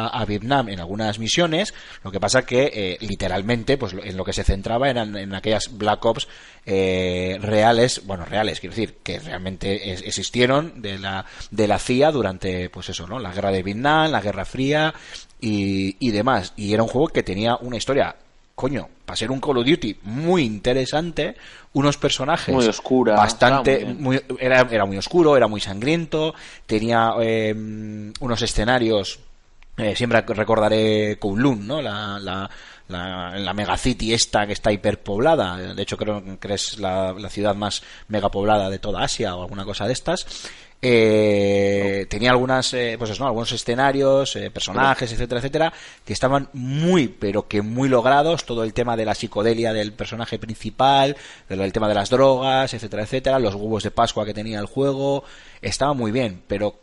Speaker 1: a, Vietnam en algunas misiones. Lo que pasa que eh, literalmente, pues en lo que se centraba eran en aquellas Black Ops eh, reales, bueno reales, quiero decir que realmente existieron de la de la CIA durante, pues eso, ¿no? La guerra de Vietnam, la Guerra Fría y, y demás. Y era un juego que tenía una historia coño, para ser un Call of Duty muy interesante, unos personajes
Speaker 2: Muy oscura,
Speaker 1: bastante,
Speaker 2: muy
Speaker 1: era, era muy oscuro, era muy sangriento, tenía eh, unos escenarios, eh, siempre recordaré Kowloon, ¿no? La, la, la, la megacity esta que está hiperpoblada, de hecho creo que es la, la ciudad más megapoblada de toda Asia o alguna cosa de estas. Eh, tenía algunas eh, pues ¿no? algunos escenarios eh, personajes etcétera etcétera que estaban muy pero que muy logrados todo el tema de la psicodelia del personaje principal el, el tema de las drogas etcétera etcétera los huevos de pascua que tenía el juego estaba muy bien pero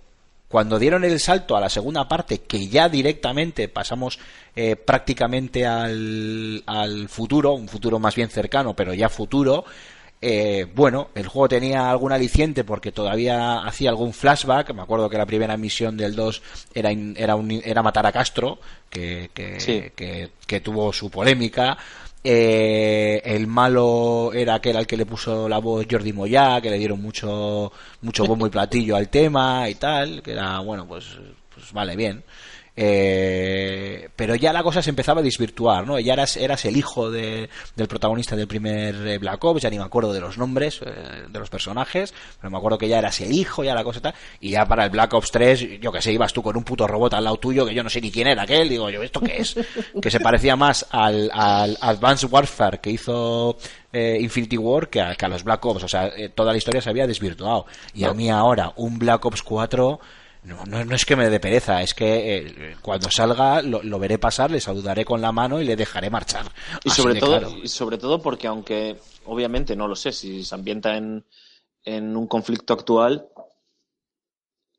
Speaker 1: cuando dieron el salto a la segunda parte, que ya directamente pasamos eh, prácticamente al, al futuro, un futuro más bien cercano, pero ya futuro, eh, bueno, el juego tenía algún aliciente porque todavía hacía algún flashback. Me acuerdo que la primera misión del 2 era, era, un- era matar a Castro, que, que,
Speaker 2: Sí.
Speaker 1: que, que tuvo su polémica. Eh, el malo era aquel al que le puso la voz Jordi Moya, que le dieron mucho, mucho bombo y platillo al tema y tal, que era, bueno, pues, pues vale, bien. Eh, pero ya la cosa se empezaba a desvirtuar, ¿no? Ya eras, eras el hijo de- del protagonista del primer eh, Black Ops, ya ni me acuerdo de los nombres eh, de los personajes, pero me acuerdo que ya eras el hijo, ya la cosa tal, y ya para el Black Ops 3, yo que sé, ibas tú con un puto robot al lado tuyo, que yo no sé ni quién era aquel, digo yo, ¿esto qué es? Que se parecía más al, al Advanced Warfare que hizo eh, Infinity War que a, que a los Black Ops, o sea, toda la historia se había desvirtuado. Y a mí ahora, un Black Ops 4 no, no, no es que me dé pereza, es que eh, cuando salga lo, lo veré pasar, le saludaré con la mano y le dejaré marchar.
Speaker 2: Y
Speaker 1: Así
Speaker 2: sobre todo,
Speaker 1: claro.
Speaker 2: y sobre todo porque aunque obviamente no lo sé si se ambienta en, en un conflicto actual.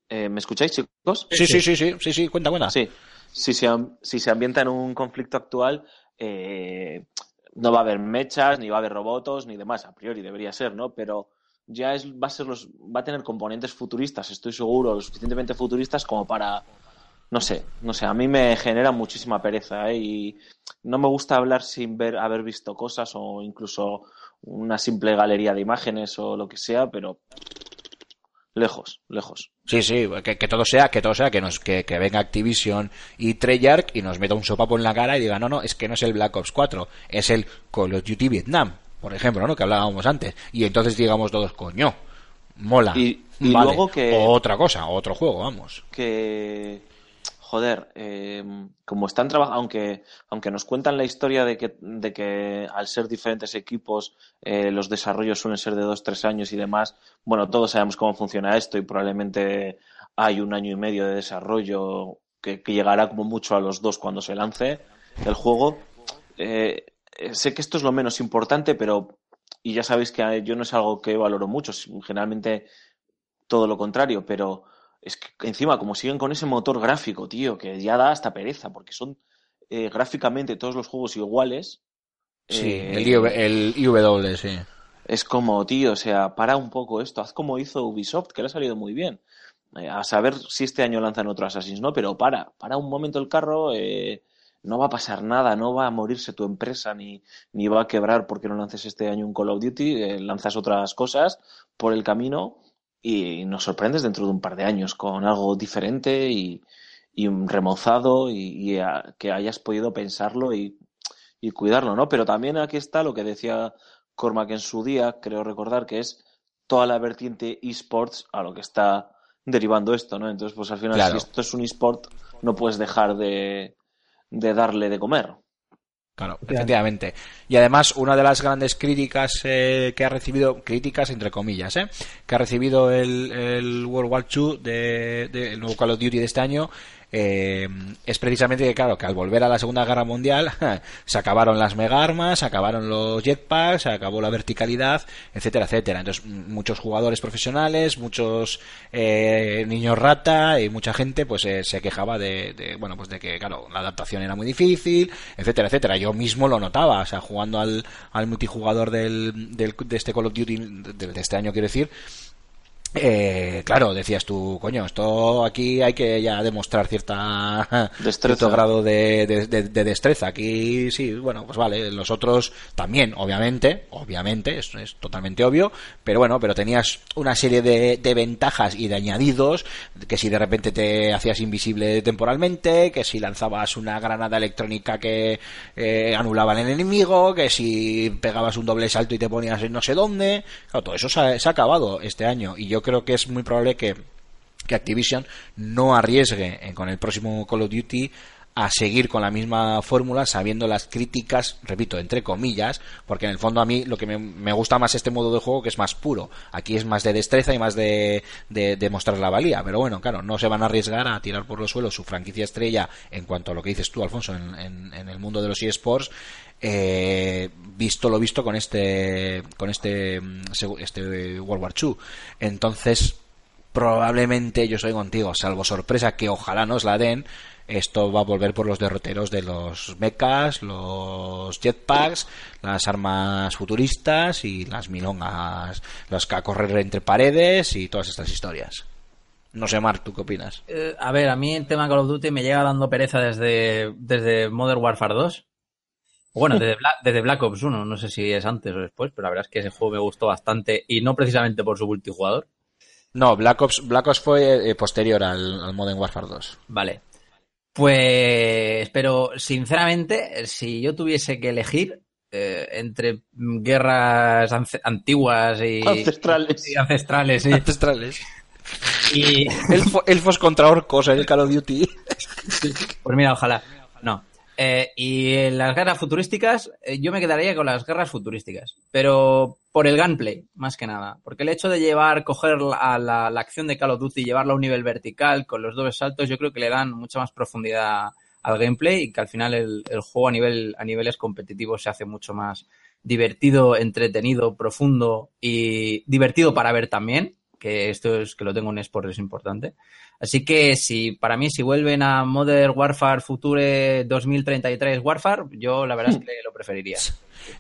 Speaker 2: Eh, ¿Me escucháis, chicos?
Speaker 1: Sí, sí, sí, sí, sí, sí, cuenta, cuenta.
Speaker 2: Sí. Si se, si se ambienta en un conflicto actual, eh, no va a haber mechas, ni va a haber robots, ni demás. A priori debería ser, ¿no? Pero ya es, va a ser los, va a tener componentes futuristas, estoy seguro, lo suficientemente futuristas como para, no sé, no sé, a mí me genera muchísima pereza, ¿eh? Y no me gusta hablar sin ver, haber visto cosas o incluso una simple galería de imágenes o lo que sea, pero lejos, lejos.
Speaker 1: Sí, sí, que, que todo sea, que todo sea, que nos, que, que venga Activision y Treyarch y nos meta un sopapo en la cara y diga, no, no, es que no es el Black Ops 4, es el Call of Duty Vietnam, por ejemplo, ¿no? Que hablábamos antes. Y entonces digamos todos, coño, mola.
Speaker 2: Y- y
Speaker 1: vale.
Speaker 2: luego que-
Speaker 1: O otra cosa, otro juego, vamos.
Speaker 2: que joder eh, como están trabajando aunque aunque nos cuentan la historia de que de que al ser diferentes equipos eh, los desarrollos suelen ser de dos tres años y demás bueno todos sabemos cómo funciona esto y probablemente hay un año y medio de desarrollo que, que llegará como mucho a los dos cuando se lance el juego Eh, eh, sé que esto es lo menos importante pero y ya sabéis que eh, yo no es algo que valoro mucho generalmente todo lo contrario, pero es que encima, como siguen con ese motor gráfico, tío, que ya da hasta pereza, porque son eh, gráficamente todos los juegos iguales.
Speaker 1: Sí,
Speaker 2: eh,
Speaker 1: el, IW, el IW, sí.
Speaker 2: es como, tío, o sea, para un poco esto, haz como hizo Ubisoft, que le ha salido muy bien. Eh, a saber si este año lanzan otro Assassin's, ¿no? Pero para, para un momento el carro, eh, no va a pasar nada, no va a morirse tu empresa, ni, ni va a quebrar porque no lances este año un Call of Duty, eh, lanzas otras cosas por el camino y nos sorprendes dentro de un par de años con algo diferente y, y remozado y, y a- que hayas podido pensarlo y, y cuidarlo, ¿no? Pero también aquí está lo que decía Cormac en su día, creo recordar, que es toda la vertiente esports a lo que está derivando esto, ¿no? Entonces, pues al final,
Speaker 1: Claro.
Speaker 2: si esto es un esport, no puedes dejar de, de darle de comer.
Speaker 1: Claro, efectivamente. Y además, una de las grandes críticas eh, que ha recibido, críticas entre comillas, ¿eh? que ha recibido el, el World War II de, de- el nuevo Call of Duty de este año, eh, es precisamente que, claro, que al volver a la Segunda Guerra Mundial se acabaron las mega armas, se acabaron los jetpacks, se acabó la verticalidad, etcétera, etcétera. Entonces, muchos jugadores profesionales, muchos eh, niños rata y mucha gente, pues eh, se quejaba de, de, bueno, pues de que, claro, la adaptación era muy difícil, etcétera, etcétera. Yo mismo lo notaba, o sea, jugando al, al multijugador del, del- de este Call of Duty, de, de este año quiero decir, eh, claro, decías tú, coño, esto aquí hay que ya demostrar cierta
Speaker 2: Destreza.
Speaker 1: cierto grado de, de- de- de destreza. Aquí sí, bueno, pues vale, los otros también, obviamente, obviamente, es, es totalmente obvio, pero bueno, pero tenías una serie de, de ventajas y de añadidos, que si de repente te hacías invisible temporalmente, que si lanzabas una granada electrónica que eh, anulaba al enemigo, que si pegabas un doble salto y te ponías en no sé dónde, claro, todo eso se ha, se ha acabado este año y yo creo que es muy probable que que Activision no arriesgue eh, con el próximo Call of Duty a seguir con la misma fórmula sabiendo las críticas, repito, entre comillas, porque en el fondo a mí lo que me, me gusta más este modo de juego que es más puro. Aquí es más de destreza y más de, de, mostrar la valía, pero bueno, claro, no se van a arriesgar a tirar por los suelos su franquicia estrella en cuanto a lo que dices tú, Alfonso, en- en el mundo de los eSports, eh, visto lo visto con este, con este, mm, este World War II. Entonces, probablemente yo soy contigo, salvo sorpresa que ojalá nos la den, esto va a volver por los derroteros de los mechas, los jetpacks, las armas futuristas y las milongas, las que a correr entre paredes y todas estas historias. No sé, Mark, ¿tú qué opinas?
Speaker 3: Eh, a ver, a mí el tema Call of Duty me llega dando pereza desde, desde Modern Warfare 2. Bueno, desde, Bla- desde Black Ops 1, no sé si es antes o después, pero la verdad es que ese juego me gustó bastante y no precisamente por su multijugador.
Speaker 1: No, Black Ops, Black Ops fue eh, posterior al, al Modern Warfare 2.
Speaker 3: Vale. Pues, pero sinceramente, si yo tuviese que elegir eh, entre guerras antiguas y
Speaker 2: Ancestrales.
Speaker 3: y ancestrales, sí,
Speaker 1: Ancestrales.
Speaker 3: y
Speaker 1: Elfo- elfos contra orcos en el Call of Duty.
Speaker 3: Pues mira, ojalá. No. Eh, y las guerras futurísticas, eh, yo me quedaría con las guerras futurísticas. Pero por el gameplay, más que nada. Porque el hecho de llevar, coger la, la- la acción de Call of Duty y llevarla a un nivel vertical con los dobles saltos, yo creo que le dan mucha más profundidad al gameplay y que al final el, el juego a nivel, a niveles competitivos se hace mucho más divertido, entretenido, profundo y divertido para ver también. Que esto es que lo tengo en eSport es importante. Así que si para mí si vuelven a Modern Warfare Future 2033 Warfare, yo la verdad es que lo preferiría.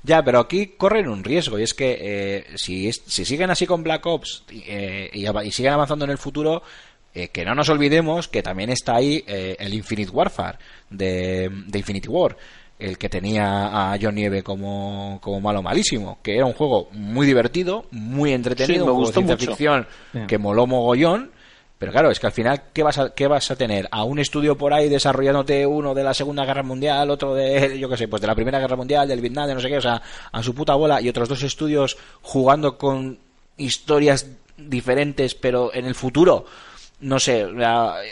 Speaker 1: Ya, pero aquí corren un riesgo y es que eh, si, si siguen así con Black Ops eh, y, y siguen avanzando en el futuro, eh, que no nos olvidemos que también está ahí eh, el Infinite Warfare de, de Infinity War, el que tenía a John Nieve como, como malo malísimo, que era un juego muy divertido, muy entretenido,
Speaker 2: Sí, me
Speaker 1: un juego de
Speaker 2: gustó
Speaker 1: ciencia
Speaker 2: mucho.
Speaker 1: ficción que moló mogollón. Pero claro, es que al final, ¿qué vas, a, ¿qué vas a tener? ¿A un estudio por ahí desarrollándote uno de la Segunda Guerra Mundial, otro de, yo qué sé, pues de la Primera Guerra Mundial, del Vietnam, de no sé qué, o sea, a su puta bola, y otros dos estudios jugando con historias diferentes, pero en el futuro? No sé,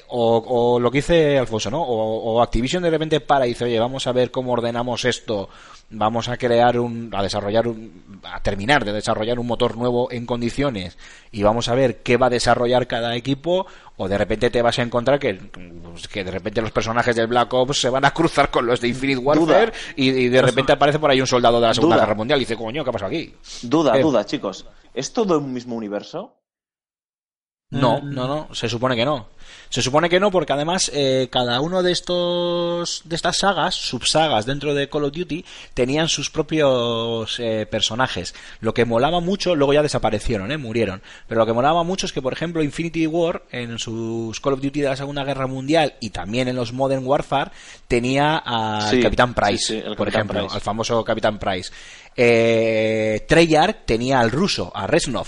Speaker 1: o, o lo que dice Alfonso, ¿no? O, o Activision de repente para y dice, oye, vamos a ver cómo ordenamos esto, vamos a crear un, a desarrollar un, a terminar de desarrollar un motor nuevo en condiciones y vamos a ver qué va a desarrollar cada equipo o de repente te vas a encontrar que, pues, que de repente los personajes del Black Ops se van a cruzar con los de Infinite Warfare y, y de repente aparece por ahí un soldado de la Segunda
Speaker 2: Duda.
Speaker 1: Guerra Mundial y dice, coño, ¿qué ha pasado aquí?
Speaker 2: Duda,
Speaker 1: Eh.
Speaker 2: duda, chicos. ¿Es todo un mismo universo?
Speaker 1: No, no, no, se supone que no. Se supone que no porque además eh, cada uno de estos de estas sagas, subsagas dentro de Call of Duty, tenían sus propios eh, personajes. Lo que molaba mucho, luego ya desaparecieron, eh, murieron. Pero lo que molaba mucho es que, por ejemplo, Infinity War en sus Call of Duty de la Segunda Guerra Mundial y también en los Modern Warfare tenía al
Speaker 2: Sí,
Speaker 1: Capitán Price,
Speaker 2: sí, sí, el
Speaker 1: por
Speaker 2: Capitán
Speaker 1: ejemplo,
Speaker 2: Price.
Speaker 1: al famoso Capitán Price. Eh, Treyarch tenía al ruso, a Reznov.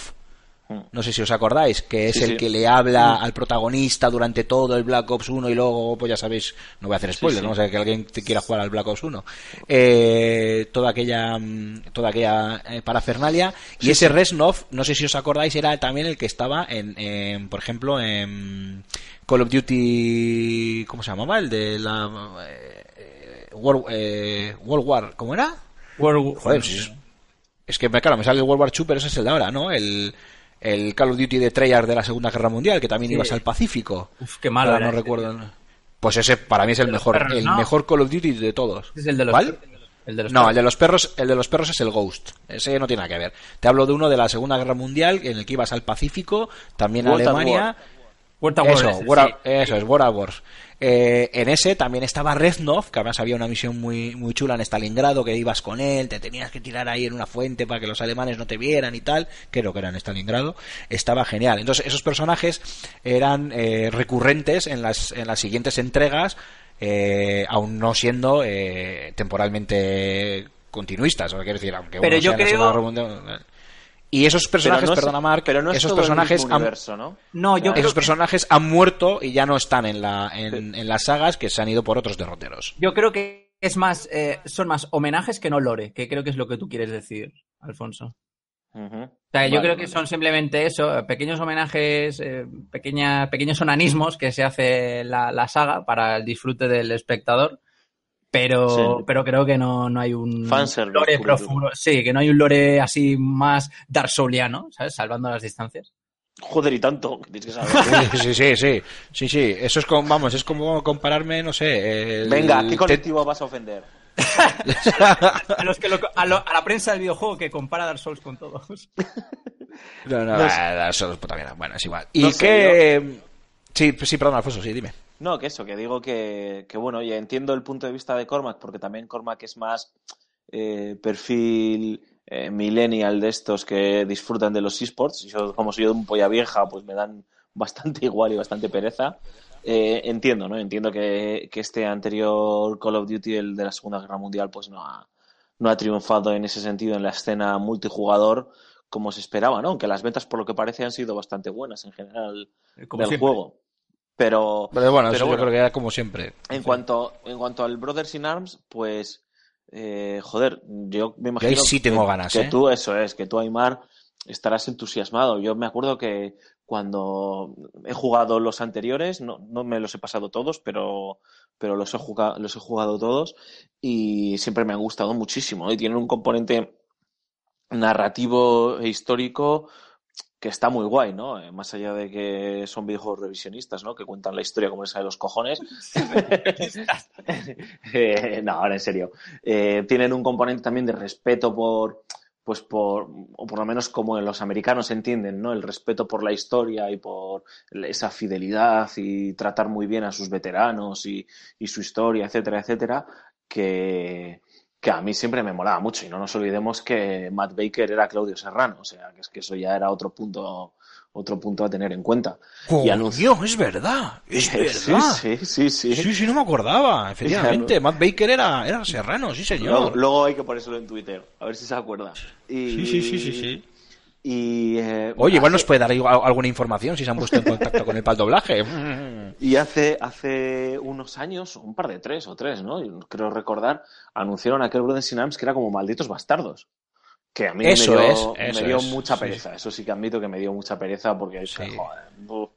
Speaker 1: No sé si os acordáis, que es
Speaker 2: Sí,
Speaker 1: el
Speaker 2: sí.
Speaker 1: que le habla al protagonista durante todo el Black Ops 1 y luego, pues ya sabéis, no voy a hacer spoilers,
Speaker 2: sí.
Speaker 1: ¿no? O sea, que alguien te quiera jugar al Black Ops 1. Eh, toda aquella, mm, toda aquella eh, parafernalia. Y ese Reznov, no sé si os acordáis, era también el que estaba en, en, por ejemplo, en Call of Duty, ¿cómo se llamaba? El de la eh, World, eh, World War, ¿cómo era?
Speaker 3: World-
Speaker 1: Joder, si es, es que, claro, me sale el World War II, pero ese es el de ahora, ¿no? El, el Call of Duty de Treyarch de la Segunda Guerra Mundial, que también
Speaker 3: Sí.
Speaker 1: ibas al Pacífico.
Speaker 3: Uf, qué malo
Speaker 1: Ahora no
Speaker 3: ese,
Speaker 1: recuerdo. Pues ese para mí es el mejor,
Speaker 3: perros,
Speaker 1: el
Speaker 3: ¿no?
Speaker 1: mejor Call of Duty de todos.
Speaker 3: Es el de los
Speaker 1: ¿Cuál?
Speaker 3: el de los
Speaker 1: No,
Speaker 3: perros.
Speaker 1: el de los perros, el de los perros es el Ghost. Ese no tiene nada que ver. Te hablo de uno de la Segunda Guerra Mundial en el que ibas al Pacífico, también a Alemania.
Speaker 2: War.
Speaker 1: Eso,
Speaker 3: ese,
Speaker 1: War
Speaker 3: sí.
Speaker 1: of- eso es, War at Wars. Eh, en ese también estaba Reznov, que además había una misión muy, muy chula en Stalingrado, que ibas con él, te tenías que tirar ahí en una fuente para que los alemanes no te vieran y tal, creo que era en Stalingrado, estaba genial. Entonces esos personajes eran eh, recurrentes en las, en las siguientes entregas, eh, aún no siendo eh, temporalmente continuistas, o sea, quiero decir, aunque
Speaker 3: Pero
Speaker 1: uno
Speaker 3: yo
Speaker 1: sea
Speaker 3: creo-
Speaker 1: y esos personajes,
Speaker 2: no es-
Speaker 1: perdona Mark,
Speaker 2: pero no es
Speaker 1: esos
Speaker 2: todo el
Speaker 1: personajes
Speaker 2: mismo
Speaker 1: han-
Speaker 2: universo, ¿no?
Speaker 3: No, yo creo
Speaker 1: esos
Speaker 3: que-
Speaker 1: personajes han muerto y ya no están en, la, en, en las sagas que se han ido por otros derroteros.
Speaker 3: Yo creo que es más, eh, son más homenajes que no lore, que creo que es lo que tú quieres decir, Alfonso. O sea, yo
Speaker 2: Vale,
Speaker 3: creo que
Speaker 2: vale.
Speaker 3: son simplemente eso, pequeños homenajes, eh, pequeña, pequeños onanismos que se hace la, la saga para el disfrute del espectador, pero,
Speaker 2: Sí.
Speaker 3: pero creo que no, no hay un
Speaker 2: Fanservice
Speaker 3: lore profundo. Sí, que no hay un lore así más Dark Souliano, ¿sabes? Salvando las distancias.
Speaker 2: Joder, y tanto. que tienes que saber.
Speaker 1: Sí, sí, sí, sí, sí. Eso es como, vamos, es como compararme, no sé. el-
Speaker 2: Venga, ¿qué
Speaker 1: te-
Speaker 2: colectivo vas a ofender?
Speaker 3: A, los que lo- a, lo- a la prensa del videojuego que compara Dark Souls con todos.
Speaker 1: No, no,
Speaker 2: No
Speaker 1: ah, eso es puta mierda. Bueno, es igual. ¿Y
Speaker 2: No sé,
Speaker 1: qué...? Sí, sí, perdón, Alfonso, sí, dime.
Speaker 2: No, que eso, que digo que, que bueno, ya entiendo el punto de vista de Cormac, porque también Cormac es más eh, perfil eh, millennial de estos que disfrutan de los esports. Yo, como soy de un polla vieja, pues me dan bastante igual y bastante pereza. Eh, entiendo, ¿no? Entiendo que, que este anterior Call of Duty, el de la Segunda Guerra Mundial, pues no ha, no ha triunfado en ese sentido en la escena multijugador como se esperaba, ¿no? Aunque las ventas, por lo que parece, han sido bastante buenas en general
Speaker 3: Como
Speaker 2: del
Speaker 3: siempre.
Speaker 2: juego. Pero,
Speaker 1: Pero bueno,
Speaker 2: pero
Speaker 1: eso
Speaker 2: bueno,
Speaker 1: yo creo que era como siempre.
Speaker 2: en cuanto, en cuanto al Brothers in Arms, pues, eh, joder, yo me imagino
Speaker 1: ahí sí tengo
Speaker 2: que,
Speaker 1: ganas,
Speaker 2: que
Speaker 1: ¿eh?
Speaker 2: tú, eso es, que tú, Aymar, estarás entusiasmado. Yo me acuerdo que cuando he jugado los anteriores, no, no me los he pasado todos, pero, pero los he jugado, los he jugado todos y siempre me han gustado muchísimo. Y tienen un componente narrativo e histórico que está muy guay, ¿no? Eh, Más allá de que son videojuegos revisionistas, ¿no? Que cuentan la historia como esa de los cojones. Eh, no, ahora en serio. Eh, tienen un componente también de respeto por, pues por, o por lo menos como los americanos entienden, ¿no? El respeto por la historia y por esa fidelidad y tratar muy bien a sus veteranos y, y su historia, etcétera, etcétera, que, que a mí siempre me molaba mucho. Y no nos olvidemos que Matt Baker era Claudio Serrano, o sea, que es que eso ya era otro punto, otro punto a tener en cuenta. Y anunció-
Speaker 1: es verdad, es
Speaker 2: Sí,
Speaker 1: verdad.
Speaker 2: sí, sí, sí.
Speaker 1: Sí, sí, no me acordaba, efectivamente. Matt Baker era, era serrano, sí,
Speaker 2: Luego,
Speaker 1: señor.
Speaker 2: luego hay que ponérselo en Twitter, a ver si se acuerda. Y,
Speaker 1: Sí, sí, sí, sí, sí.
Speaker 2: Y, eh,
Speaker 1: Oye, igual
Speaker 2: hace-
Speaker 1: nos puede dar alguna información si se han puesto en contacto con el pal doblaje.
Speaker 2: Y hace, hace unos años, un par de tres o tres, ¿no? Yo creo recordar, anunciaron aquel Brothers in Arms que era como malditos bastardos. Que a mí
Speaker 1: Eso
Speaker 2: me dio,
Speaker 1: es, eso
Speaker 2: me dio
Speaker 1: es,
Speaker 2: mucha
Speaker 1: sí.
Speaker 2: pereza. Eso sí que admito que me dio mucha pereza porque
Speaker 1: Sí.
Speaker 2: joder,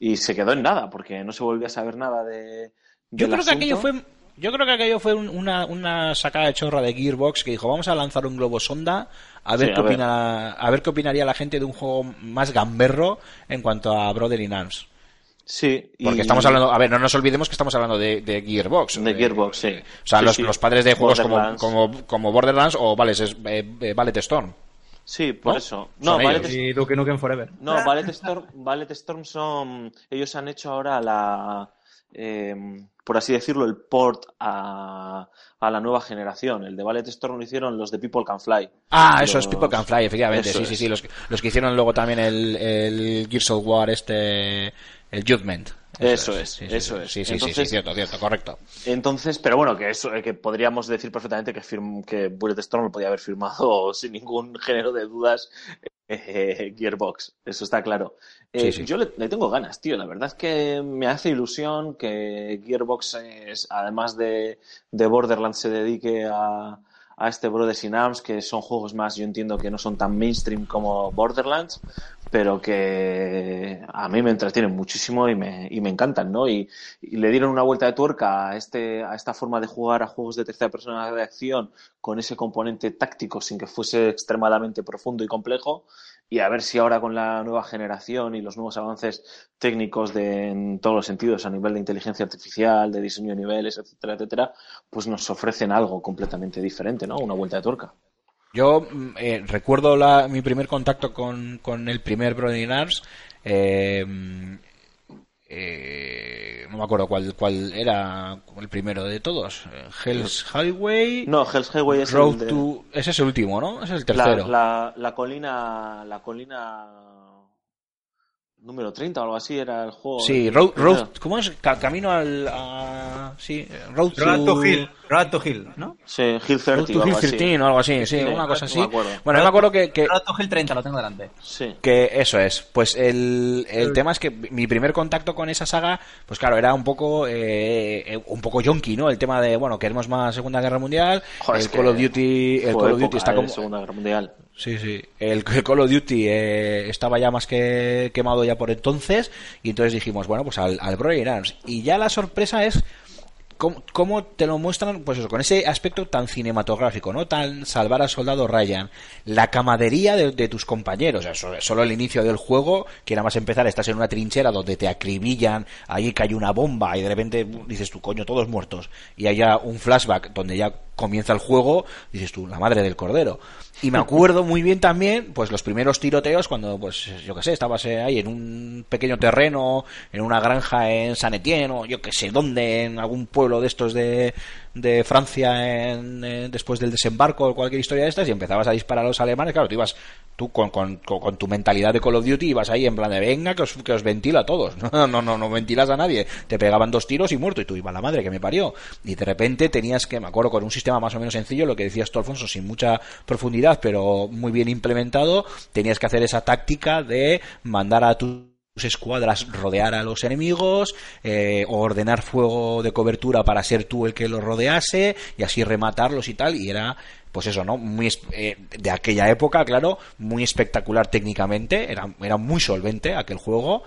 Speaker 2: y se quedó en nada porque no se volvió a saber nada de.
Speaker 1: Yo
Speaker 2: del
Speaker 1: creo que aquello fue. Yo creo que aquello fue un- una, una sacada de chorra de Gearbox que dijo vamos a lanzar un globo sonda a ver
Speaker 2: Sí,
Speaker 1: qué
Speaker 2: a ver.
Speaker 1: opina, a ver qué opinaría la gente de un juego más gamberro en cuanto a Brother in Arms.
Speaker 2: Sí. y-
Speaker 1: Porque estamos hablando, a ver, no nos olvidemos que estamos hablando de, de Gearbox.
Speaker 2: De
Speaker 1: Eh,
Speaker 2: Gearbox, sí.
Speaker 1: O sea,
Speaker 2: Sí,
Speaker 1: los,
Speaker 2: sí.
Speaker 1: los padres de juegos como,
Speaker 2: Borderlands.
Speaker 1: como, como Borderlands o Ballet, es- eh, eh, Ballet Storm.
Speaker 2: Sí, por
Speaker 1: ¿No?
Speaker 2: eso.
Speaker 1: Son
Speaker 2: No, Ballet
Speaker 1: ellos.
Speaker 3: Y Duke Nukem Forever.
Speaker 2: No, Ballet Storm, Ballet Storm son. Ellos han hecho ahora la. Eh, por así decirlo, el port a, a la nueva generación. El de Ballet Storm lo hicieron los de People Can Fly.
Speaker 1: Ah, eso es People Can Fly, efectivamente.
Speaker 2: Eso
Speaker 1: Sí, sí,
Speaker 2: es.
Speaker 1: sí. Los, que- los que hicieron luego también el, el Gears of War, este. El Judgment.
Speaker 2: Eso es,
Speaker 1: Sí,
Speaker 2: eso
Speaker 1: sí.
Speaker 2: es.
Speaker 1: Sí, sí, sí,
Speaker 2: Entonces-
Speaker 1: sí, cierto, cierto, correcto.
Speaker 2: Entonces, pero bueno, que eso, que podríamos decir perfectamente que, firm- que Bullet Storm lo podía haber firmado sin ningún género de dudas eh, Gearbox, eso está claro. Eh,
Speaker 1: Sí, sí.
Speaker 2: Yo le, le tengo ganas, tío, la verdad es que me hace ilusión que Gearbox, es, además de, de Borderlands, se dedique a, a este Brothers in Arms, que son juegos más, yo entiendo que no son tan mainstream como Borderlands, pero que a mí me entretienen muchísimo y me, y me encantan, ¿no? Y, y le dieron una vuelta de tuerca a, este, a esta forma de jugar a juegos de tercera persona de acción con ese componente táctico sin que fuese extremadamente profundo y complejo. Y a ver si ahora con la nueva generación y los nuevos avances técnicos de, en todos los sentidos, a nivel de inteligencia artificial, de diseño de niveles, etcétera, etcétera, pues nos ofrecen algo completamente diferente, ¿no? Una vuelta de tuerca.
Speaker 1: Yo mm, eh, recuerdo la, mi primer contacto con, con el primer Brother in Arms. eh, eh, no me acuerdo cuál, cuál era el primero de todos. Eh, Hell's Highway.
Speaker 2: No, Hell's Highway es
Speaker 1: Road
Speaker 2: el de-
Speaker 1: to. Ese es el último, ¿no? Ese es el
Speaker 2: la,
Speaker 1: tercero.
Speaker 2: la, la colina, la colina número 30 o algo así era el juego.
Speaker 1: Sí, road, road, ¿cómo es? Ca- camino al. a- sí, Road to,
Speaker 3: Road to Hill. Road to Hill, ¿no?
Speaker 2: Sí, Hill 30
Speaker 1: Road to
Speaker 2: o
Speaker 1: Hill
Speaker 2: algo así.
Speaker 1: 13 o algo así, sí,
Speaker 2: Sí,
Speaker 1: una cosa
Speaker 2: no
Speaker 1: así.
Speaker 2: me acuerdo.
Speaker 1: Bueno, yo me acuerdo que, que,
Speaker 3: Road to Hill 30, lo tengo delante.
Speaker 2: Sí.
Speaker 1: que eso es. Pues el, el tema es que mi primer contacto con esa saga, pues claro, era un poco eh, eh, un poco yonky, ¿no? El tema de, bueno, queremos más Segunda Guerra Mundial,
Speaker 2: Joder,
Speaker 1: el Call of Duty, el Call of Duty está como...
Speaker 2: Segunda Guerra Mundial.
Speaker 1: Sí, sí. El, Call of Duty eh, estaba ya más que quemado ya por entonces y entonces dijimos, bueno, pues al, al Brother in Arms. Y ya la sorpresa es cómo, te lo muestran, pues eso, con ese aspecto tan cinematográfico, ¿no? Tan salvar al soldado Ryan, la camadería de, tus compañeros, o solo, el inicio del juego, que nada más empezar estás en una trinchera donde te acribillan, ahí cae una bomba y de repente dices tú, coño, todos muertos, y haya un flashback donde ya comienza el juego, dices tú, la madre del cordero. Y me acuerdo muy bien también, pues los primeros tiroteos cuando, pues, yo qué sé, estabas eh, ahí en un pequeño terreno, en una granja en San Etienne, o yo qué sé dónde, en algún pueblo de estos de, de Francia en, eh, después del desembarco o cualquier historia de estas, y empezabas a disparar a los alemanes, claro, tú ibas, tú con, con, con, tu mentalidad de Call of Duty ibas ahí en plan de venga, que os, que os ventila a todos. No, no, no, no ventilas a nadie. Te pegaban dos tiros y muerto, y tú ibas la madre que me parió. Y de repente tenías que, me acuerdo, con un sistema más o menos sencillo, lo que decías tú, Alfonso, sin mucha profundidad, pero muy bien implementado, tenías que hacer esa táctica de mandar a escuadras rodear a los enemigos, eh, o ordenar fuego de cobertura para ser tú el que los rodease y así rematarlos y tal, y era pues eso, ¿no? Muy eh, de aquella época, claro, muy espectacular técnicamente, era muy solvente aquel juego.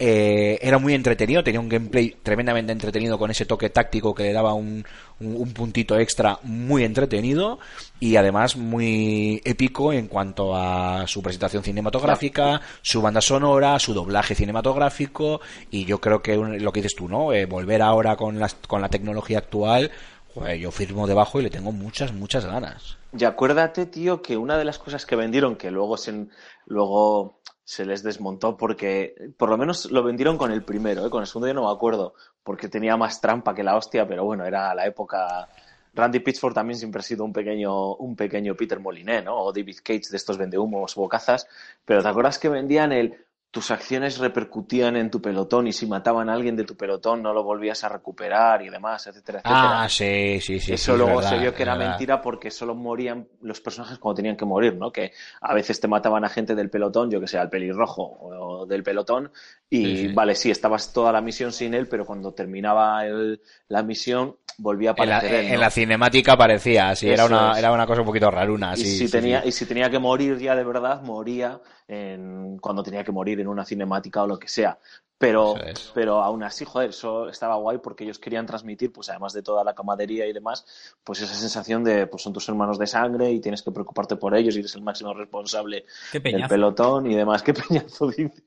Speaker 1: Eh, era muy entretenido, tenía un gameplay tremendamente entretenido con ese toque táctico que le daba un, un, un puntito extra muy entretenido y además muy épico en cuanto a su presentación cinematográfica, su banda sonora, su doblaje cinematográfico y yo creo que lo que dices tú, ¿no? Eh, volver ahora con, las, con la tecnología actual, joder, yo firmo debajo y le tengo muchas, muchas ganas.
Speaker 2: Y acuérdate, tío, que una de las cosas que vendieron, que luego se, luego se les desmontó porque, por lo menos lo vendieron con el primero, ¿eh? con el segundo yo no me acuerdo, porque tenía más trampa que la hostia, pero bueno, era la época... Randy Pitchford también siempre ha sido un pequeño, un pequeño Peter Moliné, ¿no? O David Cage de estos vendehumos, bocazas, pero ¿te acuerdas que vendían el tus acciones repercutían en tu pelotón y si mataban a alguien de tu pelotón no lo volvías a recuperar y demás, etcétera, etcétera?
Speaker 1: Ah, sí, sí, sí.
Speaker 2: Eso
Speaker 1: sí,
Speaker 2: luego
Speaker 1: es verdad,
Speaker 2: se vio que era
Speaker 1: verdad.
Speaker 2: mentira porque solo morían los personajes cuando tenían que morir, ¿no? Que a veces te mataban a gente del pelotón, yo que sé, al pelirrojo o del pelotón, y
Speaker 1: Sí, sí.
Speaker 2: vale, sí, estabas toda la misión sin él, pero cuando terminaba el- la misión volvía a
Speaker 1: En la,
Speaker 2: aparecer él, ¿no?
Speaker 1: en la cinemática parecía, sí, era
Speaker 2: Eso
Speaker 1: una,
Speaker 2: es.
Speaker 1: era una cosa un poquito raruna.
Speaker 2: y,
Speaker 1: sí,
Speaker 2: si
Speaker 1: sí,
Speaker 2: tenía,
Speaker 1: sí.
Speaker 2: y si tenía que morir ya de verdad, moría en, cuando tenía que morir en una cinemática o lo que sea. Pero,
Speaker 1: es.
Speaker 2: pero aún así, joder, eso estaba guay porque ellos querían transmitir, pues además de toda la camadería y demás, pues esa sensación de, pues son tus hermanos de sangre y tienes que preocuparte por ellos y eres el máximo responsable
Speaker 3: Qué
Speaker 2: del pelotón y demás. Qué peñazo dice.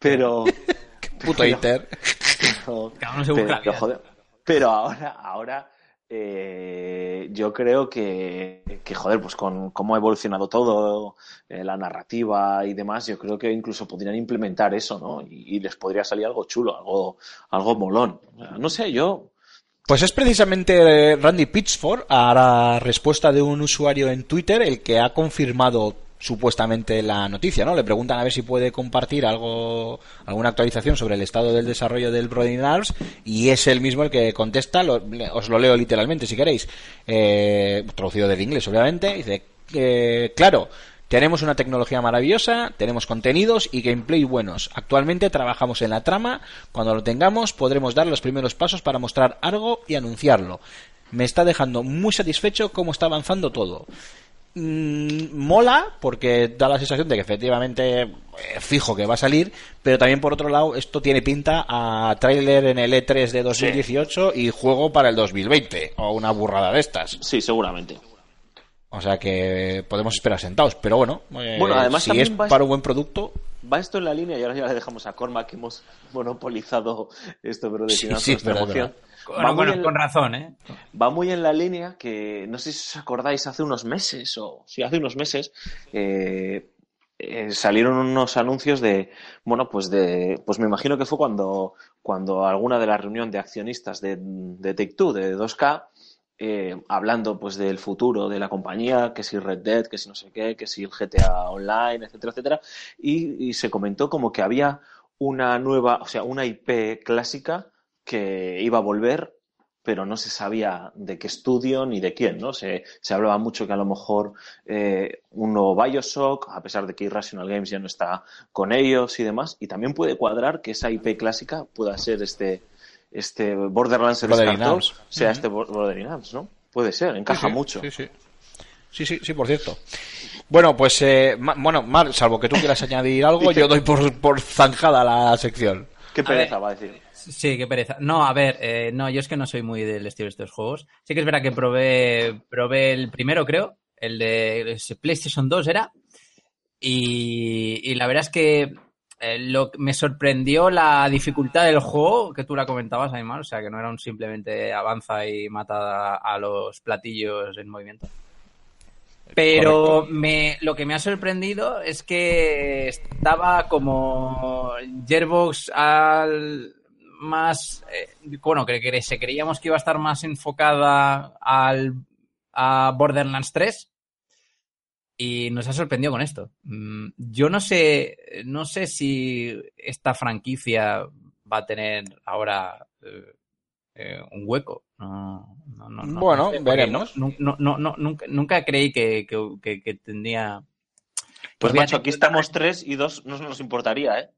Speaker 2: Pero,
Speaker 1: Puto Inter.
Speaker 2: pero,
Speaker 3: Cada uno se busca la
Speaker 2: pero, joder, pero ahora, ahora eh, yo creo que, que, joder, pues con cómo ha evolucionado todo, eh, la narrativa y demás, yo creo que incluso podrían implementar eso, ¿no? Y, les podría salir algo chulo, algo, algo molón. No sé, yo.
Speaker 1: Pues es precisamente eh, Randy Pitchford, a la respuesta de un usuario en Twitter, el que ha confirmado supuestamente la noticia, ¿no? Le preguntan a ver si puede compartir algo, alguna actualización sobre el estado del desarrollo del Brothering Arms y es él mismo el que contesta, lo- os lo leo literalmente si queréis, eh, traducido del inglés obviamente, dice, eh, claro, tenemos una tecnología maravillosa, tenemos contenidos y gameplay buenos. Actualmente trabajamos en la trama. Cuando lo tengamos podremos dar los primeros pasos para mostrar algo y anunciarlo. Me está dejando muy satisfecho cómo está avanzando todo. Mm, mola porque da la sensación de que efectivamente eh, fijo que va a salir, pero también por otro lado esto tiene pinta a tráiler en el E3 de 2018 y juego para el 2020 o una burrada de estas.
Speaker 2: Sí, seguramente.
Speaker 1: O sea que podemos esperar sentados, pero bueno, eh,
Speaker 2: Bueno, además
Speaker 1: si es para un buen producto,
Speaker 2: Va esto en la línea y ahora ya le dejamos a Cormac que hemos monopolizado esto, pero de
Speaker 1: Sí, sí, es
Speaker 2: Va
Speaker 3: Bueno,
Speaker 2: en-
Speaker 3: con razón, ¿eh?
Speaker 2: va muy en la línea que no sé si os acordáis hace unos meses o sí hace unos meses eh, eh, salieron unos anuncios de bueno pues de pues me imagino que fue cuando cuando alguna de la reunión de accionistas de, de Take Two de 2K eh, hablando pues del futuro de la compañía, que si Red Dead, que si no sé qué, que si el GTA Online, etcétera, etcétera, y, y se comentó como que había una nueva, o sea, una IP clásica que iba a volver, pero no se sabía de qué estudio ni de quién, ¿no? Se, se hablaba mucho que a lo mejor eh, un nuevo Bioshock, a pesar de que Irrational Games ya no está con ellos y demás, y también puede cuadrar que esa IP clásica pueda ser este, este Borderlands
Speaker 1: Arms.
Speaker 2: sea este Bor- Brothering Arms, ¿no? Puede ser, encaja
Speaker 1: Sí, sí,
Speaker 2: mucho.
Speaker 1: Sí, sí. Sí, sí, sí, por cierto. Bueno, pues, eh, ma- bueno, Mar, salvo que tú quieras añadir algo, yo doy por, por zanjada la sección.
Speaker 2: Qué
Speaker 3: A
Speaker 2: pereza
Speaker 3: ver.
Speaker 2: va a decir.
Speaker 3: Sí, qué pereza. No, a ver, eh, no, yo es que no soy muy del estilo de estos juegos. Sí que es verdad que probé, probé el primero, creo, el de PlayStation 2 era. Y, y la verdad es que eh, lo, me sorprendió la dificultad del juego, que tú la comentabas, Aymar, o sea, que no era un simplemente avanza y mata a los platillos en movimiento. Pero me, lo que me ha sorprendido es que estaba como Gearbox al más eh, bueno que, que se creíamos que iba a estar más enfocada al a Borderlands 3 y nos ha sorprendido con esto. Mm, Yo no sé no sé si esta franquicia va a tener ahora eh, eh, un hueco. No, no, no, no
Speaker 1: Bueno,
Speaker 3: sé, porque
Speaker 1: veremos.
Speaker 3: no- no- no- no- nunca, nunca creí que, que, que- que tendría.
Speaker 2: Pues
Speaker 3: a
Speaker 2: macho, aquí estamos tres y dos no nos importaría, ¿eh?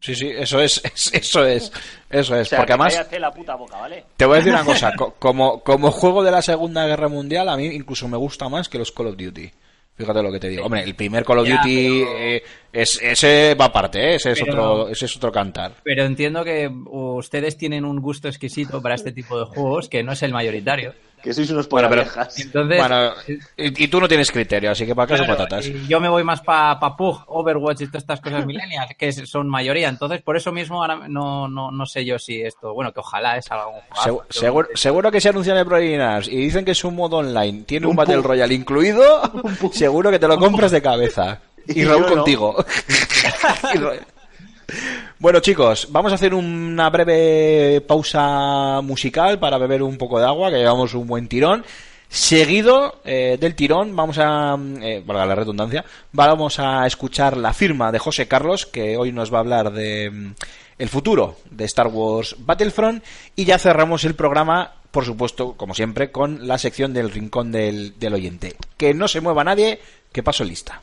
Speaker 1: Sí, sí, eso es, es- eso es, eso es.
Speaker 2: O sea,
Speaker 1: porque
Speaker 2: que
Speaker 1: además,
Speaker 2: cállate la puta boca, ¿vale?
Speaker 1: te voy a decir una cosa, co- como, como juego de la Segunda Guerra Mundial, a mí incluso me gusta más que los Call of Duty. Fíjate lo que te digo. Hombre, el primer Call of
Speaker 3: Ya,
Speaker 1: Duty,
Speaker 3: pero-
Speaker 1: eh, es, ese va aparte, ¿eh? ese, es
Speaker 3: Pero-
Speaker 1: otro, ese es otro cantar.
Speaker 3: Pero entiendo que ustedes tienen un gusto exquisito para este tipo de juegos que no es el mayoritario.
Speaker 2: Que sois unos
Speaker 1: Bueno, pero-.
Speaker 3: Entonces,
Speaker 1: Bueno, y, y tú no tienes criterio, así que para
Speaker 3: claro,
Speaker 1: patatas.
Speaker 3: y yo me voy más para pa Pug, Overwatch y todas estas cosas millennials, que son mayoría. Entonces, por eso mismo ahora no, no, no sé yo si esto, bueno, que ojalá es algo.
Speaker 1: Segu- seguro, seguro que se anuncian el Proliminars y dicen que es un modo online, tiene un,
Speaker 2: Un
Speaker 1: Battle. Royale incluido, seguro que te lo compras de cabeza. Y
Speaker 2: Y
Speaker 1: Raúl
Speaker 2: no.
Speaker 1: contigo. Y Ra- bueno chicos, vamos a hacer una breve pausa musical para beber un poco de agua, que llevamos un buen tirón. Seguido eh, del tirón, vamos a, eh, valga la redundancia, vamos a escuchar la firma de José Carlos, que hoy nos va a hablar de mm, el futuro de Star Wars Battlefront, y ya cerramos el programa, por supuesto, como siempre, con la sección del rincón del, del oyente. Que no se mueva nadie, que paso lista.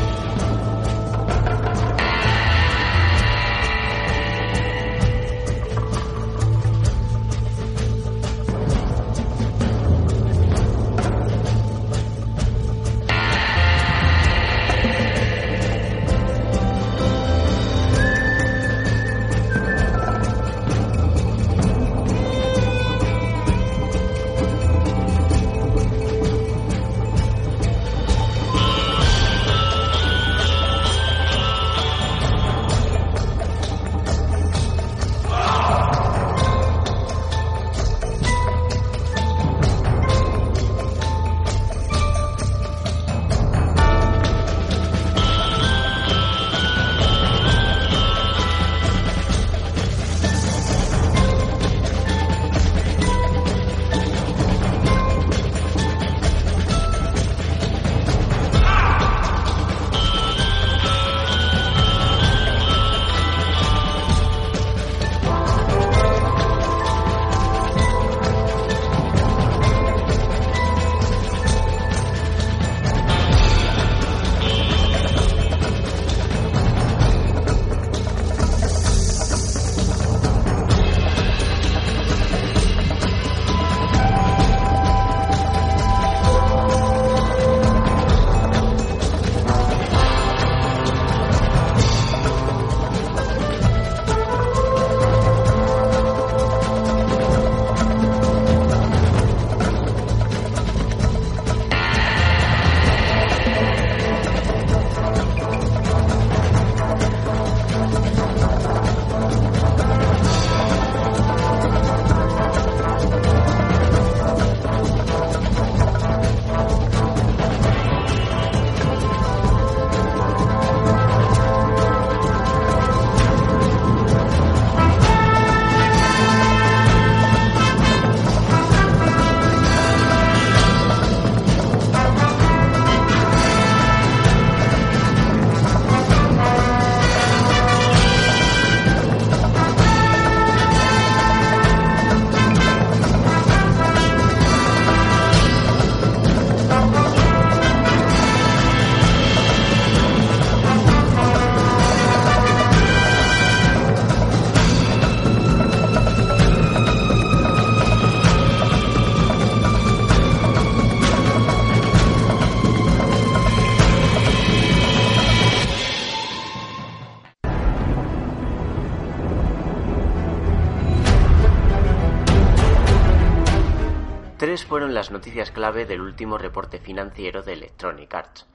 Speaker 7: fueron las noticias clave del último reporte financiero de Electronic Arts.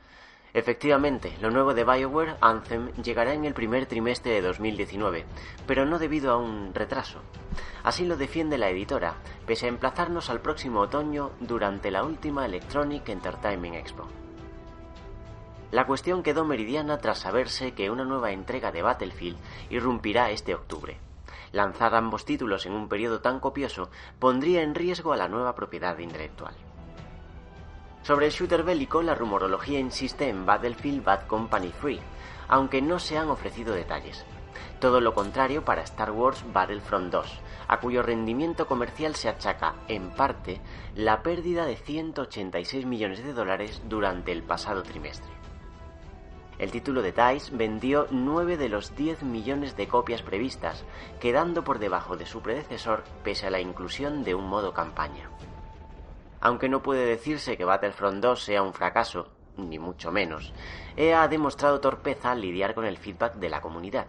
Speaker 7: Efectivamente, lo nuevo de BioWare, Anthem, llegará en el primer trimestre de 2019, pero no debido a un retraso. Así lo defiende la editora, pese a emplazarnos al próximo otoño durante la última Electronic Entertainment Expo. La cuestión quedó meridiana tras saberse que una nueva entrega de Battlefield irrumpirá este octubre. Lanzar ambos títulos en un periodo tan copioso pondría en riesgo a la nueva propiedad intelectual. Sobre el shooter bélico, la rumorología insiste en Battlefield Bad Company Free, aunque no se han ofrecido detalles. Todo lo contrario para Star Wars Battlefront 2, a cuyo rendimiento comercial se achaca, en parte, la pérdida de 186 millones de dólares durante el pasado trimestre. El título de DICE vendió 9 de los 10 millones de copias previstas, quedando por debajo de su predecesor pese a la inclusión de un modo campaña. Aunque no puede decirse que Battlefront 2 sea un fracaso, ni mucho menos, EA ha demostrado torpeza al lidiar con el feedback de la comunidad.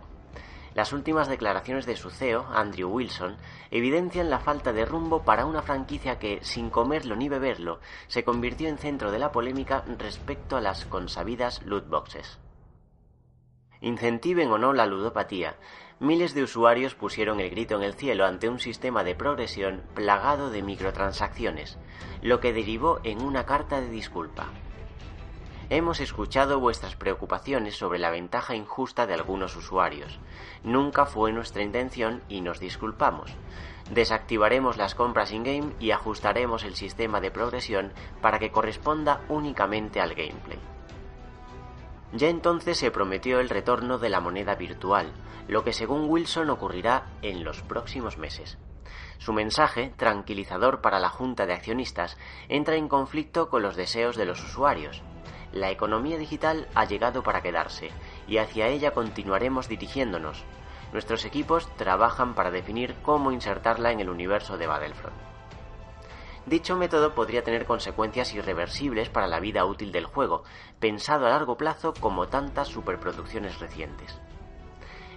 Speaker 7: Las últimas declaraciones de su CEO, Andrew Wilson, evidencian la falta de rumbo para una franquicia que, sin comerlo ni beberlo, se convirtió en centro de la polémica respecto a las consabidas loot boxes. Incentiven o no la ludopatía, miles de usuarios pusieron el grito en el cielo ante un sistema de progresión plagado de microtransacciones, lo que derivó en una carta de disculpa. Hemos escuchado vuestras preocupaciones sobre la ventaja injusta de algunos usuarios. Nunca fue nuestra intención y nos disculpamos. Desactivaremos las compras in-game y ajustaremos el sistema de progresión para que corresponda únicamente al gameplay. Ya entonces se prometió el retorno de la moneda virtual, lo que según Wilson ocurrirá en los próximos meses. Su mensaje, tranquilizador para la Junta de Accionistas, entra en conflicto con los deseos de los usuarios. La economía digital ha llegado para quedarse, y hacia ella continuaremos dirigiéndonos. Nuestros equipos trabajan para definir cómo insertarla en el universo de Battlefront. Dicho método podría tener consecuencias irreversibles para la vida útil del juego, pensado a largo plazo como tantas superproducciones recientes.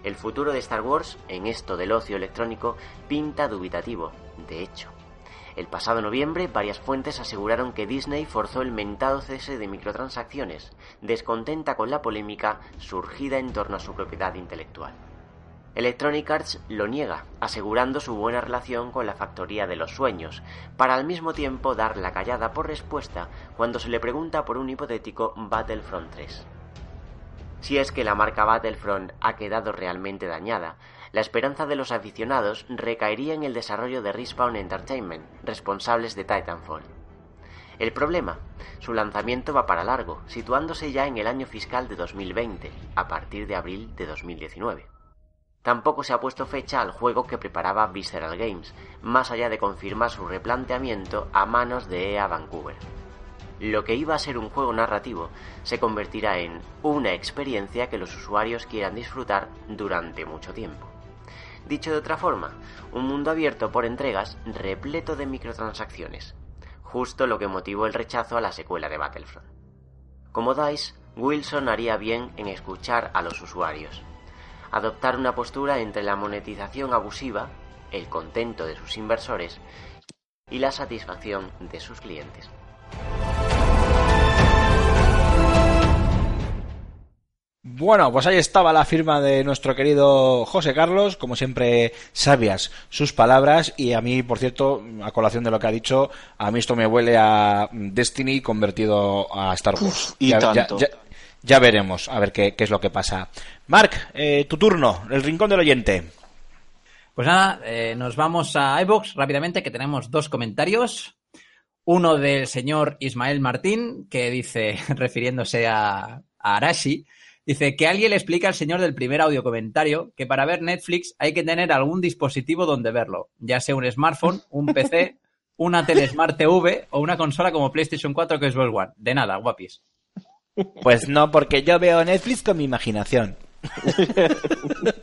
Speaker 7: El futuro de Star Wars, en esto del ocio electrónico, pinta dubitativo, de hecho. El pasado noviembre, varias fuentes aseguraron que Disney forzó el mentado cese de microtransacciones, descontenta con la polémica surgida en torno a su propiedad intelectual. Electronic Arts lo niega, asegurando su buena relación con la Factoría de los Sueños, para al mismo tiempo dar la callada por respuesta cuando se le pregunta por un hipotético Battlefront 3. Si es que la marca Battlefront ha quedado realmente dañada, la esperanza de los aficionados recaería en el desarrollo de Respawn Entertainment, responsables de Titanfall. El problema, su lanzamiento va para largo, situándose ya en el año fiscal de 2020, a partir de abril de 2019. Tampoco se ha puesto fecha al juego que preparaba Visceral Games, más allá de confirmar su replanteamiento a manos de EA Vancouver. Lo que iba a ser un juego narrativo se convertirá en una experiencia que los usuarios quieran disfrutar durante mucho tiempo. Dicho de otra forma, un mundo abierto por entregas repleto de microtransacciones, justo lo que motivó el rechazo a la secuela de Battlefront. Como DICE, Wilson haría bien en escuchar a los usuarios, adoptar una postura entre la monetización abusiva, el contento de sus inversores y la satisfacción de sus clientes.
Speaker 1: Bueno, pues ahí estaba la firma de nuestro querido José Carlos, como siempre sabias sus palabras y a mí, por cierto, a colación de lo que ha dicho, a mí esto me huele a Destiny convertido a Star Wars.
Speaker 2: y
Speaker 1: ya, ya-
Speaker 2: tanto.
Speaker 1: ya- ya veremos a ver qué, qué es lo que pasa. Marc, eh, tu turno, el rincón del oyente.
Speaker 3: Pues nada, eh, nos vamos a iVoox rápidamente, que tenemos dos comentarios. Uno del señor Ismael Martín, que dice, refiriéndose a, a Arashi, dice que alguien le explica al señor del primer audio comentario que para ver Netflix hay que tener algún dispositivo donde verlo, ya sea un smartphone, un PC, una tele Smart TV o una consola como PlayStation 4 que es Xbox One. De nada, guapis.
Speaker 1: Pues no, porque yo veo Netflix con mi imaginación.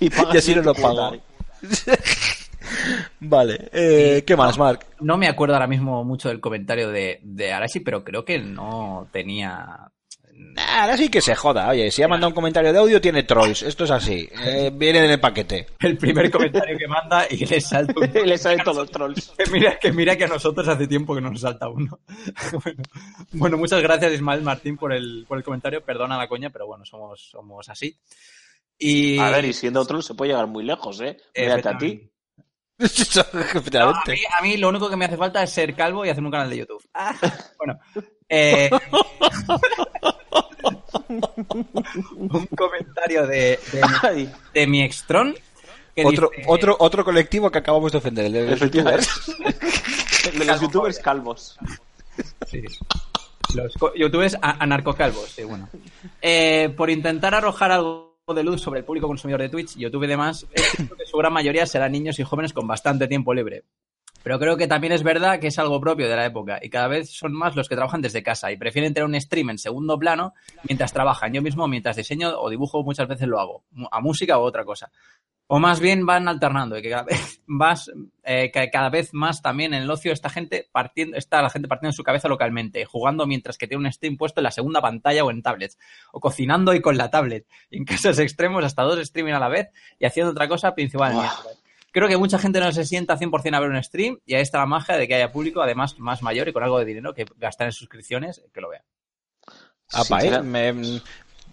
Speaker 2: Y pagas
Speaker 1: Y así no lo pago. vale, eh, ¿qué más, Marc?
Speaker 3: No me acuerdo ahora mismo mucho del comentario de, de Arashi, pero creo que no tenía
Speaker 1: Ahora sí que se joda. Oye, si ha mandado un comentario de audio, tiene trolls. Esto es así. Eh, viene en el paquete.
Speaker 3: El primer comentario que manda y le salta un...
Speaker 2: Le salen todos los trolls.
Speaker 3: Que mira, que mira que a nosotros hace tiempo que nos salta uno. bueno, bueno, muchas gracias Ismael Martín por el, por el comentario. Perdona la coña, pero bueno, somos, somos así. Y...
Speaker 2: A ver, y siendo troll se puede llegar muy lejos, ¿eh? Mírate a ti.
Speaker 3: No, a, mí, a mí lo único que me hace falta es ser calvo y hacer un canal de YouTube. Ah, bueno, eh, un comentario de, de, mi extron. que
Speaker 1: Otro,
Speaker 3: dice-
Speaker 1: otro, otro colectivo que acabamos de ofender, el de los youtubers.
Speaker 2: El de los youtubers calvos.
Speaker 3: Sí. Los youtubers anarcocalvos, sí, bueno. Eh, por intentar arrojar algo de luz sobre el público consumidor de Twitch, YouTube y demás, es que su gran mayoría serán niños y jóvenes con bastante tiempo libre. Pero creo que también es verdad que es algo propio de la época y cada vez son más los que trabajan desde casa y prefieren tener un stream en segundo plano mientras trabajan. Yo mismo, mientras diseño o dibujo, muchas veces lo hago, a música o otra cosa. O más bien van alternando y que cada vez más, eh, cada vez más también en el ocio esta gente partiendo, está la gente partiendo en su cabeza localmente, jugando mientras que tiene un stream puesto en la segunda pantalla o en tablets, o cocinando y con la tablet, en casos extremos hasta dos streaming a la vez y haciendo otra cosa principalmente. Creo que mucha gente no se sienta 100% a ver un stream y ahí está la magia de que haya público, además más mayor y con algo de dinero que gastar en suscripciones, que lo vea.
Speaker 2: Sincera-
Speaker 1: Me-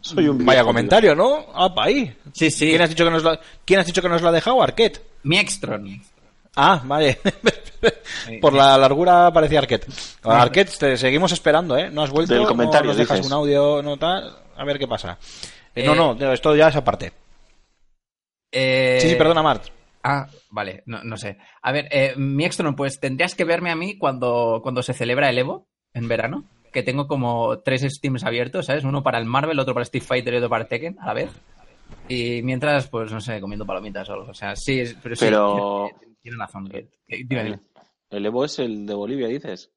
Speaker 2: Soy un
Speaker 1: Vaya comentario, ¿no? Apa, ahí.
Speaker 3: Sí, sí.
Speaker 1: ¿Quién has dicho que nos lo, ¿quién has dicho que nos lo ha dejado? Arquette.
Speaker 3: Mi Extron.
Speaker 1: Ah, vale. Por la largura parecía Arquette. Arquette, te seguimos esperando, ¿eh? No has vuelto,
Speaker 2: Del comentario,
Speaker 1: no nos dejas
Speaker 2: dices.
Speaker 1: un audio, no tal. A ver qué pasa. Eh,
Speaker 3: Eh,
Speaker 1: no, no, esto ya es aparte.
Speaker 3: Eh,
Speaker 1: Sí, sí, perdona, Mart.
Speaker 3: Ah, vale, no, no sé. A ver, eh, mi Extron, pues tendrías que verme a mí cuando, cuando se celebra el Evo en verano. Que tengo como tres Steams abiertos, ¿sabes? Uno para el Marvel, otro para Street Fighter y otro para Tekken a la vez. Y mientras, pues no sé, comiendo palomitas o algo. O sea, sí, pero sí.
Speaker 2: Pero-
Speaker 3: tiene- Tiene razón. que- que- dime, dime.
Speaker 2: El Evo es el de Bolivia, dices.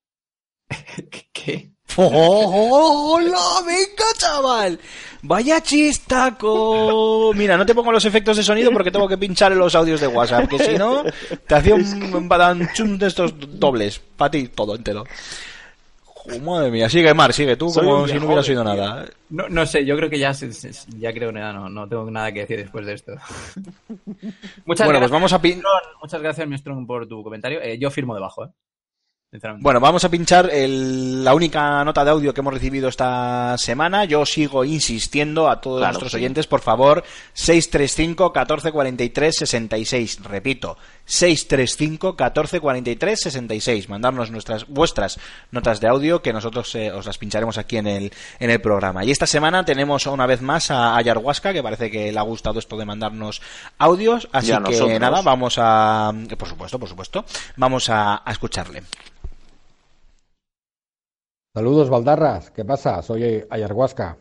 Speaker 3: ¿Qué- ¿Qué?
Speaker 1: ¡Oh, hola! ¡Venga, chaval! ¡Vaya chistaco! Mira, no te pongo los efectos de sonido porque tengo que pinchar en los audios de WhatsApp, que si no, te hacía un badanchum de estos dobles. Para ti, todo entero. Jo, madre mía, sigue, Mar, sigue tú
Speaker 2: Soy
Speaker 1: como si no oído
Speaker 2: tío.
Speaker 1: nada.
Speaker 3: No, no sé, yo creo que ya, ya creo que ya no, no tengo nada que decir después de esto. Muchas
Speaker 1: Bueno, pues
Speaker 3: gracias,
Speaker 1: vamos a pin-
Speaker 3: Strong. Muchas gracias, mi Strong, por tu comentario. Eh, yo firmo debajo, ¿eh?
Speaker 1: Bueno, vamos a pinchar el- la única nota de audio que hemos recibido esta semana. Yo sigo insistiendo a todos
Speaker 2: Claro,
Speaker 1: nuestros
Speaker 2: sí.
Speaker 1: oyentes, por favor, 635 14 43 66. Repito, 635 14 43 66. Mandarnos nuestras vuestras notas de audio que nosotros eh, os las pincharemos aquí en el en el programa. Y esta semana tenemos una vez más a Ayarhuasca, que parece que le ha gustado esto de mandarnos audios, así que
Speaker 2: nosotros.
Speaker 1: nada, vamos a por supuesto, por supuesto, vamos a, a escucharle.
Speaker 8: Saludos, Baldarras. ¿Qué pasa? Soy Ayarhuasca.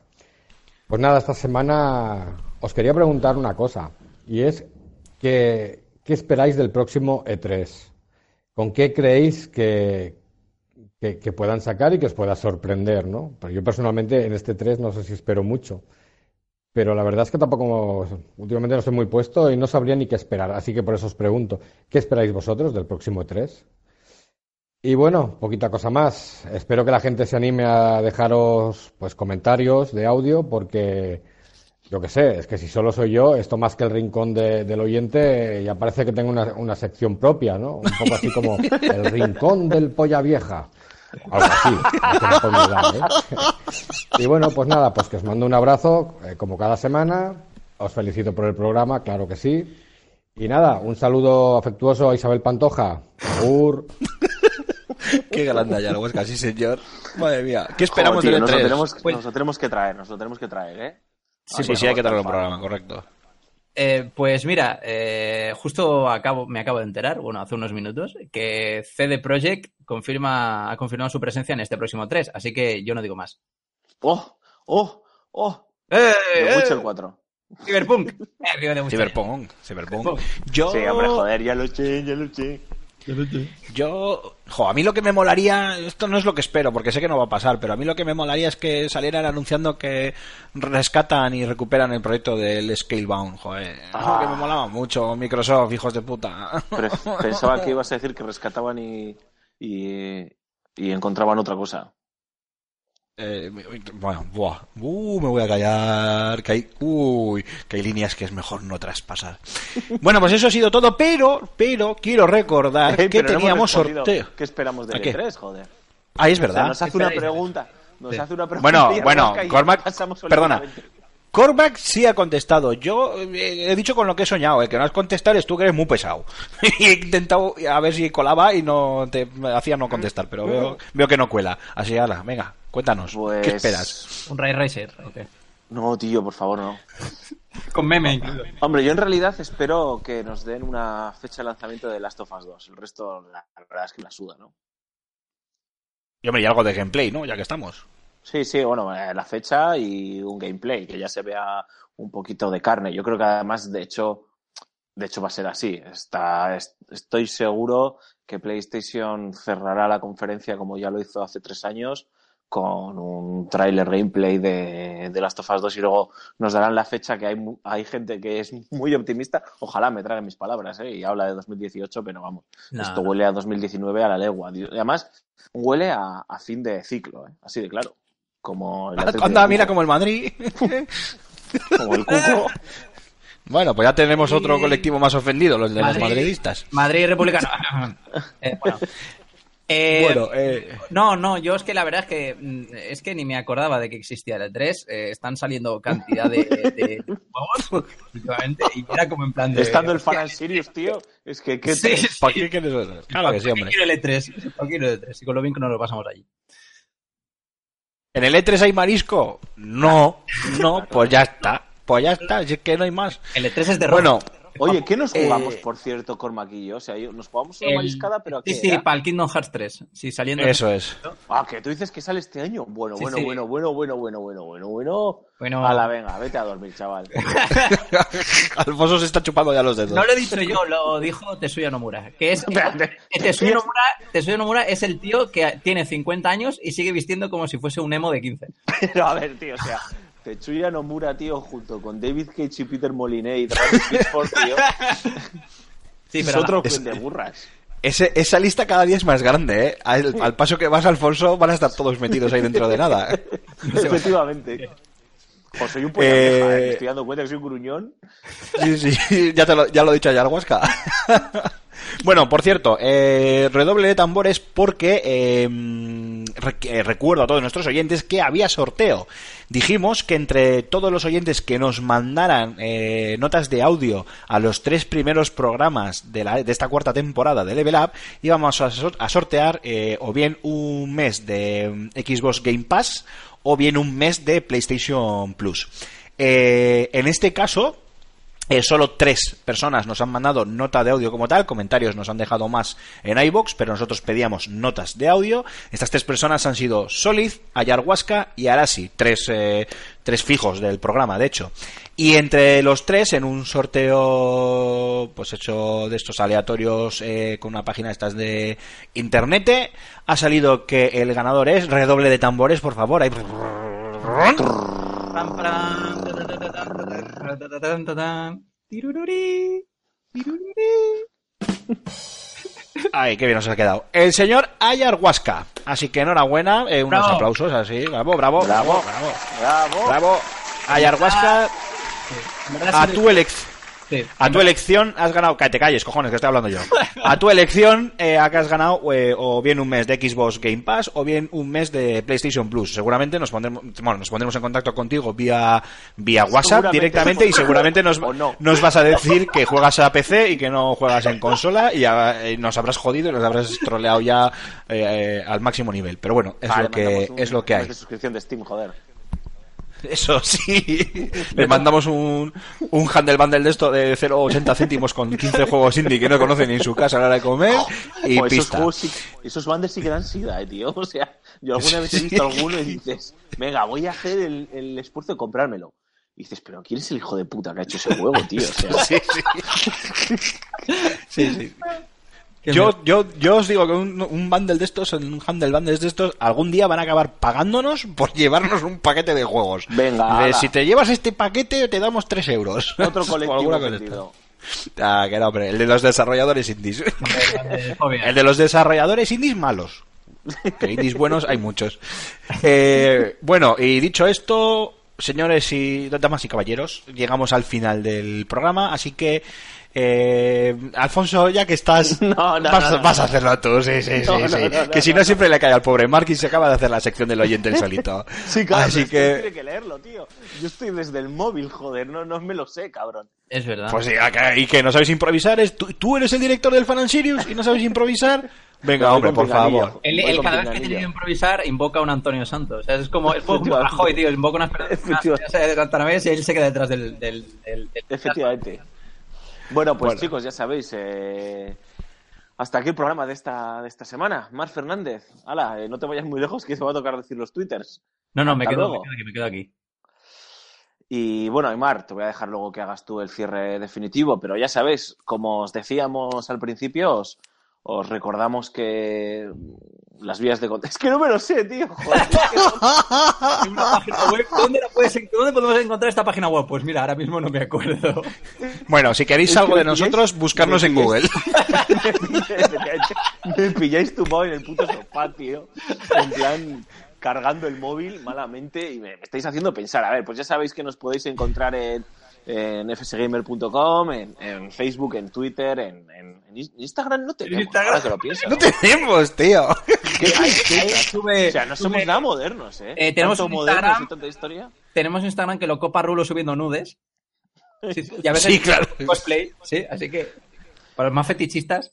Speaker 8: Pues nada, esta semana os quería preguntar una cosa, y es que, ¿qué esperáis del próximo E3? ¿Con qué creéis que, que, puedan sacar y que os pueda sorprender, ¿no? Pero yo personalmente en este 3 no sé si espero mucho, pero la verdad es que tampoco, últimamente no estoy muy puesto y no sabría ni qué esperar, así que por eso os pregunto, ¿qué esperáis vosotros del próximo E E3? Y bueno, poquita cosa más. Espero que la gente se anime a dejaros pues comentarios de audio porque yo qué sé, es que si solo soy yo, esto más que el rincón de- del oyente, ya parece que tengo una, una sección propia, ¿no? Un poco así como el rincón del polla vieja. Algo así, olvidar, ¿eh? Y bueno, pues nada, pues que os mando un abrazo, eh, como cada semana. Os felicito por el programa, claro que sí. Y nada, un saludo afectuoso a Isabel Pantoja.
Speaker 1: Qué grande allá, Huesca, sí señor. Madre mía. ¿Qué
Speaker 2: Joder,
Speaker 1: esperamos
Speaker 2: tío,
Speaker 1: del
Speaker 2: nos, lo
Speaker 1: E3?
Speaker 2: tenemos,
Speaker 3: Pues-
Speaker 2: nos lo tenemos que traer, nos lo tenemos que traer, ¿eh?
Speaker 1: Sí, sí, sí, hay que traerlo al programa, correcto.
Speaker 3: Eh, pues mira, eh, justo acabo, me acabo de enterar, bueno, hace unos minutos, que CD Projekt confirma, ha confirmado su presencia en este próximo 3, así que yo no digo más.
Speaker 2: ¡Oh! ¡Oh! ¡Oh!
Speaker 3: ¡Eh! Eh!
Speaker 2: Witcher 4.
Speaker 3: Cyberpunk. Eh, arriba de Witcher.
Speaker 1: Cyberpunk, Cyberpunk. Yo,
Speaker 2: Sí, hombre, joder, ya lo sé, ya lo sé.
Speaker 1: Yo, jo, a mí lo que me molaría, esto no es lo que espero, porque sé que no va a pasar, pero a mí lo que me molaría es que salieran anunciando que rescatan y recuperan el proyecto del Scalebound, joder. Es lo que me molaba mucho, Microsoft, hijos de puta.
Speaker 2: Pero pensaba que ibas a decir que rescataban y, y, y encontraban otra cosa.
Speaker 1: Eh, bueno, buah, uh, me voy a callar. Que hay, uy, que hay líneas que es mejor no traspasar. Bueno, pues eso ha sido todo, pero, pero quiero recordar
Speaker 2: Eh,
Speaker 1: que
Speaker 2: no
Speaker 1: teníamos
Speaker 2: respondido.
Speaker 1: sorteo.
Speaker 2: ¿Qué esperamos
Speaker 1: ¿A
Speaker 2: del
Speaker 1: qué?
Speaker 2: E3, joder?
Speaker 1: Ah, es
Speaker 2: O sea,
Speaker 1: verdad.
Speaker 2: nos hace una pregunta. Nos
Speaker 1: Sí.
Speaker 2: hace una pregunta.
Speaker 1: Bueno, bueno, Cormac, perdona. Cormac sí ha contestado. Yo eh, he dicho con lo que he soñado. El que no has contestado eres tú que eres muy pesado. y he intentado a ver si colaba y no te me hacía no contestar, pero veo, veo que no cuela. Así, ala, venga, cuéntanos.
Speaker 2: Pues-
Speaker 1: ¿Qué esperas?
Speaker 3: Un Ray Racer. ok.
Speaker 2: No, tío, por favor, no.
Speaker 3: Con meme incluido.
Speaker 2: Hombre, yo en realidad espero que nos den una fecha de lanzamiento de Last of Us 2. El resto, la, la verdad es que la suda, ¿no?
Speaker 1: Y hombre, y algo de gameplay, ¿no? Ya que estamos.
Speaker 2: Sí, sí, bueno, eh, la fecha y un gameplay, que ya se vea un poquito de carne. Yo creo que además, de hecho, de hecho va a ser así. Está, es- estoy seguro que PlayStation cerrará la conferencia como ya lo hizo hace tres años con un tráiler gameplay de, de Last of Us 2 y luego nos darán la fecha que hay, hay gente que es muy optimista. Ojalá me traigan mis palabras, ¿eh? Y habla de 2018, pero vamos,
Speaker 3: No,
Speaker 2: esto huele a 2019 a la legua. Además, huele a, a fin de ciclo, ¿eh? Así de claro. Como el Atlético
Speaker 1: Anda, mira como el Madrid.
Speaker 2: Como el cuco.
Speaker 1: bueno, pues ya tenemos otro colectivo más ofendido, los de los
Speaker 3: Madrid.
Speaker 1: madridistas.
Speaker 3: Madrid republicano. Eh, bueno. Eh,
Speaker 1: Bueno, eh,
Speaker 3: No, no, yo es que la verdad es que mm, es que ni me acordaba de que existía el E3. eh, están saliendo cantidad de, de juegos últimamente y era como en plan de.
Speaker 2: Estando el Fan Sirius, tío. Es que, ¿qué
Speaker 3: Sí.
Speaker 1: ¿para qué quieres? Claro que sí,
Speaker 3: ¿Para qué
Speaker 1: hombre.
Speaker 3: quiero el E3? ¿Para qué quiero el E3? Y con lo bien que nos lo pasamos allí.
Speaker 1: ¿En el E3 hay marisco? No, no, pues ya está. Pues ya está, si es que no hay más.
Speaker 3: El E3 es de
Speaker 1: Bueno,
Speaker 2: Oye, ¿qué nos jugamos,
Speaker 1: Eh,
Speaker 2: por cierto, yo? O sea, nos jugamos una
Speaker 3: El-
Speaker 2: mariscada, pero ¿a qué
Speaker 3: Sí, sí,
Speaker 2: era?
Speaker 3: para el Kingdom Hearts 3. Sí, saliendo.
Speaker 1: eso es.
Speaker 2: Ah, que tú dices que sale este año. Bueno,
Speaker 3: Sí,
Speaker 2: bueno,
Speaker 3: sí.
Speaker 2: bueno, bueno, bueno, bueno, bueno, bueno, bueno.
Speaker 3: Bueno.
Speaker 2: A la venga, vete a dormir, chaval.
Speaker 1: Alfonso se está chupando ya los dedos.
Speaker 3: No lo he dicho yo, lo dijo Tetsuya Nomura. Que es. Tetsuya Nomura, Tetsuya Nomura es el tío que tiene 50 años y sigue vistiendo como si fuese un emo de 15.
Speaker 2: Pero a ver, tío, o sea, Tetsuya Nomura, tío, junto con David Cage y Peter Moliné y Travis tío.
Speaker 3: Sí,
Speaker 2: es otro
Speaker 1: es-
Speaker 2: de burras.
Speaker 1: Ese- esa lista cada día es más grande, ¿eh? Al, al paso que vas, Alfonso, van a estar todos metidos ahí dentro de nada.
Speaker 2: Efectivamente. O soy un polla
Speaker 1: Eh,
Speaker 2: vieja, ¿eh? Estoy dando cuenta que soy un gruñón.
Speaker 1: Sí, sí, ya, te lo, ya lo he dicho a Ayahuasca. bueno, por cierto, eh, redoble de tambores porque rec- eh, recuerdo a todos nuestros oyentes que había sorteo. Dijimos que entre todos los oyentes que nos mandaran eh, notas de audio a los tres primeros programas de, la, de esta cuarta temporada de Level Up, íbamos a, a sortear eh, o bien un mes de mm, Xbox Game Pass o bien un mes de PlayStation Plus. Eh, en este caso, eh, solo tres personas nos han mandado nota de audio como tal, comentarios nos han dejado más en iBox, pero nosotros pedíamos notas de audio. Estas tres personas han sido Solid, Ayarhuasca y Arasi, tres, eh, tres fijos del programa, de hecho. Y entre los tres, en un sorteo pues hecho de estos aleatorios eh, con una página de estas de internet, ha salido que el ganador es redoble de tambores, por favor. Ahí. Ay, qué bien nos ha quedado. El señor Ayarhuasca. Así que enhorabuena, eh, unos
Speaker 3: Bravo.
Speaker 1: aplausos así. Bravo, bravo, bravo,
Speaker 2: Bravo.
Speaker 1: bravo.
Speaker 2: Bravo.
Speaker 1: A tu elección.
Speaker 3: Sí.
Speaker 1: A tu elección has ganado, que te calles, cojones, que estoy hablando yo. A tu elección eh, has ganado eh, o bien un mes de Xbox Game Pass o bien un mes de PlayStation Plus. Seguramente nos pondremos, bueno, nos pondremos en contacto contigo vía vía WhatsApp directamente y seguramente nos,
Speaker 2: no.
Speaker 1: nos vas a decir que juegas a PC y que no juegas en consola y eh, nos habrás jodido y nos habrás troleado ya eh, eh, al máximo nivel. Pero bueno, es
Speaker 2: Vale,
Speaker 1: lo que es lo que hay.
Speaker 2: de suscripción de Steam, joder.
Speaker 1: Eso sí. Le mandamos un, un handle bundle de esto de 0,80 céntimos con 15 juegos indie que no conoce ni en su casa a la hora de comer y
Speaker 2: O esos
Speaker 1: pista.
Speaker 2: sí- esos bandes sí que dan sida, eh, tío. O sea, yo alguna vez he visto alguno y dices, venga, voy a hacer el, el esfuerzo de comprármelo. Y dices, pero ¿quién es el hijo de puta que ha hecho ese juego, tío? O sea,
Speaker 1: Sí, sí. Sí, sí. Yo, yo, yo os digo que un, un bundle de estos, un handle bundle de estos, algún día van a acabar pagándonos por llevarnos un paquete de juegos.
Speaker 2: Venga,
Speaker 1: De, si te llevas este paquete, te damos 3 euros.
Speaker 2: otro colectivo.
Speaker 1: Ah, que no, hombre, el de los desarrolladores indies. El de los desarrolladores indies malos. Que indies buenos hay muchos. Eh, bueno, y dicho esto, señores y damas y caballeros, llegamos al final del programa, así que eh, Alfonso, ya que estás,
Speaker 2: No, no,
Speaker 1: vas,
Speaker 2: no, no.
Speaker 1: vas a hacerlo tú, sí, sí, sí,
Speaker 2: No, no,
Speaker 1: sí.
Speaker 2: no, no,
Speaker 1: que si no,
Speaker 2: no.
Speaker 1: siempre le cae al pobre Mark y se acaba de hacer la sección del oyente el solito.
Speaker 2: Sí, claro,
Speaker 1: así
Speaker 2: es que tiene
Speaker 1: que,
Speaker 2: leerlo, tío. Yo estoy desde el móvil, joder, no, no me lo sé, cabrón.
Speaker 3: Es verdad.
Speaker 1: pues sí, acá- y que no sabes improvisar, es, ¿tú, tú eres el director del Fan and Sirius y no sabes improvisar. Venga, hombre, por favor.
Speaker 3: Él
Speaker 2: con
Speaker 3: cada vez que tiene que improvisar invoca a un Antonio Santos. O sea, es como, es como. Rajoy, tío. Invoca unas personas de Guantanamés y él se queda detrás del... del, del- del-
Speaker 2: Efectivamente. Bueno, pues
Speaker 1: Bueno.
Speaker 2: chicos, ya sabéis, eh, hasta aquí el programa de esta, de esta semana. Mar Fernández, ala, eh, no te vayas muy lejos que se va a tocar decir los twitters.
Speaker 3: No, no, me quedo, me quedo aquí, me quedo aquí.
Speaker 2: Y bueno, Aymar, te voy a dejar luego que hagas tú el cierre definitivo, pero ya sabéis, como os decíamos al principio, os, os recordamos que las vías de contacto... Es que no me lo sé, tío. Joder, es que no-
Speaker 3: Una página web, ¿Dónde, la puedes, en- ¿Dónde podemos encontrar esta página web? Pues mira, ahora mismo no me acuerdo.
Speaker 1: Bueno, si queréis algo de nosotros, buscarnos en Google.
Speaker 2: me pilláis tumbado en el puto sofá, tío. En plan, cargando el móvil malamente y me, me estáis haciendo pensar. A ver, pues ya sabéis que nos podéis encontrar en, en fsgamer.com, en, en Facebook, en Twitter, en, en- en Instagram no tenemos,
Speaker 3: Instagram.
Speaker 2: ahora que lo pienso.
Speaker 1: No tenemos, tío.
Speaker 2: ¿Qué- qué- qué-
Speaker 3: Sube-
Speaker 2: o sea, no somos nada modernos, ¿eh?
Speaker 3: Eh, tenemos un
Speaker 2: modernos
Speaker 3: Instagram.
Speaker 2: y tanta historia.
Speaker 3: Tenemos Instagram que lo copa Rulo subiendo nudes. Sí, sí, y a veces
Speaker 1: Sí, claro.
Speaker 3: cosplay, sí, así que para los más fetichistas,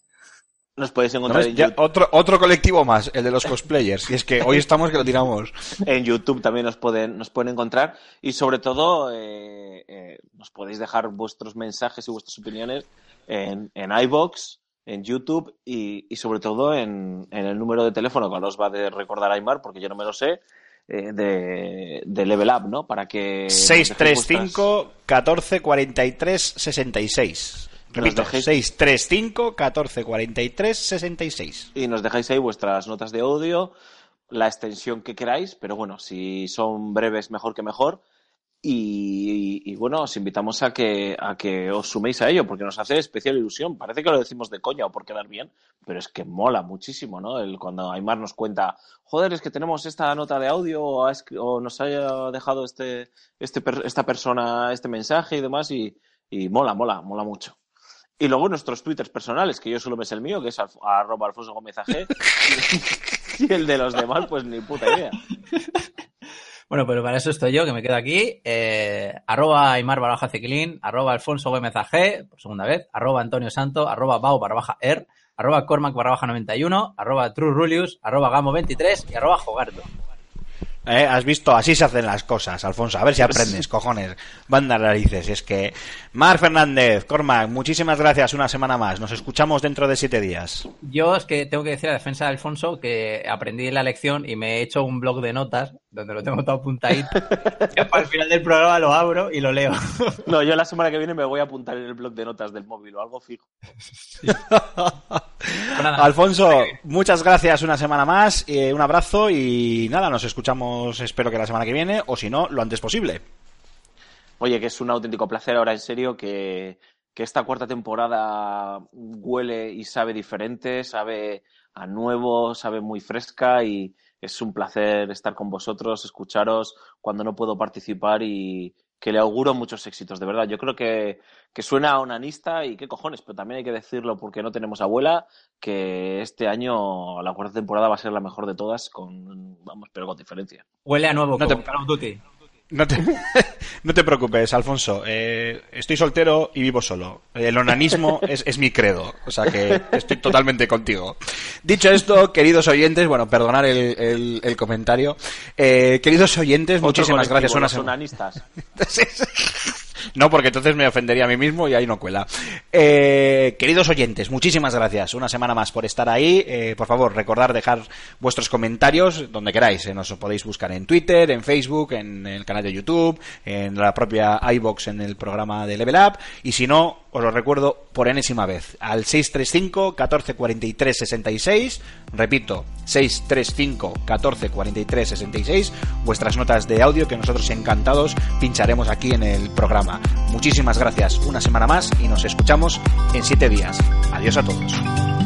Speaker 2: Nos podéis
Speaker 1: ¿No
Speaker 2: encontrar en YouTube.
Speaker 1: otro, otro colectivo más, el de los cosplayers. Y es que hoy estamos que lo tiramos.
Speaker 2: En YouTube también nos pueden, nos pueden encontrar y sobre todo eh, eh, nos podéis dejar vuestros mensajes y vuestras opiniones en, en iBox, en YouTube y, y sobre todo en, en el número de teléfono que os va a recordar Aymar porque yo no me lo sé eh, de, de Level Up, ¿no? Para que nos dejéis vuestras-
Speaker 1: 635 14 43 66. Repito,
Speaker 2: dejéis-
Speaker 1: 635 14 43 66.
Speaker 2: y nos dejáis ahí vuestras notas de audio, la extensión que queráis, pero bueno, si son breves, mejor que mejor. Y, y, bueno, os invitamos a que, a que os suméis a ello, porque nos hace especial ilusión. Parece que lo decimos de coña o por quedar bien, pero es que mola muchísimo, ¿no? El, cuando Aymar nos cuenta, joder, es que tenemos esta nota de audio o, nos haya dejado este, este, esta persona este mensaje y demás, y, y mola, mola, mola mucho. Y luego nuestros twitters personales, que yo solo me el mío, que es arroba Alfonso Gómez AG. y el de los demás, pues ni puta idea.
Speaker 3: Bueno, pero para eso estoy yo, que me quedo aquí. Eh, arroba Aymar Baraja Ciclín, arroba Alfonso Gómez AG, por segunda vez, arroba Antonio Santo, arroba Bao barra baja Er, arroba Cormac barra baja 91, arroba True Rulius, arroba Gamo 23 y arroba Jogardo.
Speaker 1: ¿Eh? ¿Has visto? Así se hacen las cosas, Alfonso. A ver si aprendes, cojones. Banda narices. Es que. Mar Fernández, Cormac, muchísimas gracias una semana más. Nos escuchamos dentro de siete días.
Speaker 3: Yo es que tengo que decir a defensa de Alfonso que aprendí la lección y me he hecho un blog de notas donde lo tengo todo apuntadito. Ya para el final del programa lo abro y lo leo.
Speaker 2: No, yo la semana que viene me voy a apuntar en el blog de notas del móvil o algo fijo.
Speaker 3: Pues nada,
Speaker 1: Alfonso, muchas gracias una semana más. eh, un abrazo y nada, nos escuchamos, espero que la semana que viene, o si no, lo antes posible.
Speaker 2: Oye, que es un auténtico placer ahora en serio que, que esta cuarta temporada huele y sabe diferente, sabe a nuevo, sabe muy fresca y es un placer estar con vosotros, escucharos cuando no puedo participar y que le auguro muchos éxitos, de verdad. Yo creo que, que suena a onanista y qué cojones, pero también hay que decirlo porque no tenemos abuela, que este año la cuarta temporada va a ser la mejor de todas, con, vamos, pero con diferencia.
Speaker 3: huele a nuevo,
Speaker 1: No
Speaker 3: como
Speaker 1: te-
Speaker 3: Call of Duty.
Speaker 1: No te, no te preocupes, Alfonso. eh, estoy soltero y vivo solo. El onanismo es, es mi credo. O sea que estoy totalmente contigo. Dicho esto, queridos oyentes, bueno, perdonar el, el- el comentario. Eh, queridos oyentes,
Speaker 2: Otro
Speaker 1: muchísimas gracias
Speaker 2: los.
Speaker 1: No, porque entonces me ofendería a mí mismo y ahí no cuela. Eh, queridos oyentes, muchísimas gracias una semana más por estar ahí. Eh, por favor, recordar dejar vuestros comentarios donde queráis. Eh, nos podéis buscar en Twitter, en Facebook, en el canal de YouTube, en la propia iBox en el programa de Level Up. Y si no, os lo recuerdo por enésima vez. Al 635 1443 66. Repito, 635 1443 66. Vuestras notas de audio que nosotros encantados pincharemos aquí en el Muchísimas gracias una semana más y nos escuchamos en siete días. Adiós a todos.